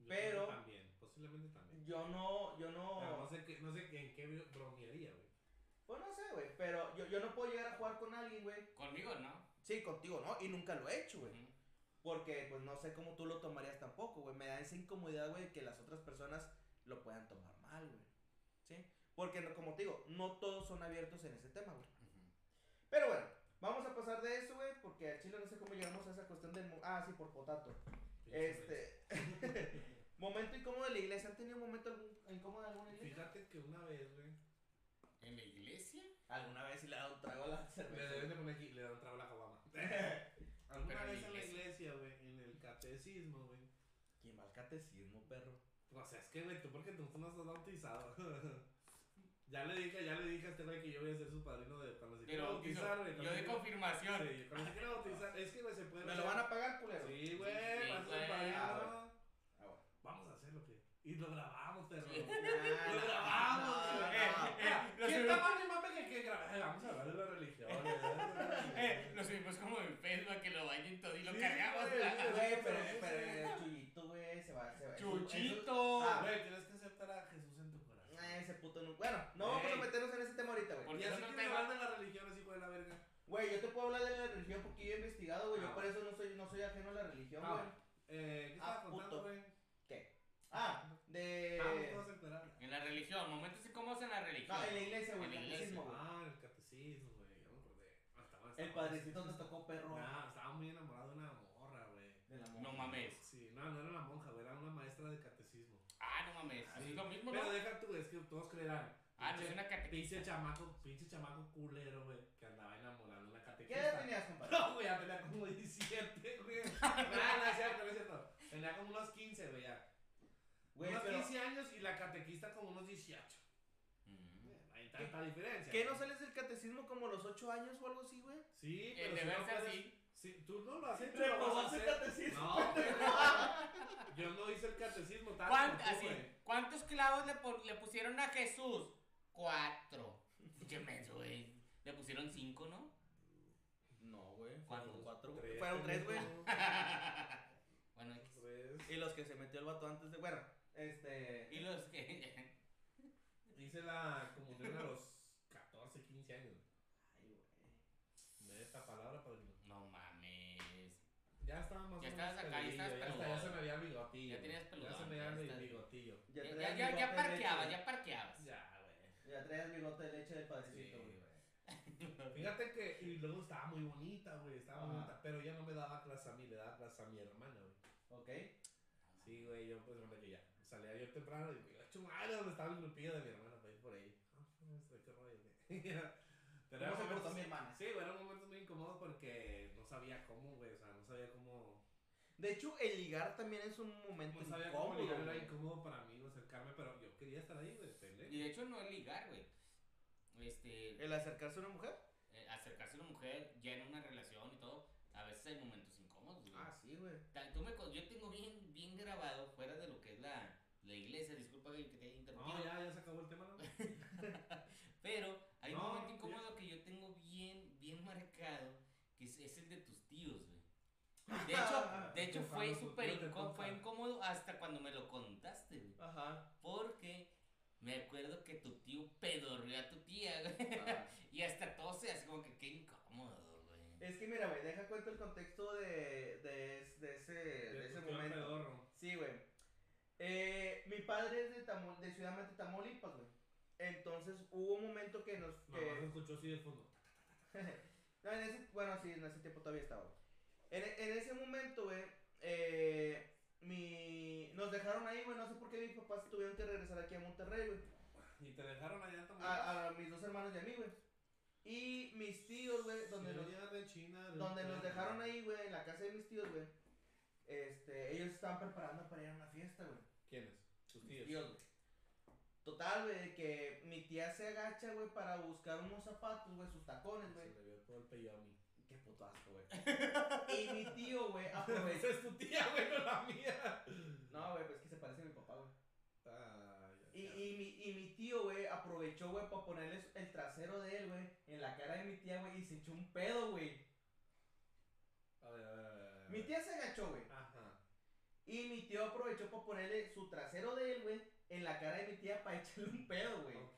Speaker 3: Yo
Speaker 2: Pero-
Speaker 3: También, posiblemente también.
Speaker 2: Yo no, yo no.
Speaker 3: Pero no sé, qué, no sé en qué bromearía, güey.
Speaker 2: Pues no sé, güey. Pero yo, yo no puedo llegar a jugar con alguien, güey.
Speaker 1: Conmigo, ¿no?
Speaker 2: Sí, contigo, ¿no? Y nunca lo he hecho, güey.
Speaker 1: Ujú.
Speaker 2: Porque, pues, no sé cómo tú lo tomarías tampoco, güey. Me da esa incomodidad, güey, que las otras personas lo puedan tomar mal, güey. ¿Sí? Porque, como te digo, no todos son abiertos en ese tema, güey. Pero bueno, vamos a pasar de eso, güey, porque al chile no sé cómo llegamos a esa cuestión del... Ah, sí, por potato. Este... momento incómodo de la iglesia. ¿Han tenido un momento algún- incómodo de alguna
Speaker 3: vez.
Speaker 2: iglesia?
Speaker 3: Fíjate que una vez, güey.
Speaker 1: ¿En la iglesia?
Speaker 2: Alguna vez sí le ha dado un trago a la
Speaker 3: Le
Speaker 2: cerveza.
Speaker 3: deben de poner aquí, le dan trago a la caguama. Alguna
Speaker 1: Pero en la
Speaker 3: vez en la
Speaker 1: iglesia.
Speaker 3: iglesia, güey, en el catecismo, güey.
Speaker 2: ¿Quién va al catecismo, perro?
Speaker 3: O sea, es que, güey, tú porque tú no estás bautizado. ya le dije, ya le dije a este güey que yo voy a ser su padrino de cuando se quiera
Speaker 1: Pero
Speaker 3: bautizar, güey.
Speaker 1: yo de confirmación.
Speaker 3: Sí, cuando se quiera bautizar. Es que, güey, se puede.
Speaker 2: ¿Me lo van a pagar, culero?
Speaker 3: Sí, güey,
Speaker 1: Sí,
Speaker 3: vas a ser padrino.
Speaker 2: Ah, bueno. Ah, bueno.
Speaker 3: Vamos a hacerlo, que. Y lo grabamos, perro.
Speaker 1: Sí.
Speaker 3: Lo grabamos,
Speaker 2: no,
Speaker 3: güey.
Speaker 2: no,
Speaker 1: Eh,
Speaker 2: no.
Speaker 1: eh, lo
Speaker 3: ¿Quién
Speaker 1: subimos-
Speaker 3: está más ni mame que que grabar? Ay, Vamos a hablar de la religión.
Speaker 1: Eh, lo subimos como en Facebook, que lo bañen todo y lo
Speaker 3: Sí,
Speaker 1: cargamos.
Speaker 3: güey,
Speaker 1: ¿verdad?
Speaker 2: Güey, pero,
Speaker 3: Sí,
Speaker 2: pero
Speaker 3: sí.
Speaker 2: el chuyito, güey, se va, se va.
Speaker 1: Chuchito.
Speaker 2: Ah,
Speaker 3: Güey, tienes que aceptar a Jesús en tu corazón.
Speaker 2: Ah, ese puto no. Bueno, no vamos a
Speaker 3: Ey.
Speaker 2: meternos en ese tema ahorita, güey.
Speaker 1: Porque
Speaker 3: Y así
Speaker 1: otro
Speaker 3: quieres
Speaker 1: tema-
Speaker 3: hablar de la religión, así hijo de la verga.
Speaker 2: Güey, yo te puedo hablar de la religión porque yo he investigado, güey.
Speaker 3: Ah,
Speaker 2: Yo por eso no soy, no soy ajeno a la religión,
Speaker 3: Ah,
Speaker 2: güey.
Speaker 3: Eh, ¿qué
Speaker 2: Ah,
Speaker 3: estaba contando,
Speaker 2: puto.
Speaker 3: güey?
Speaker 2: ¿Qué? Ah, de.
Speaker 3: Ah, no.
Speaker 1: En la religión, momentos incómodos en la religión.
Speaker 2: No, en la iglesia, güey.
Speaker 1: En la
Speaker 2: el
Speaker 1: iglesia.
Speaker 2: catecismo, güey.
Speaker 3: Ah, el catecismo, güey. Ah,
Speaker 2: El padrecito te tocó perro.
Speaker 3: Nah, estaba muy enamorado de una morra, güey.
Speaker 2: De la
Speaker 1: No
Speaker 2: monja.
Speaker 1: mames.
Speaker 3: Sí, no, no era una monja, güey. Era una maestra de catecismo.
Speaker 1: Ah, no mames.
Speaker 3: Ah,
Speaker 1: Es
Speaker 3: sí.
Speaker 1: lo mismo,
Speaker 3: Pero
Speaker 1: ¿no?
Speaker 3: deja tú, es que todos creerán.
Speaker 1: Ah, no es una catequista.
Speaker 3: Pinche chamaco, pinche chamaco culero, güey. Que andaba enamorando una
Speaker 2: ¿Qué
Speaker 3: catequista.
Speaker 2: edad tenías, compadre?
Speaker 3: No, güey, ya tenía como 17, güey. No, no es cierto, no es cierto. Tenía como unos 15, güey, ya.
Speaker 2: Güey,
Speaker 3: unos
Speaker 2: pero.
Speaker 3: 15 años y la catequista como unos 18.
Speaker 1: Mm.
Speaker 3: No hay tanta diferencia.
Speaker 2: ¿Qué no sales del catecismo como los 8 años o algo así, güey?
Speaker 3: Sí,
Speaker 1: El
Speaker 3: pero
Speaker 1: de
Speaker 3: si no puedes-
Speaker 1: así.
Speaker 3: Sí, tú no lo has hecho,
Speaker 2: Le
Speaker 3: lo vas a
Speaker 2: el
Speaker 3: hacer.
Speaker 2: catecismo.
Speaker 3: No. Yo no hice el catecismo tanto
Speaker 1: ¿Cuánt-
Speaker 3: como tú,
Speaker 1: así,
Speaker 3: güey.
Speaker 1: ¿Cuántos clavos le, le pusieron a Jesús? Cuatro. Qué menso, güey. Le pusieron cinco, ¿no?
Speaker 2: No, güey.
Speaker 1: ¿Cuántos?
Speaker 2: Fueron cuatro.
Speaker 3: Tres,
Speaker 2: Fueron tres, güey.
Speaker 1: Bueno, X.
Speaker 3: Tres.
Speaker 2: Y los que se metió el vato antes de. Bueno, este.
Speaker 1: y los que.
Speaker 3: Hice la comunión a los 14, 15 años.
Speaker 2: Ay, güey.
Speaker 3: De esta palabra, padrino.
Speaker 1: No mames.
Speaker 3: Ya estaba más
Speaker 1: Ya
Speaker 3: o menos
Speaker 1: estabas acá, ya estabas
Speaker 3: ya, se me el bigotillo.
Speaker 1: Ya tenías
Speaker 3: Ya
Speaker 1: peludón,
Speaker 3: se me veía
Speaker 1: ya
Speaker 3: el
Speaker 1: estás-
Speaker 3: bigotillo.
Speaker 1: Ya, ya, ya, ya
Speaker 2: de
Speaker 1: parqueabas, ya parqueabas.
Speaker 3: Ya, güey.
Speaker 2: Ya traías bigote de leche
Speaker 3: Sí,
Speaker 2: padrecito, güey.
Speaker 3: güey. Fíjate que, y luego estaba muy bonita, güey, estaba
Speaker 2: Ajá.
Speaker 3: bonita, pero ella no me daba clase a mí, le daba clase a mi hermana, güey.
Speaker 2: ¿Ok?
Speaker 3: Sí, güey, yo pues, bueno, que ya, salía yo temprano y me iba a hecho madre donde estaba el grupillo de mi hermana para ir por ahí. Ah, este, qué rollo, güey. Pero
Speaker 2: ¿Cómo
Speaker 3: eran
Speaker 2: se portó
Speaker 3: momentos-
Speaker 2: mi hermana?
Speaker 3: Sí, güey, eran momentos muy incómodos porque no sabía cómo, güey, o sea, no sabía cómo,
Speaker 2: De hecho, el ligar también es un momento
Speaker 3: no sabía cómo
Speaker 2: incómodo.
Speaker 3: ligar, era incómodo para mí, estar ahí, güey, pendejo.
Speaker 1: Y de hecho no es ligar, güey. Este,
Speaker 2: El acercarse a una mujer.
Speaker 1: eh, acercarse a una mujer ya en una relación y todo, a veces hay momentos incómodos, güey.
Speaker 2: Ah, sí, güey.
Speaker 1: Tú me yo tengo bien, bien grabado fuera de lo que es la, la iglesia. Disculpa que te haya interrumpido.
Speaker 3: No, ya, ya se acabó el tema, ¿no?
Speaker 1: Pero hay un momento
Speaker 3: ya.
Speaker 1: incómodo que yo tengo bien, bien marcado, que es, es el de tus tíos, güey. De hecho, de hecho fue súper incómodo, fue incómodo hasta cuando me lo contaste, güey.
Speaker 2: Ajá.
Speaker 1: Porque me acuerdo que tu tío pedorreó a tu tía, güey.
Speaker 2: Ah.
Speaker 1: Y hasta tose así como que qué incómodo, güey.
Speaker 2: Es que mira, güey, deja cuento el contexto de, de, de ese, de ese momento.
Speaker 3: pedorro.
Speaker 2: Sí, güey. Eh, mi padre es de, Tamau- de Ciudad Mante, Tamaulipas, güey. Entonces hubo un momento que nos. Que,
Speaker 3: escuchó así de fondo.
Speaker 2: no, en ese, bueno, sí, en ese tiempo todavía estaba. En, en ese momento, güey, eh, mi, nos dejaron ahí, güey. No sé por qué mis papás tuvieron que regresar aquí a Monterrey, güey.
Speaker 3: Y te dejaron allá también.
Speaker 2: A, a mis dos hermanos y a mí, güey. Y mis tíos, güey, donde los,
Speaker 3: de China. de
Speaker 2: donde nos dejaron ahí, güey, en la casa de mis tíos, güey. Este, ellos estaban preparando para ir a una fiesta, güey.
Speaker 3: ¿Quiénes? Tus
Speaker 2: Mis
Speaker 3: tíos.
Speaker 2: tíos, güey. Total, güey, que mi tía se agacha, güey, para buscar unos zapatos, güey, sus tacones, güey.
Speaker 3: Se le vio el pello a mí.
Speaker 2: Puto asco, güey. y mi tío, güey,
Speaker 3: Esa
Speaker 2: aprovechó.
Speaker 3: es tu tía, güey, no la mía.
Speaker 2: No, güey, pues que se parece a mi papá, güey.
Speaker 3: Ah, ya,
Speaker 2: Y,
Speaker 3: ya.
Speaker 2: y, mi, y mi tío, güey, aprovechó, güey, para ponerle el trasero de él, güey, en la cara de mi tía, güey, y se echó un pedo, güey.
Speaker 3: A ver, a ver, a ver, a ver.
Speaker 2: Mi tía se agachó, güey.
Speaker 3: Ajá.
Speaker 2: Y mi tío aprovechó para ponerle su trasero de él, güey, en la cara de mi tía para echarle un pedo, güey.
Speaker 3: Ok.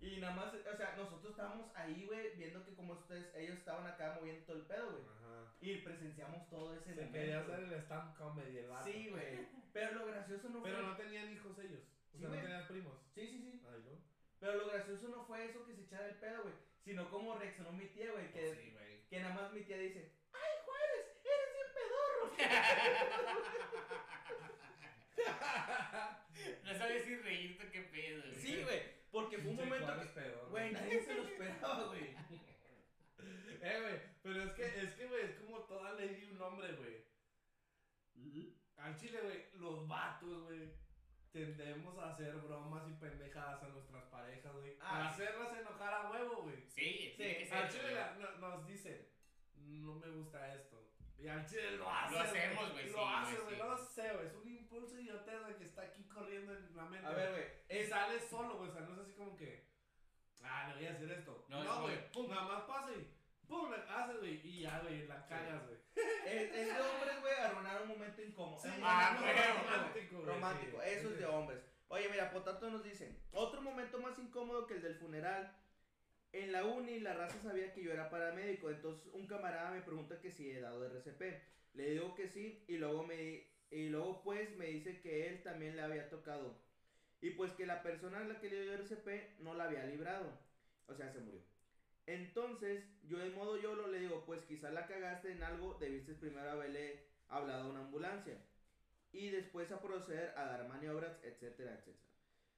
Speaker 2: Y nada más, o sea, nosotros estábamos ahí, güey, viendo que como ustedes, ellos estaban acá moviendo todo el pedo, güey.
Speaker 3: Ajá.
Speaker 2: Y presenciamos todo ese
Speaker 3: Se quería hacer el stand comedy el vato.
Speaker 2: Sí, güey. Pero lo gracioso no
Speaker 3: Pero
Speaker 2: fue.
Speaker 3: no tenían hijos ellos. O
Speaker 2: Sí,
Speaker 3: sea, no
Speaker 2: güey.
Speaker 3: tenían primos.
Speaker 2: Sí, sí, sí.
Speaker 3: Ay, ¿no?
Speaker 2: Pero lo gracioso no fue eso que se echara el pedo, güey. Sino como reaccionó mi tía, güey. Que,
Speaker 3: Pues sí, güey.
Speaker 2: que nada más mi tía dice: ¡Ay, Juárez! ¡Eres bien pedorro!
Speaker 1: No sabes si reírte qué pedo, güey.
Speaker 2: sí, güey. Porque fue un momento que. Güey, nadie se lo esperaba, güey.
Speaker 3: Eh, güey, pero es que, es que, güey, es como toda ley de un hombre, güey. Al chile, güey, los vatos, güey, tendemos a hacer bromas y pendejadas a nuestras parejas, güey.
Speaker 2: Ah, sí.
Speaker 3: hacerlas enojar a huevo, güey.
Speaker 1: Sí, tiene que.
Speaker 3: Al chile la- no- nos dicen, no me gusta esto. Y al chile lo hace.
Speaker 1: Lo hacemos, güey,
Speaker 3: Lo
Speaker 1: sí,
Speaker 3: hace,
Speaker 1: güey, sí.
Speaker 3: no sé, güey. Es un impulso idiota güey, que está aquí corriendo en la mente.
Speaker 2: A ver, güey.
Speaker 3: Y
Speaker 2: Es,
Speaker 3: sale solo, güey. O sea, no es así como que. Ah, le voy a hacer esto.
Speaker 1: No,
Speaker 3: No, güey.
Speaker 1: pum.
Speaker 3: Nada más pasa y. ¡Pum! Le haces, güey. Y ya, güey. La cagas, güey.
Speaker 2: es, es de hombres, güey, arruinar un momento incómodo.
Speaker 3: Sí,
Speaker 1: ah,
Speaker 2: momento
Speaker 1: güey,
Speaker 2: romántico,
Speaker 3: romántico, güey,
Speaker 2: Romántico,
Speaker 3: sí.
Speaker 2: eso es de hombres. Oye, mira, Potato nos dice: Otro momento más incómodo que el del funeral. En la uni, la raza sabía que yo era paramédico. Entonces, un camarada me pregunta que si he dado RCP. Le digo que sí. Y luego, me, y luego pues, me dice que él también le había tocado. Y pues que la persona a la que le dio RCP no la había librado. O sea, se murió. Entonces, yo de modo YOLO le digo, pues quizá la cagaste en algo, debiste primero haberle hablado a una ambulancia. Y después a proceder a dar maniobras, etcétera, etcétera.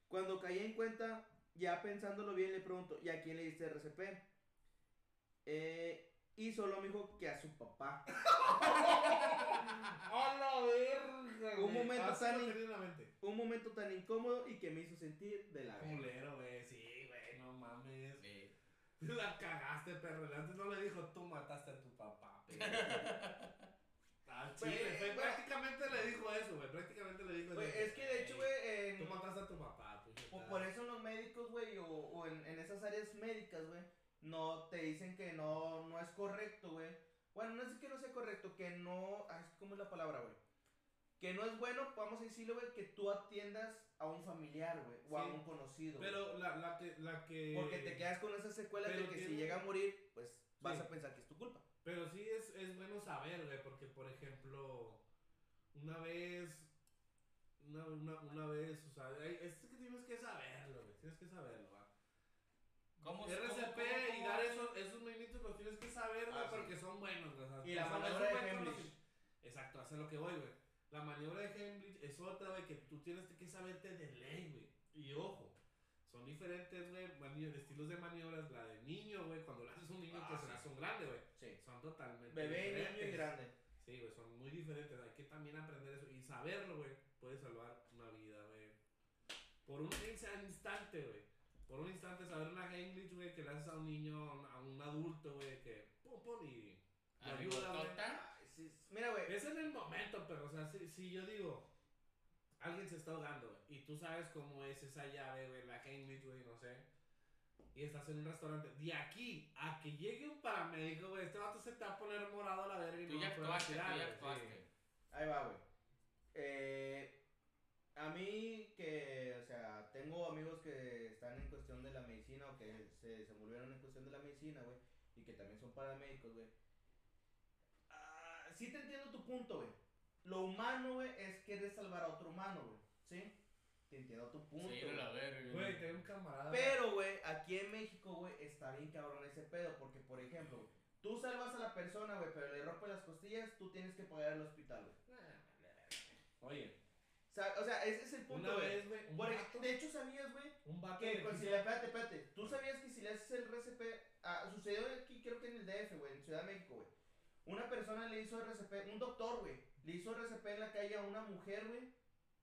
Speaker 2: Cuando caí en cuenta, ya pensándolo bien, le pregunto, ¿y a quién le diste RCP? Eh, y solo me dijo que a su papá.
Speaker 3: ¡A la verga!
Speaker 2: Un momento
Speaker 3: Así
Speaker 2: tan
Speaker 3: lo
Speaker 2: in-
Speaker 3: tenía en la mente.
Speaker 2: Un momento tan incómodo y que me hizo sentir de la verga.
Speaker 3: Culero, güey. Sí, güey. No mames.
Speaker 1: Sí.
Speaker 3: La cagaste, perro. Antes no le dijo, tú mataste a tu papá, perro. Chile, prácticamente le dijo eso, güey. Prácticamente le dijo eso.
Speaker 2: es que de hecho, güey, en-
Speaker 3: Tú mataste a tu papá, pues.
Speaker 2: Por, por eso los médicos, güey, o, o en, en esas áreas médicas, güey, no te dicen que no, no es correcto, güey. Bueno, no es que no sea correcto, que no. Ay, ¿Cómo es la palabra, güey? Que no es bueno, vamos a decirlo, güey, que tú atiendas a un familiar, güey, o a un conocido.
Speaker 3: Pero la, la que. La que
Speaker 2: Porque te quedas con esas secuelas de que si llega a morir, pues vas a pensar que es tu culpa.
Speaker 3: Pero sí es, es bueno saber, güey, porque por ejemplo, una vez, una, una, una vez, o sea, hay- es que tienes que saberlo, güey, tienes que saberlo, va.
Speaker 1: ¿Cómo
Speaker 3: RCP
Speaker 1: cómo- cómo-
Speaker 3: y dar esos, esos movimientos los tienes que saber, güey,
Speaker 2: Ah, sí.
Speaker 3: porque son buenos, güey. o sea,
Speaker 2: Y la
Speaker 3: un
Speaker 2: de.
Speaker 3: Exacto, hace lo que voy, güey. La maniobra de Heimlich es otra, güey, que tú tienes que saberte de ley, güey. Y ojo, son diferentes, güey, estilos de maniobras. La de niño, güey, cuando le haces a un niño
Speaker 2: Ah,
Speaker 3: que
Speaker 2: sí.
Speaker 3: se hace un grande, güey.
Speaker 2: Sí.
Speaker 3: Son totalmente
Speaker 2: Bebé, niño y
Speaker 3: diferentes.
Speaker 2: grande.
Speaker 3: Sí, güey, son muy diferentes. Hay que también aprender eso. Y saberlo, güey, puede salvar una vida, güey. Por un ins- instante, güey. Por un instante saber una English, güey, que le haces a un niño, a un, adulto, güey, que pum, pum, y lo ayuda,
Speaker 2: Mira, güey.
Speaker 3: Es en el momento, pero, o sea, si, si yo digo, alguien se está ahogando, güey, y tú sabes cómo es esa llave, güey, la Heimlich, güey, no sé, y estás en un restaurante, de aquí a que llegue un paramédico, güey, este vato se te va a poner morado a la verga y
Speaker 1: Tú
Speaker 3: no
Speaker 1: ya actuaste, tú
Speaker 3: respirar,
Speaker 1: ya
Speaker 3: güey,
Speaker 1: actuaste.
Speaker 3: sí.
Speaker 2: Ahí va, güey. Eh, a mí que, o sea, tengo amigos que están en cuestión de la medicina o que se, se volvieron en cuestión de la medicina, güey, y que también son paramédicos, güey. Sí te entiendo tu punto, güey. Lo humano, güey, es querer salvar a otro humano, güey. ¿Sí? Te entiendo tu punto.
Speaker 1: Sí,
Speaker 2: güey.
Speaker 1: la verga.
Speaker 3: Güey, tengo un camarada.
Speaker 2: Pero, güey, aquí en México, güey, está bien cabrón ese pedo. Porque, por ejemplo, güey, tú salvas a la persona, güey, pero le rompes las costillas, tú tienes que pagar el hospital, güey.
Speaker 3: Oye,
Speaker 2: O sea, o sea, ese es el punto,
Speaker 3: una
Speaker 2: güey.
Speaker 3: vez, güey, un
Speaker 2: Por
Speaker 3: vato,
Speaker 2: De hecho, ¿sabías, güey?
Speaker 3: un vato
Speaker 2: Que
Speaker 3: le
Speaker 2: con-
Speaker 3: quiso-
Speaker 2: si le, espérate, espérate. ¿Tú sabías que si le haces el RCP, ah, sucedió aquí, creo que en el DF, güey, en Ciudad de México, güey. Una persona le hizo RCP, un doctor, güey, le hizo RCP en la calle a una mujer, güey,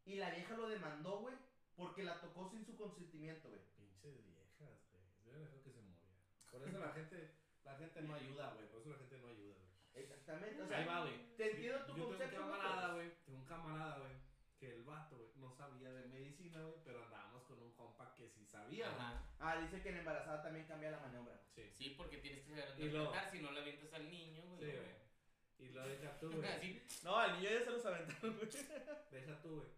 Speaker 2: y la vieja lo demandó, güey, porque la tocó sin su consentimiento, güey.
Speaker 3: Pinches viejas, güey. Yo dejó que se moría. Por eso la gente, la gente no ayuda, güey. Por eso la gente no ayuda, güey.
Speaker 2: Exactamente, o
Speaker 3: Ahí
Speaker 2: sea,
Speaker 3: va, güey.
Speaker 2: te entiendo tu
Speaker 3: Yo
Speaker 2: concepto,
Speaker 3: tengo un camarada, güey. Tengo un camarada, güey. Que el vato, güey, no sabía de medicina, güey. Pero un compa que sí sabía.
Speaker 1: Ajá.
Speaker 2: Ah, dice que en embarazada también cambia la maniobra.
Speaker 3: Sí.
Speaker 1: Sí, porque tienes que saber
Speaker 3: Y
Speaker 1: interpretar, si no le avientas al niño, güey.
Speaker 3: Sí, güey. Y lo deja tú, güey.
Speaker 1: Así,
Speaker 2: No, al niño ya se los aventaron, güey.
Speaker 3: Deja tú, güey.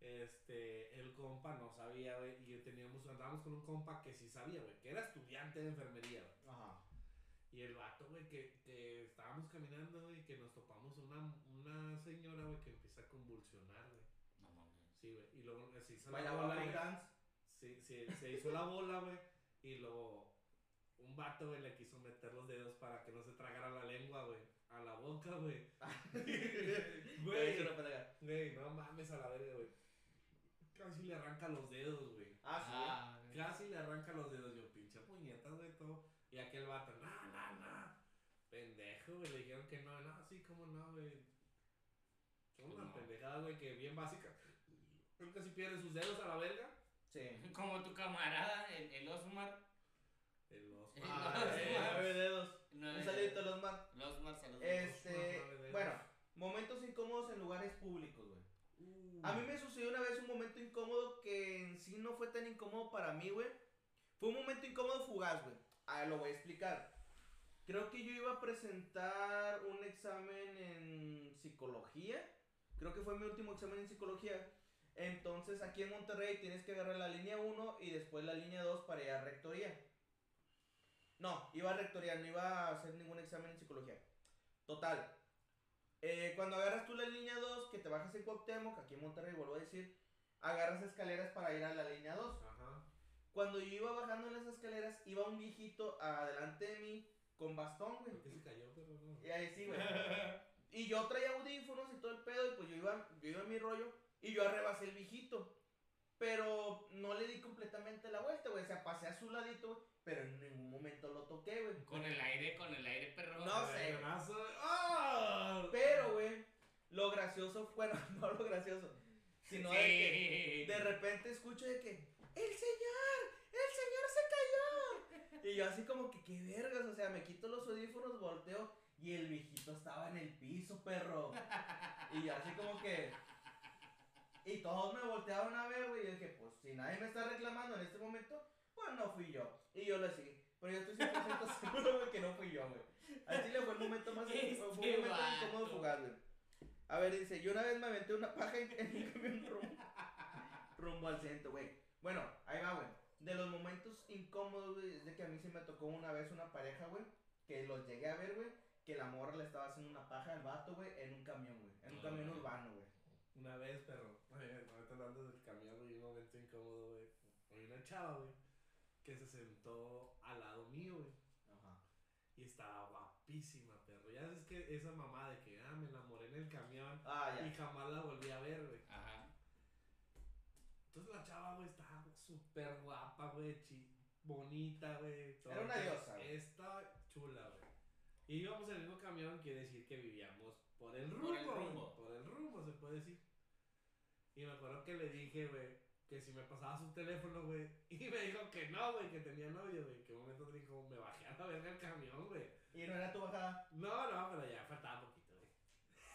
Speaker 3: Este, el compa no sabía, güey. Y teníamos, andábamos con un compa que sí sabía, güey. Que era estudiante de enfermería, güey.
Speaker 2: Ajá.
Speaker 3: Y el vato, güey, que, que estábamos caminando, güey, que nos topamos una, una señora, güey, que empieza a convulsionar, güey.
Speaker 1: No mames.
Speaker 3: Sí, güey. Y luego se hizo la
Speaker 2: Bailaba
Speaker 3: bola, güey.
Speaker 2: dance.
Speaker 3: Sí, sí, se hizo la bola, güey. Y luego un vato, güey, le quiso meter los dedos para que no se tragara la lengua, güey. A la boca, güey.
Speaker 2: Güey,
Speaker 3: Güey,
Speaker 2: se
Speaker 3: no mames a la verga, güey. Casi le arranca los dedos, güey.
Speaker 2: Ah, sí.
Speaker 1: Ah,
Speaker 3: Casi le arranca los dedos. Yo, pinche puñetas, güey, todo. Y aquel vato, no, no, no. Pendejo, güey. Le dijeron que no, no, sí, cómo no, güey. Son
Speaker 1: Pues
Speaker 3: una
Speaker 1: no.
Speaker 3: pendejada, güey, que bien básica. Creo que si pierde sus dedos a la verga.
Speaker 2: Sí.
Speaker 1: Como tu camarada, el, el Osmar.
Speaker 3: El oso.
Speaker 2: Ah, eh, nueve dedos.
Speaker 1: No,
Speaker 2: Un saludito a los más.
Speaker 1: El Osmar, saludos.
Speaker 2: Este,
Speaker 3: dedos.
Speaker 2: bueno, momentos incómodos en lugares públicos, güey.
Speaker 3: Uh.
Speaker 2: A mí me sucedió una vez un momento incómodo que en sí no fue tan incómodo para mí, güey. Fue un momento incómodo fugaz, güey. Ah, lo voy a explicar. Creo que yo iba a presentar un examen en psicología. Creo que fue mi último examen en psicología. Entonces aquí en Monterrey tienes que agarrar la línea 1 y después la línea 2 para ir a rectoría. No, iba a rectoría, no iba a hacer ningún examen en psicología. Total. Eh, cuando agarras tú la línea 2, que te bajas en Cuauhtémoc, aquí en Monterrey, vuelvo a decir, agarras escaleras para ir a la línea 2.
Speaker 3: Ajá.
Speaker 2: Cuando yo iba bajando en las escaleras, iba un viejito adelante de mí con bastón, güey.
Speaker 3: Creo que se cayó, pero no.
Speaker 2: Y ahí sí, güey. Y yo traía audífonos y todo el pedo, y pues yo iba, yo iba en mi rollo, y yo arrebasé el viejito. Pero no le di completamente la vuelta, güey. O sea, pasé a su ladito, güey, pero en ningún momento lo toqué, güey.
Speaker 1: Con el aire, con el aire, perro.
Speaker 2: No sé.
Speaker 3: ¡Ah!
Speaker 2: Pero, güey, lo gracioso, bueno, no lo gracioso, sino de que de repente escucho de que, ¡El señor! ¡El señor se cayó! Y yo así como que, qué vergas, o sea, me quito los audífonos, volteo y el viejito estaba en el piso, perro. Y yo así como que... Y todos me voltearon a ver, güey, y dije, pues si nadie me está reclamando en este momento, pues no fui yo. Y yo le seguí. Pero yo estoy 100% seguro, güey, que no fui yo, güey. Así le fue el momento más... fue un
Speaker 1: Este
Speaker 2: momento
Speaker 1: vato.
Speaker 2: incómodo fugaz, güey. A ver, dice, yo una vez me aventé una paja en, en un camión rumbo, rumbo al centro, güey. Bueno, ahí va, güey. De los momentos incómodos, güey, es de que a mí se me tocó una vez una pareja, güey, que los llegué a ver, güey, que la morra le estaba haciendo una paja al vato, güey, en un camión, güey. En un
Speaker 1: Ah,
Speaker 2: camión urbano, güey.
Speaker 3: Una vez, perro. Ahorita hablando del camión, güey, un momento incómodo, güey. Hay una chava, güey, que se sentó al lado mío, güey.
Speaker 2: Ajá.
Speaker 3: Y estaba guapísima, perro. Ya sabes que esa mamá de que, ah, me enamoré en el camión
Speaker 2: Ah,
Speaker 3: y jamás la volví a ver, güey.
Speaker 1: Ajá.
Speaker 3: Entonces la chava, güey, estaba súper guapa, güey, chi- bonita, güey.
Speaker 2: Era una diosa.
Speaker 3: Estaba chula, güey. Y íbamos en el mismo camión, quiere decir que vivíamos por el rumbo.
Speaker 1: Por el.
Speaker 3: Por el rumbo, se puede decir. Y me acuerdo que le dije, güey, que si me pasaba su teléfono, güey. Y me dijo que no, güey, que tenía novio, güey. Que un momento dijo, me bajé a la verga el camión, güey.
Speaker 2: Y no era tu bajada.
Speaker 3: No, no, pero ya faltaba poquito, güey.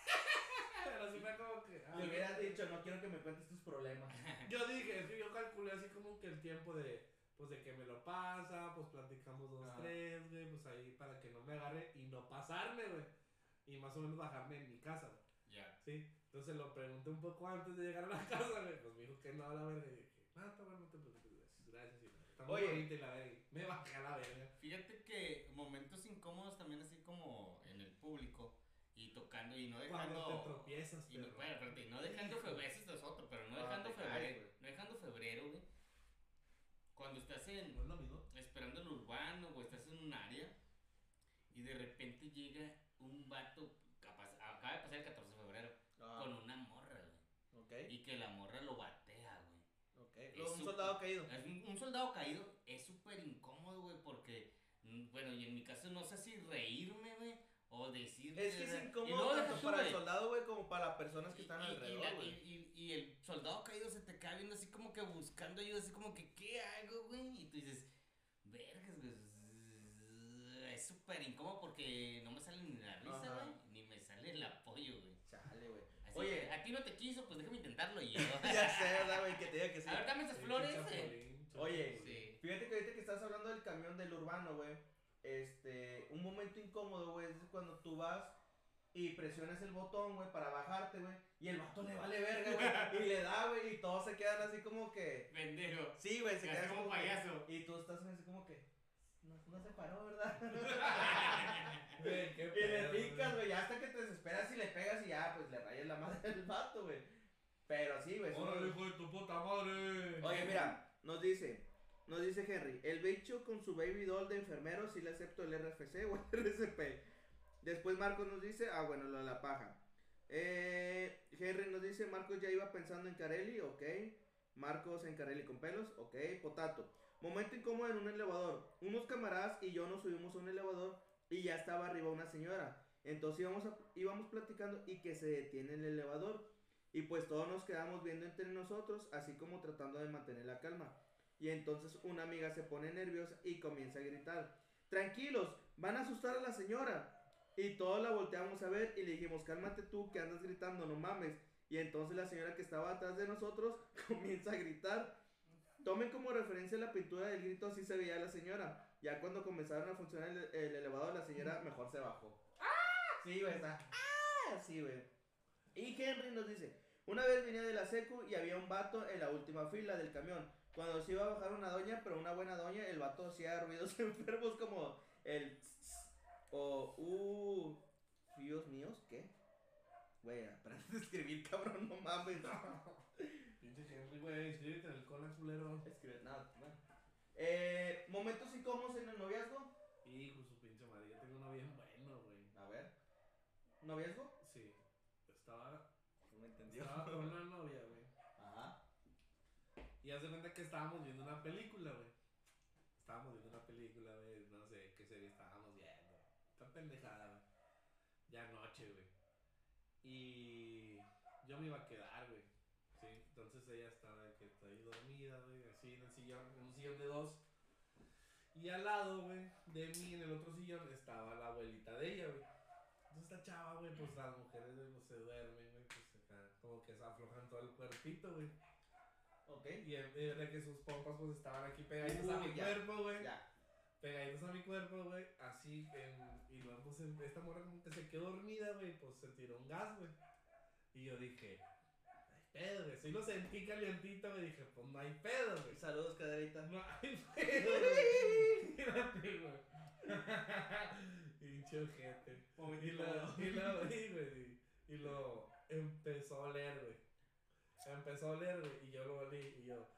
Speaker 3: pero sí fue como que. ah,
Speaker 2: Le hubieras dicho, no quiero que me cuentes tus problemas.
Speaker 3: Yo dije, es que yo calculé así como que el tiempo de, pues de que me lo pasa, pues platicamos dos, tres, güey, pues ahí para que no me agarre y no pasarme, güey. Y más o menos bajarme en mi casa, güey.
Speaker 1: Ya.
Speaker 3: Sí, entonces lo pregunté un poco antes de llegar a la casa, güey. Pues me dijo que no, a la verga. Y dije, está bueno, no te preocupes, gracias. Gracias, y está muy
Speaker 2: Oye.
Speaker 3: bonita y la verga. y Me bajé a la verga.
Speaker 1: Fíjate que momentos incómodos también así como en el público y tocando y no dejando...
Speaker 3: Cuando te tropiezas,
Speaker 1: Y no, bueno, espérate, no dejando febrero, eso es otro, pero no
Speaker 2: Ah,
Speaker 1: dejando febrero,
Speaker 2: güey.
Speaker 1: no dejando febrero, güey. Cuando estás en,
Speaker 3: ¿No es lo mismo?
Speaker 1: esperando el urbano o estás en un área y de repente llega un vato, capaz, acaba de pasar el 14 de febrero,
Speaker 2: Ah,
Speaker 1: con una morra, güey.
Speaker 2: ok,
Speaker 1: Y que la morra lo batea, güey.
Speaker 2: ok.
Speaker 1: Es
Speaker 2: Luego un soldado caído.
Speaker 1: Es un, un soldado caído es súper incómodo, güey, porque, mm, bueno, y en mi caso no sé si reírme, güey, o decir...
Speaker 2: Es que es incómodo tanto para el soldado, güey, como para las personas que
Speaker 1: y-
Speaker 2: están
Speaker 1: y-
Speaker 2: alrededor, güey.
Speaker 1: y, el soldado caído se te queda viendo así como que buscando ayuda, así como que, ¿qué hago, güey? Y tú dices, vergas, güey. Es súper incómodo porque no me sale ni la risa, güey, ni me sale el apoyo, güey.
Speaker 2: Chale, güey.
Speaker 1: Así
Speaker 2: Oye.
Speaker 1: que, a ti no te quiso, pues déjame intentarlo y yo.
Speaker 2: Ya sé, ¿verdad, güey? Que te diga que sí.
Speaker 1: A ver, dame esas
Speaker 3: Sí,
Speaker 1: flores, eh.
Speaker 2: Oye,
Speaker 1: Sí.
Speaker 2: Fíjate que ahorita que estás hablando del camión del urbano, güey. Este, un momento incómodo, güey, es cuando tú vas y presionas el botón, güey, para bajarte, güey. Y el vato le vale verga, güey. y le da, güey, y todos se quedan así como que.
Speaker 1: Pendejo.
Speaker 2: Sí, güey, se
Speaker 1: Así
Speaker 2: quedan
Speaker 1: como
Speaker 2: que-
Speaker 1: payaso.
Speaker 2: y tú estás así como que. No, no se paró, ¿verdad?
Speaker 3: Qué
Speaker 2: y le
Speaker 3: pedo,
Speaker 2: picas, güey, ya hasta que te desesperas y le pegas y ya, pues le rayas la madre del vato, güey. Pero sí, güey.
Speaker 3: ¡Órale, hijo de tu puta madre!
Speaker 2: Oye, mira, nos dice, nos dice Henry, el bicho con su baby doll de enfermero sí le acepto el RFC o el RCP. Después Marcos nos dice, ah, bueno, lo de la paja. Eh, Henry nos dice, Marcos ya iba pensando en Carelli, ok. Marcos en Carelli con pelos, ok. Potato. Momento incómodo en un elevador. Unos camaradas y yo nos subimos a un elevador y ya estaba arriba una señora. Entonces íbamos, a- íbamos platicando y que se detiene el elevador. Y pues todos nos quedamos viendo entre nosotros, así como tratando de mantener la calma. Y entonces una amiga se pone nerviosa y comienza a gritar, tranquilos, van a asustar a la señora. Y todos la volteamos a ver y le dijimos, cálmate tú que andas gritando, no mames. Y entonces la señora que estaba atrás de nosotros comienza a gritar. Tomen como referencia la pintura del grito, así se veía la señora. Ya cuando comenzaron a funcionar el, el elevador, la señora mejor se bajó. Sí, güey, está. ¡Ah! Sí, güey. Y Henry nos dice, una vez venía de la secu y había un vato en la última fila del camión. Cuando se iba a bajar una doña, pero una buena doña, el vato hacía ruidos enfermos como el o uh, Dios míos, ¿qué? Güey, aprende a escribir, cabrón, no mames.
Speaker 3: Güey, inscríbete en el Conan culero.
Speaker 2: Escribe, nada, bueno. Eh, momentos incómodos en el noviazgo.
Speaker 3: Hijo, su pinche madre, yo tengo uno bien bueno, güey.
Speaker 2: A ver. ¿Noviazgo?
Speaker 3: Sí, estaba,
Speaker 2: No me entendió.
Speaker 3: estaba con una novia, güey.
Speaker 2: Ajá.
Speaker 3: Y hace cuenta que estábamos viendo una película, güey. Estábamos viendo una película, güey. No sé qué serie estábamos viendo. Está pendejada, güey. Ya noche, güey. Y yo me iba a quedar, güey. Sí, entonces ella estaba de que está ahí Así en el sillón, en un sillón de dos. Y al lado, güey, de mí en el otro sillón estaba la abuelita de ella, güey. Entonces esta chava, güey, pues las mujeres güey, pues, se duermen, güey, pues acá, como que se aflojan todo el cuerpito, güey.
Speaker 2: Ok.
Speaker 3: Y vez de que sus pompas pues estaban aquí pegaditas a mi
Speaker 2: ya.
Speaker 3: cuerpo, güey.
Speaker 2: Ya.
Speaker 3: Pegaditas a mi cuerpo, güey. Así, en, y luego pues en- esta morra como que se quedó dormida, güey. Pues se tiró un gas, güey. Y yo dije, pedo, güey. Sí lo sentí calientito, güey. Dije, pues no hay pedo, güey.
Speaker 2: Saludos, caderita.
Speaker 3: No hay pedo. Mírate, güey. Ojete. Y lo, y lo, y, güey, y lo empezó a oler, güey. Empezó a oler, güey, y yo lo olí, y yo,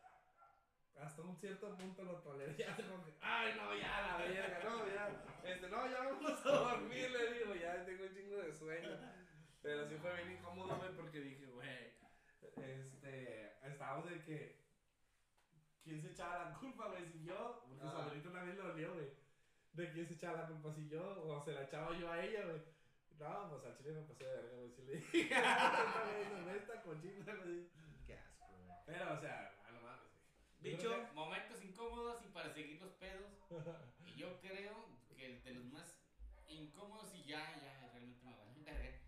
Speaker 3: hasta un cierto punto lo toleré, ya como que, ay, no, ya, la verga, no, ya, este, no, ya vamos a dormir, le digo, ya tengo un chingo de sueño. Pero sí fue bien incómodo, güey, porque dije, güey, este, estábamos de que, ¿quién se echaba la culpa, güey? Si yo, porque su
Speaker 2: Ah.
Speaker 3: abuelito también lo olió, güey. ¿De quién se echaba la culpa? Si yo, o se la echaba yo a ella, güey. No, pues al chile me pasé de verga, güey. Si le dije, "Esta- cochina, güey.
Speaker 2: Qué asco, güey.
Speaker 3: Pero, o sea, mames, güey. Yo
Speaker 2: Dicho,
Speaker 3: creo
Speaker 1: Momentos incómodos y para seguir los pedos. Y yo creo que de los más incómodos y ya, ya realmente me vale verga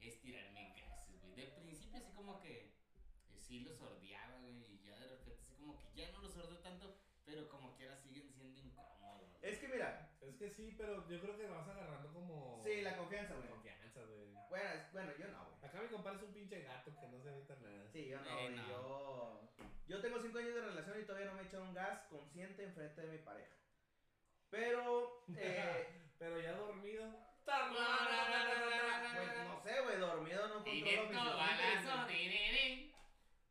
Speaker 1: es tirarme gases, güey. de principio así como que sí los sordeaba, güey, y ya de repente así como que ya no los sordeo tanto, pero como quiera siguen siendo incómodos.
Speaker 2: Es que mira,
Speaker 3: Es que sí, pero yo creo que vas agarrando como.
Speaker 2: sí, la confianza, güey.
Speaker 3: confianza, güey.
Speaker 2: Bueno, es- bueno, yo no, güey.
Speaker 3: Acá mi compadre es un pinche gato que no se evita nada.
Speaker 2: Sí, yo no,
Speaker 1: Eh,
Speaker 2: yo... Yo tengo cinco años de relación y todavía no me he echado un gas consciente enfrente de mi pareja. Pero, eh,
Speaker 3: Pero ya dormido.
Speaker 2: pues no sé, güey, dormido no controlo mis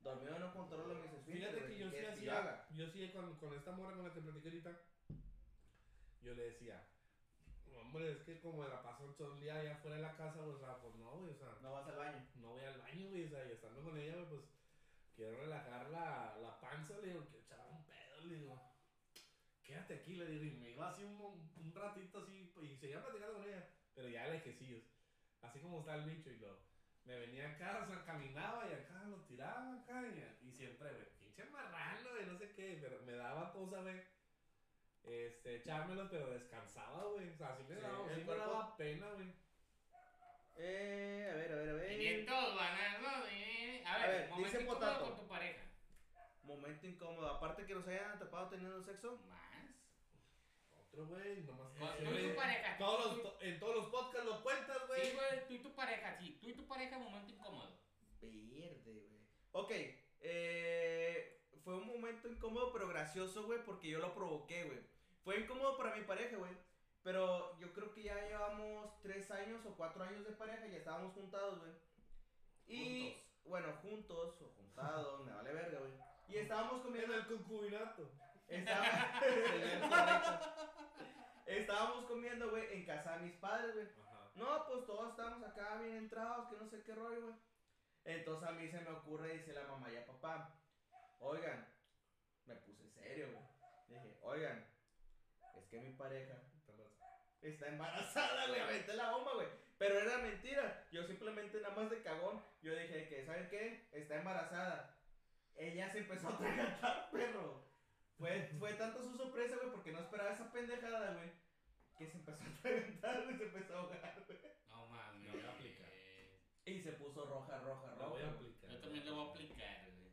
Speaker 2: Dormido no controlo mis esfínteres,
Speaker 3: Fíjate que yo
Speaker 2: ¿qué
Speaker 3: sí hacía.
Speaker 2: haga?
Speaker 3: Yo sí con, con esta morra con la que platiqué ahorita. Yo le decía. Hombre, es que como me la paso todo el día allá afuera de la casa, o sea, pues no, güey, o sea,
Speaker 2: No vas al baño.
Speaker 3: no voy al baño, güey, o sea, y estando con ella, pues quiero relajar la, la panza, le digo, quiero echar un pedo, le digo, quédate aquí, le digo, y me iba así un, un ratito así, y seguía platicando con ella, pero ya lejecillos, así como está el bicho, y lo, me venía acá, o sea, caminaba y acá lo tiraba acá, y, y siempre, güey, pinche marrano, güey, no sé qué, pero me daba cosa, güey. Este, echármelos, pero descansaba, güey. O sea, sí me,
Speaker 2: Sí,
Speaker 3: daba, sí me daba pena, güey.
Speaker 2: Eh, a ver, a ver, a ver.
Speaker 1: Directo, balazo, di, di, di. A
Speaker 2: A
Speaker 1: ver,
Speaker 2: ver,
Speaker 1: momento
Speaker 2: dice
Speaker 1: incómodo
Speaker 2: Potato.
Speaker 1: con tu pareja.
Speaker 2: Momento incómodo. Aparte que nos hayan atrapado teniendo sexo.
Speaker 3: Otro, güey, nomás.
Speaker 1: Tú y tu pareja.
Speaker 3: Todos los, to- en todos los podcasts lo cuentas, güey.
Speaker 1: Sí, güey, tú y tu pareja, sí. Tú y tu pareja, momento incómodo.
Speaker 2: Verde, güey. Ok, eh, fue un momento incómodo pero gracioso, güey, porque yo lo provoqué, güey. Fue incómodo para mi pareja, güey. Pero yo creo que ya llevamos tres años o cuatro años de pareja y ya estábamos juntados, güey. Y,
Speaker 1: Juntos.
Speaker 2: bueno, juntos o juntados, me vale verga, güey. Y estábamos
Speaker 3: En
Speaker 2: comiendo
Speaker 3: el concubinato.
Speaker 2: Estaba-. Estábamos comiendo, güey, en casa de mis padres, güey. No, pues todos estamos acá bien entrados, que no sé qué rollo, güey. Entonces a mí se me ocurre, dice la mamá y a papá, oigan, me puse serio, güey. Dije, oigan, es que mi pareja está embarazada, güey, aventé la bomba, güey. Pero era mentira. Yo simplemente nada más de cagón, yo dije que, ¿saben qué? Está embarazada. Ella se empezó a atragantar, perro. Fue, fue tanto su sorpresa, güey, porque no esperaba esa pendejada, güey. Que se empezó a atragantar, güey, se empezó a ahogar, güey.
Speaker 1: No mames.
Speaker 3: Lo voy a aplicar.
Speaker 2: Y se puso roja, roja,
Speaker 3: Lo voy a
Speaker 2: roja.
Speaker 3: aplicar.
Speaker 1: Yo también lo voy a aplicar, güey.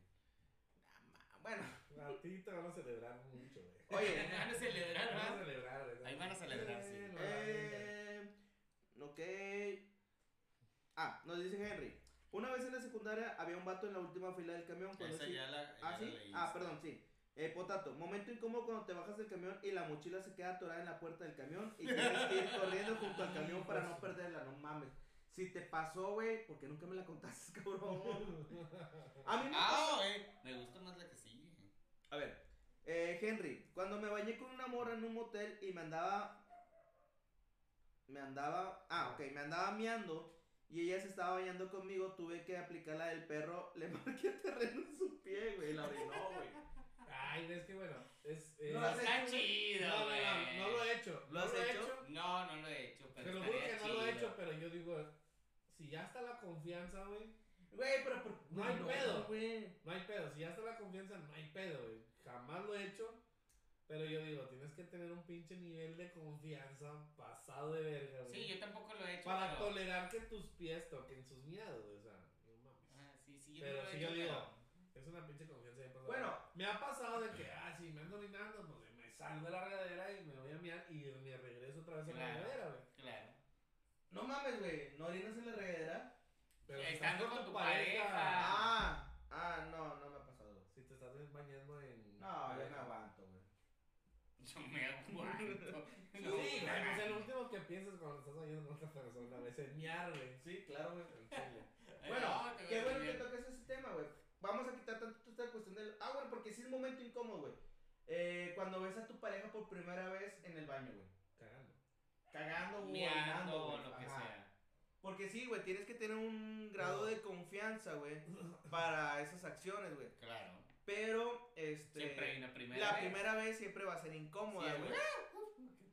Speaker 2: Bueno,
Speaker 3: A ti te van a celebrar mucho, güey.
Speaker 2: oye,
Speaker 1: Van a celebrar,
Speaker 3: Van a
Speaker 1: ¿verdad?
Speaker 3: celebrar, güey.
Speaker 1: Ahí van a celebrar, sí.
Speaker 3: Eh,
Speaker 2: ok. Ah, nos dice Henry. Una vez en la secundaria había un vato en la última fila del camión. Cuando
Speaker 1: Esa
Speaker 2: sí-
Speaker 1: ya la.
Speaker 2: Ah, sí.
Speaker 1: leíste.
Speaker 2: Ah, perdón, sí. Eh, potato, momento incómodo cuando te bajas del camión y la mochila se queda atorada en la puerta del camión y tienes que ir corriendo junto al camión para no perderla, no mames. Si te pasó, güey, porque nunca me la contaste, cabrón. A mí me
Speaker 1: Ah, güey. Me gusta más la que sigue.
Speaker 2: A ver, eh, Henry, cuando me bañé con una morra en un motel y me andaba. Me andaba. Ah, ok, me andaba miando y ella se estaba bañando conmigo, tuve que aplicar la del perro, le marqué terreno en su pie, güey, la orinó, güey.
Speaker 3: Ay, es que bueno, es. eh,
Speaker 2: No
Speaker 1: No, está
Speaker 2: hecho-
Speaker 1: chido,
Speaker 3: no, no, no, no lo he hecho.
Speaker 2: ¿Lo
Speaker 3: no
Speaker 2: has
Speaker 3: lo he
Speaker 2: hecho?
Speaker 1: No, no lo he hecho, pero
Speaker 3: Te lo juro que
Speaker 1: estaría
Speaker 3: no lo he
Speaker 1: chido.
Speaker 3: hecho, pero yo digo, si ya está la confianza, güey,
Speaker 2: Güey, pero por.
Speaker 3: No hay pedo.
Speaker 2: güey.
Speaker 3: no hay pedo. Si ya está la confianza, no hay pedo, güey. Jamás lo he hecho, pero yo digo, tienes que tener un pinche nivel de confianza pasado de verga, güey.
Speaker 1: Sí, yo tampoco lo he hecho.
Speaker 3: Para
Speaker 1: pero...
Speaker 3: tolerar que tus pies toquen sus miados, güey, o sea, no mames.
Speaker 1: Ah, sí, sí, yo
Speaker 3: Pero
Speaker 1: no lo he
Speaker 3: si
Speaker 1: hecho,
Speaker 3: yo digo,
Speaker 1: pero-
Speaker 3: Es una pinche confianza bien pasada.
Speaker 2: Bueno.
Speaker 3: Me ha pasado de que, ah, si me ando orinando, pues me salgo de la regadera y me voy a miar y me regreso otra vez a la
Speaker 1: Claro.
Speaker 3: regadera, güey.
Speaker 1: Claro.
Speaker 2: No mames, güey, ¿no orinas en la regadera?
Speaker 3: Pero si
Speaker 1: Estando
Speaker 3: estás
Speaker 1: con tu pareja.
Speaker 2: Ah, ah, no, no me ha pasado.
Speaker 3: Si te estás bañando en.
Speaker 2: No, yo me aguanto, güey.
Speaker 1: Yo me aguanto.
Speaker 3: Sí,
Speaker 1: No,
Speaker 3: güey, pues el último que piensas cuando estás bañando con otra persona es en miar, güey.
Speaker 2: Sí, claro, güey.
Speaker 3: En chile.
Speaker 2: Bueno,
Speaker 1: No, te
Speaker 2: qué bueno que toques ese tema, güey. Vamos a quitar tanto esta cuestión del. Ah, bueno, porque sí es un momento incómodo, güey. Eh, cuando ves a tu pareja por primera vez en el baño, güey.
Speaker 3: Cagando.
Speaker 2: Cagando
Speaker 1: Meando
Speaker 2: orinando,
Speaker 1: o
Speaker 2: güey.
Speaker 1: lo que
Speaker 2: Ajá.
Speaker 1: sea.
Speaker 2: Porque sí, güey, tienes que tener un grado de confianza, güey, para esas acciones, güey.
Speaker 1: Claro.
Speaker 2: Pero, este.
Speaker 1: Siempre hay una primera
Speaker 2: la
Speaker 1: vez.
Speaker 2: primera vez siempre va a ser incómoda,
Speaker 1: Sí,
Speaker 2: güey.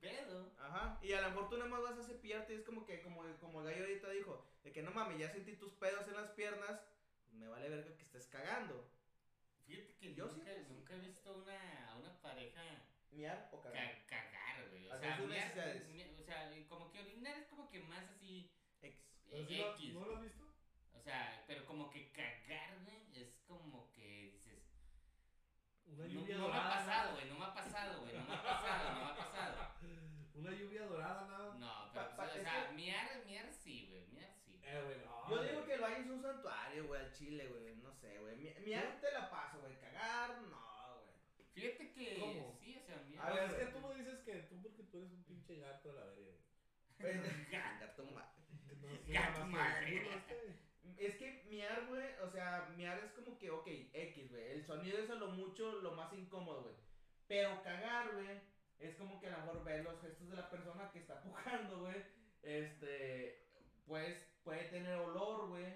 Speaker 1: ¿Qué pedo?
Speaker 2: Ajá. Y a lo mejor tú nada más vas a cepillarte y es como que, como, como el gallo ahorita dijo, de que no mames, ya sentí tus pedos en las piernas, me vale verga que estés cagando.
Speaker 1: Fíjate que
Speaker 2: Yo
Speaker 1: nunca,
Speaker 2: sí.
Speaker 1: nunca he visto una, a una pareja
Speaker 2: Miar o cagar.
Speaker 1: ca- cagar, güey. O sea, miar- o sea, como que orinar es como que más así
Speaker 2: Ex.
Speaker 1: eh,
Speaker 3: lo-
Speaker 1: X.
Speaker 3: ¿No lo has visto?
Speaker 1: O sea, pero como que cagar, güey, es como que dices.
Speaker 3: Una
Speaker 1: No,
Speaker 3: lluvia
Speaker 1: no me ha
Speaker 3: dorada.
Speaker 1: pasado, güey, no me ha pasado, güey, no me ha pasado, no me ha pasado.
Speaker 3: Una lluvia dorada, nada.
Speaker 1: No, pero,
Speaker 2: Pa- pa-
Speaker 1: pues, o sea,
Speaker 2: que-
Speaker 1: miar, miar sí, güey, miar sí.
Speaker 3: Eh, güey, no.
Speaker 2: Yo
Speaker 3: güey.
Speaker 2: digo que el baño es un santuario, güey, al chile, güey. No sé, güey. Mi, miar te la paso, güey. Cagar, no, güey.
Speaker 1: Fíjate que
Speaker 3: ¿Cómo?
Speaker 1: sí, o sea,
Speaker 3: A
Speaker 1: miar.
Speaker 3: ver, es
Speaker 2: güey.
Speaker 3: que tú me dices que tú porque tú eres un pinche gato de la verga,
Speaker 2: gato ma-
Speaker 3: No
Speaker 1: Gato madre.
Speaker 2: Es que miar, güey, o sea, miar es como que, ok, X, güey. El sonido es a lo mucho lo más incómodo, güey. Pero cagar, güey, es como que a lo mejor ver los gestos de la persona que está pujando, güey. Este, pues, puede tener olor, güey.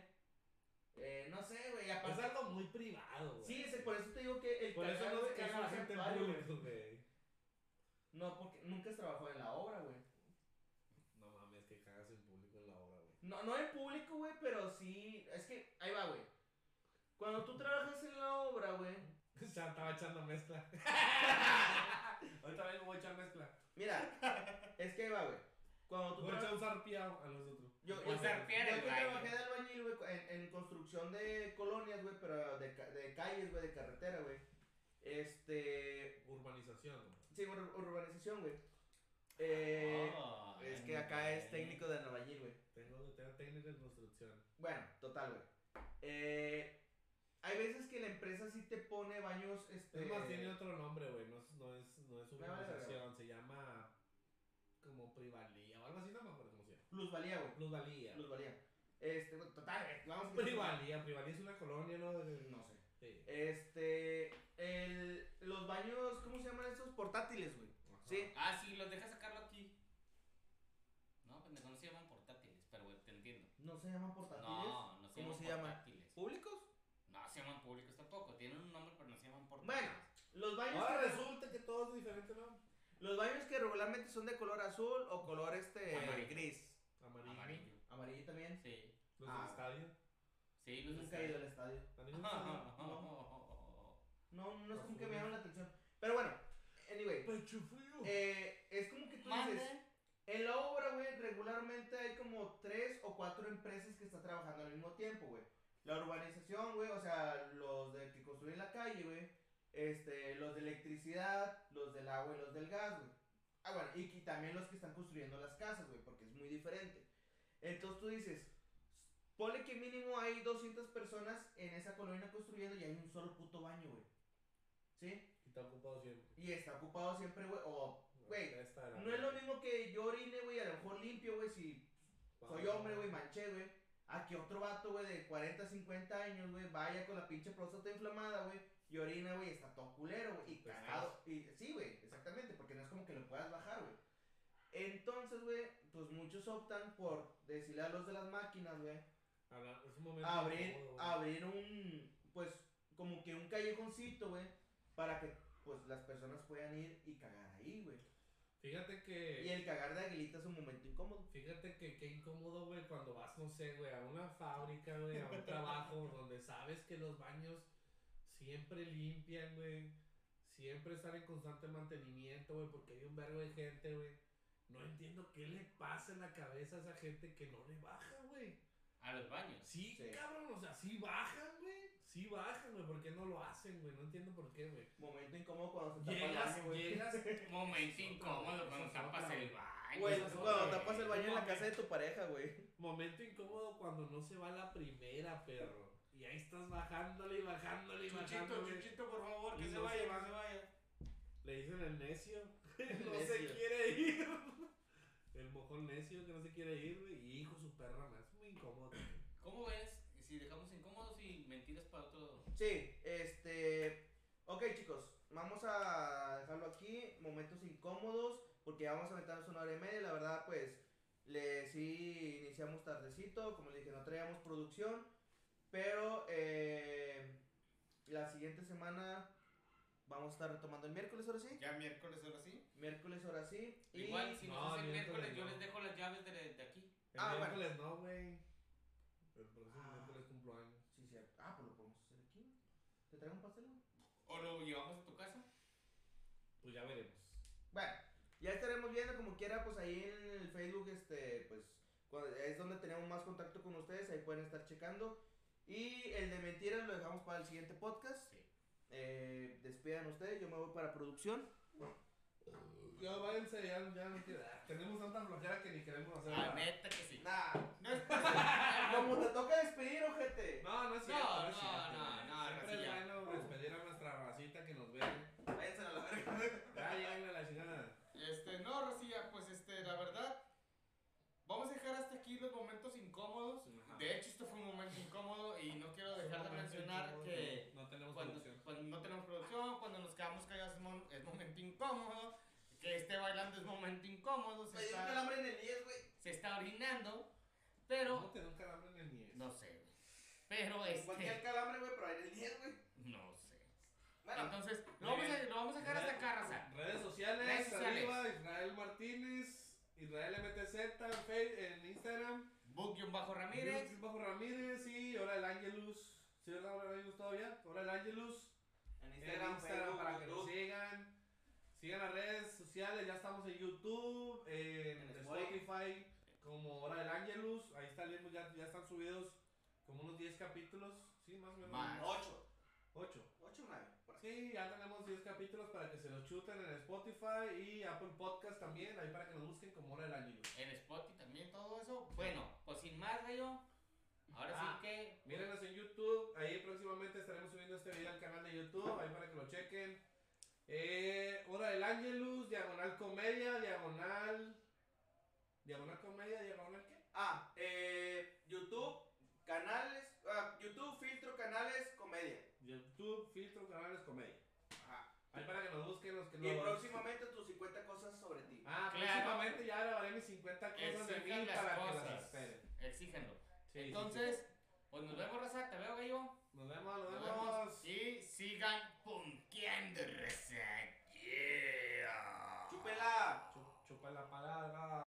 Speaker 2: Eh, no sé, güey.
Speaker 3: Es
Speaker 2: Aparte,
Speaker 3: algo muy privado, güey.
Speaker 2: sí, ese- por eso te digo que el
Speaker 3: Por eso no se
Speaker 2: es
Speaker 3: caga
Speaker 2: un
Speaker 3: la gente en
Speaker 2: santuario, güey. No, porque nunca has trabajado en la obra, güey.
Speaker 3: No mames, que cagas en público en la obra, güey.
Speaker 2: No, no en público, güey, pero sí. Es que, ahí va, güey. Cuando tú trabajas en la obra, güey.
Speaker 3: Ya estaba echando mezcla. Ahorita vengo, voy a echar mezcla.
Speaker 2: Mira, es que ahí va, güey. Cuando tú
Speaker 3: Voy a echar un a nosotros.
Speaker 2: Yo, yo, yo, que
Speaker 1: baño.
Speaker 2: trabajé de albañil, güey, en, en construcción de colonias, güey, pero de, ca- de calles, güey, de carretera, güey. Este.
Speaker 3: Urbanización, güey.
Speaker 2: Sí, ur- urbanización, güey. Eh,
Speaker 1: Oh,
Speaker 2: es que acá es técnico de albañil, güey.
Speaker 3: Tengo, tengo técnica en construcción.
Speaker 2: Bueno, total, güey. Eh, hay veces que la empresa sí te pone baños, este...
Speaker 3: Es más, tiene otro nombre, güey. No es, no es, no es urbanización. Se llama como privalía o algo así. No me acuerdo cómo se llama.
Speaker 2: Plusvalía, güey.
Speaker 3: Plusvalía.
Speaker 2: Plusvalía. Este, total, vamos a...
Speaker 3: Privalía. Privalía es una colonia, ¿no? De-
Speaker 2: No sé.
Speaker 3: Sí.
Speaker 2: Este, el, los baños, ¿cómo se llaman esos? Portátiles, güey.
Speaker 3: Ajá.
Speaker 2: Sí.
Speaker 1: Ah, sí, los dejas sacarlo aquí. No, pendejo, no se llaman portátiles, pero güey, te entiendo.
Speaker 2: ¿No se llaman portátiles?
Speaker 1: No, no se
Speaker 2: ¿Cómo
Speaker 1: llaman
Speaker 2: se llaman?
Speaker 1: portátiles.
Speaker 2: ¿Públicos?
Speaker 1: No se llaman públicos tampoco, tienen un nombre, pero no se llaman portátiles.
Speaker 2: Bueno, los baños,
Speaker 3: Ahora
Speaker 2: que,
Speaker 3: resulta que todo es diferente, ¿no?
Speaker 2: los baños que regularmente son de color azul o color este
Speaker 1: Amarillo.
Speaker 2: gris.
Speaker 3: Amarillo.
Speaker 1: Amarillo.
Speaker 2: Amarillo también.
Speaker 1: Sí,
Speaker 3: Los
Speaker 2: Ah.
Speaker 3: del estadio.
Speaker 1: Sí, los
Speaker 2: Nunca he ido al estadio.
Speaker 3: ¿A ningún estadio?
Speaker 2: No, no es como que me llama la atención. Pero bueno, anyway.
Speaker 3: Pecho frío.
Speaker 2: Eh, es como que tú dices, en la obra, güey, regularmente hay como tres o cuatro empresas que están trabajando al mismo tiempo, güey. La urbanización, güey, o sea, los de que construyen la calle, güey. Este, los de electricidad, los del agua y los del gas, güey. Ah, bueno, y, que también los que están construyendo las casas, güey, porque es muy diferente. Entonces tú dices, ponle que mínimo hay 200 personas en esa colonia construyendo y hay un solo puto baño, güey. ¿Sí?
Speaker 3: Y está ocupado siempre.
Speaker 2: Y está ocupado siempre, güey, o Güey, no es lo mismo que yo orine, güey, a lo mejor limpio, güey, si soy hombre, güey, manché, güey. A que otro vato, güey, de 40, 50 años, güey, vaya con la pinche próstata inflamada, güey, y orina, güey, está todo culero, güey, y
Speaker 3: Pues
Speaker 2: cagado. Y, sí, güey, exactamente, porque no es como que lo puedas bajar, güey. Entonces, güey, pues muchos optan por decirle a los de las máquinas, güey,
Speaker 3: Habla- Es un momento
Speaker 2: abrir,
Speaker 3: incómodo, güey.
Speaker 2: abrir un, pues, como que un callejoncito, güey, para que, pues, las personas puedan ir y cagar ahí, güey.
Speaker 3: Fíjate que.
Speaker 2: Y el cagar de aguilita es un momento incómodo.
Speaker 3: Fíjate que qué incómodo, güey, cuando vas, no sé, güey, a una fábrica, güey, a un trabajo donde sabes que los baños siempre limpian, güey. Siempre están en constante mantenimiento, güey, porque hay un vergo de gente, güey. No entiendo qué le pasa en la cabeza a esa gente que no le baja, güey.
Speaker 1: A los baños.
Speaker 3: Sí,
Speaker 2: Sí.
Speaker 3: cabrón, o sea, sí bajan, güey. Sí bajan, güey, ¿por qué no lo hacen, güey? No entiendo por qué, güey.
Speaker 2: Momento incómodo cuando se tapa el
Speaker 3: Llegas,
Speaker 2: baño, güey.
Speaker 3: llegas.
Speaker 1: Momento incómodo cuando tapas el baño.
Speaker 2: Güey, cuando tapas el baño en la casa de tu pareja, güey.
Speaker 3: Momento incómodo cuando no se va la primera, perro. Y ahí estás bajándole y bajándole y
Speaker 1: Chuchito,
Speaker 3: bajándole.
Speaker 1: Chuchito, por favor, que se
Speaker 3: no
Speaker 1: vaya,
Speaker 3: se va.
Speaker 1: que se vaya.
Speaker 3: Le dicen el necio.
Speaker 2: El
Speaker 3: no se
Speaker 2: necio.
Speaker 3: quiere ir. El mojón necio que no se quiere ir, güey. Y hijo su perra más.
Speaker 1: ¿Cómo ves si dejamos incómodos y mentiras para otro?
Speaker 2: Sí, este. Ok, chicos, vamos a dejarlo aquí. Momentos incómodos, porque ya vamos a meternos una hora y media. La verdad, pues, le sí iniciamos tardecito. Como le dije, no traíamos producción. Pero eh, la siguiente semana vamos a estar retomando el miércoles, ahora sí.
Speaker 1: Ya miércoles ahora sí.
Speaker 2: Miércoles, ahora sí. Y
Speaker 1: Igual, si
Speaker 3: No,
Speaker 1: nos hace el
Speaker 3: miércoles
Speaker 1: miércoles, yo
Speaker 3: no.
Speaker 1: les dejo las llaves de, de aquí.
Speaker 3: El
Speaker 2: Ah, bueno.
Speaker 3: miércoles no, güey. El próximo
Speaker 2: Ah.
Speaker 3: miércoles cumplo años.
Speaker 2: Sí, cierto. Ah, pues lo podemos hacer aquí. ¿Te traigo un pastel?
Speaker 1: ¿O lo llevamos a tu casa?
Speaker 3: Pues ya veremos.
Speaker 2: Bueno, ya estaremos viendo como quiera, pues ahí en el Facebook, este, pues, cuando- es donde tenemos más contacto con ustedes, ahí pueden estar checando. Y el de mentiras lo dejamos para el siguiente podcast.
Speaker 1: Sí.
Speaker 2: Eh, despidan ustedes, yo me voy para producción.
Speaker 3: Ya váyanse, ya, ya no quiero. ah, Tenemos tanta flojera que ni queremos hacer
Speaker 1: Ah,
Speaker 3: nada.
Speaker 1: neta que sí.
Speaker 2: Nah,
Speaker 1: No es
Speaker 2: como te toca despedir, ojete.
Speaker 3: No, no es cierto.
Speaker 1: No,
Speaker 3: No, es
Speaker 1: no,
Speaker 3: cierto.
Speaker 1: no, no,
Speaker 3: Siempre es
Speaker 1: Racilla.
Speaker 3: bueno despedir a nuestra racita que nos ve.
Speaker 2: Váyanse a la verga.
Speaker 3: Ya lleguen a la chingada.
Speaker 1: Este, no, Rosilla, pues este, la verdad, vamos a dejar hasta aquí los momentos incómodos.
Speaker 3: Ajá.
Speaker 1: De hecho, esto fue un momento incómodo y no quiero dejar de mencionar que
Speaker 3: No tenemos
Speaker 1: cuando,
Speaker 3: producción.
Speaker 1: cuando no tenemos nos quedamos callados es, mon- es momento incómodo, que esté bailando es momento incómodo, se
Speaker 2: Me dio un
Speaker 1: está,
Speaker 2: calambre en el 10, güey.
Speaker 1: se está orinando,
Speaker 3: ¿Cómo
Speaker 1: pero,
Speaker 3: te da un calambre en el
Speaker 1: no sé, güey. Pero
Speaker 2: Cualquier
Speaker 1: este,
Speaker 2: calambre, güey, pero en el 10, güey.
Speaker 1: no sé.
Speaker 2: Bueno,
Speaker 1: Entonces, lo vamos, a, lo vamos a dejar hasta acá, raza.
Speaker 3: Redes sociales,
Speaker 1: Redes sociales.
Speaker 3: arriba, Israel Martínez, Israel MTZ en, Fe- en Instagram,
Speaker 1: Book-Ramírez.
Speaker 3: Luis Bajo Ramírez y Hora del Angelus. ¿Sí, verdad? Del Angelus todavía? Del Angelus.
Speaker 2: Instagram,
Speaker 3: Instagram
Speaker 2: Facebook,
Speaker 3: para que nos sigan. Sigan las redes sociales, ya estamos en YouTube, en,
Speaker 2: En
Speaker 3: Spotify, como Hora del Angelus. Ahí está ya, ya están subidos como unos 10 capítulos. Sí, más o menos.
Speaker 1: Más.
Speaker 2: 8.
Speaker 3: 8.
Speaker 2: 8 9. Por ahí.
Speaker 3: Sí, ya tenemos 10 capítulos para que se los chuten en Spotify y Apple Podcast también, ahí para que nos busquen como Hora del Angelus.
Speaker 1: En Spotify también todo eso. Bueno, pues sin más, Rayo. Ahora
Speaker 3: Ah.
Speaker 1: sí que.
Speaker 3: Mírenos en YouTube, este video al canal de YouTube, ahí para que lo chequen. Eh, Hora del Angelus, diagonal comedia, diagonal. Diagonal comedia, diagonal qué?
Speaker 2: Ah, eh, YouTube, canales. ah, YouTube, filtro, canales, comedia.
Speaker 3: YouTube, filtro, canales comedia.
Speaker 2: Ajá.
Speaker 3: Ahí para que nos busquen los que
Speaker 2: Y
Speaker 3: nos.
Speaker 2: próximamente tus 50 cosas sobre ti.
Speaker 3: Ah,
Speaker 1: Claro.
Speaker 3: próximamente ya grabaré mis 50 cosas de
Speaker 1: Exijan
Speaker 3: mí
Speaker 1: las
Speaker 3: para que las
Speaker 1: cosas.
Speaker 3: esperen.
Speaker 1: Exíjanlo.
Speaker 3: Sí, sí,
Speaker 1: Entonces, pues nos vemos, raza. Te veo, gallo.
Speaker 3: Nos vemos, nos, vemos. Y sigan punqueando, raza. Yeah. Chúpela. Chupa la palabra.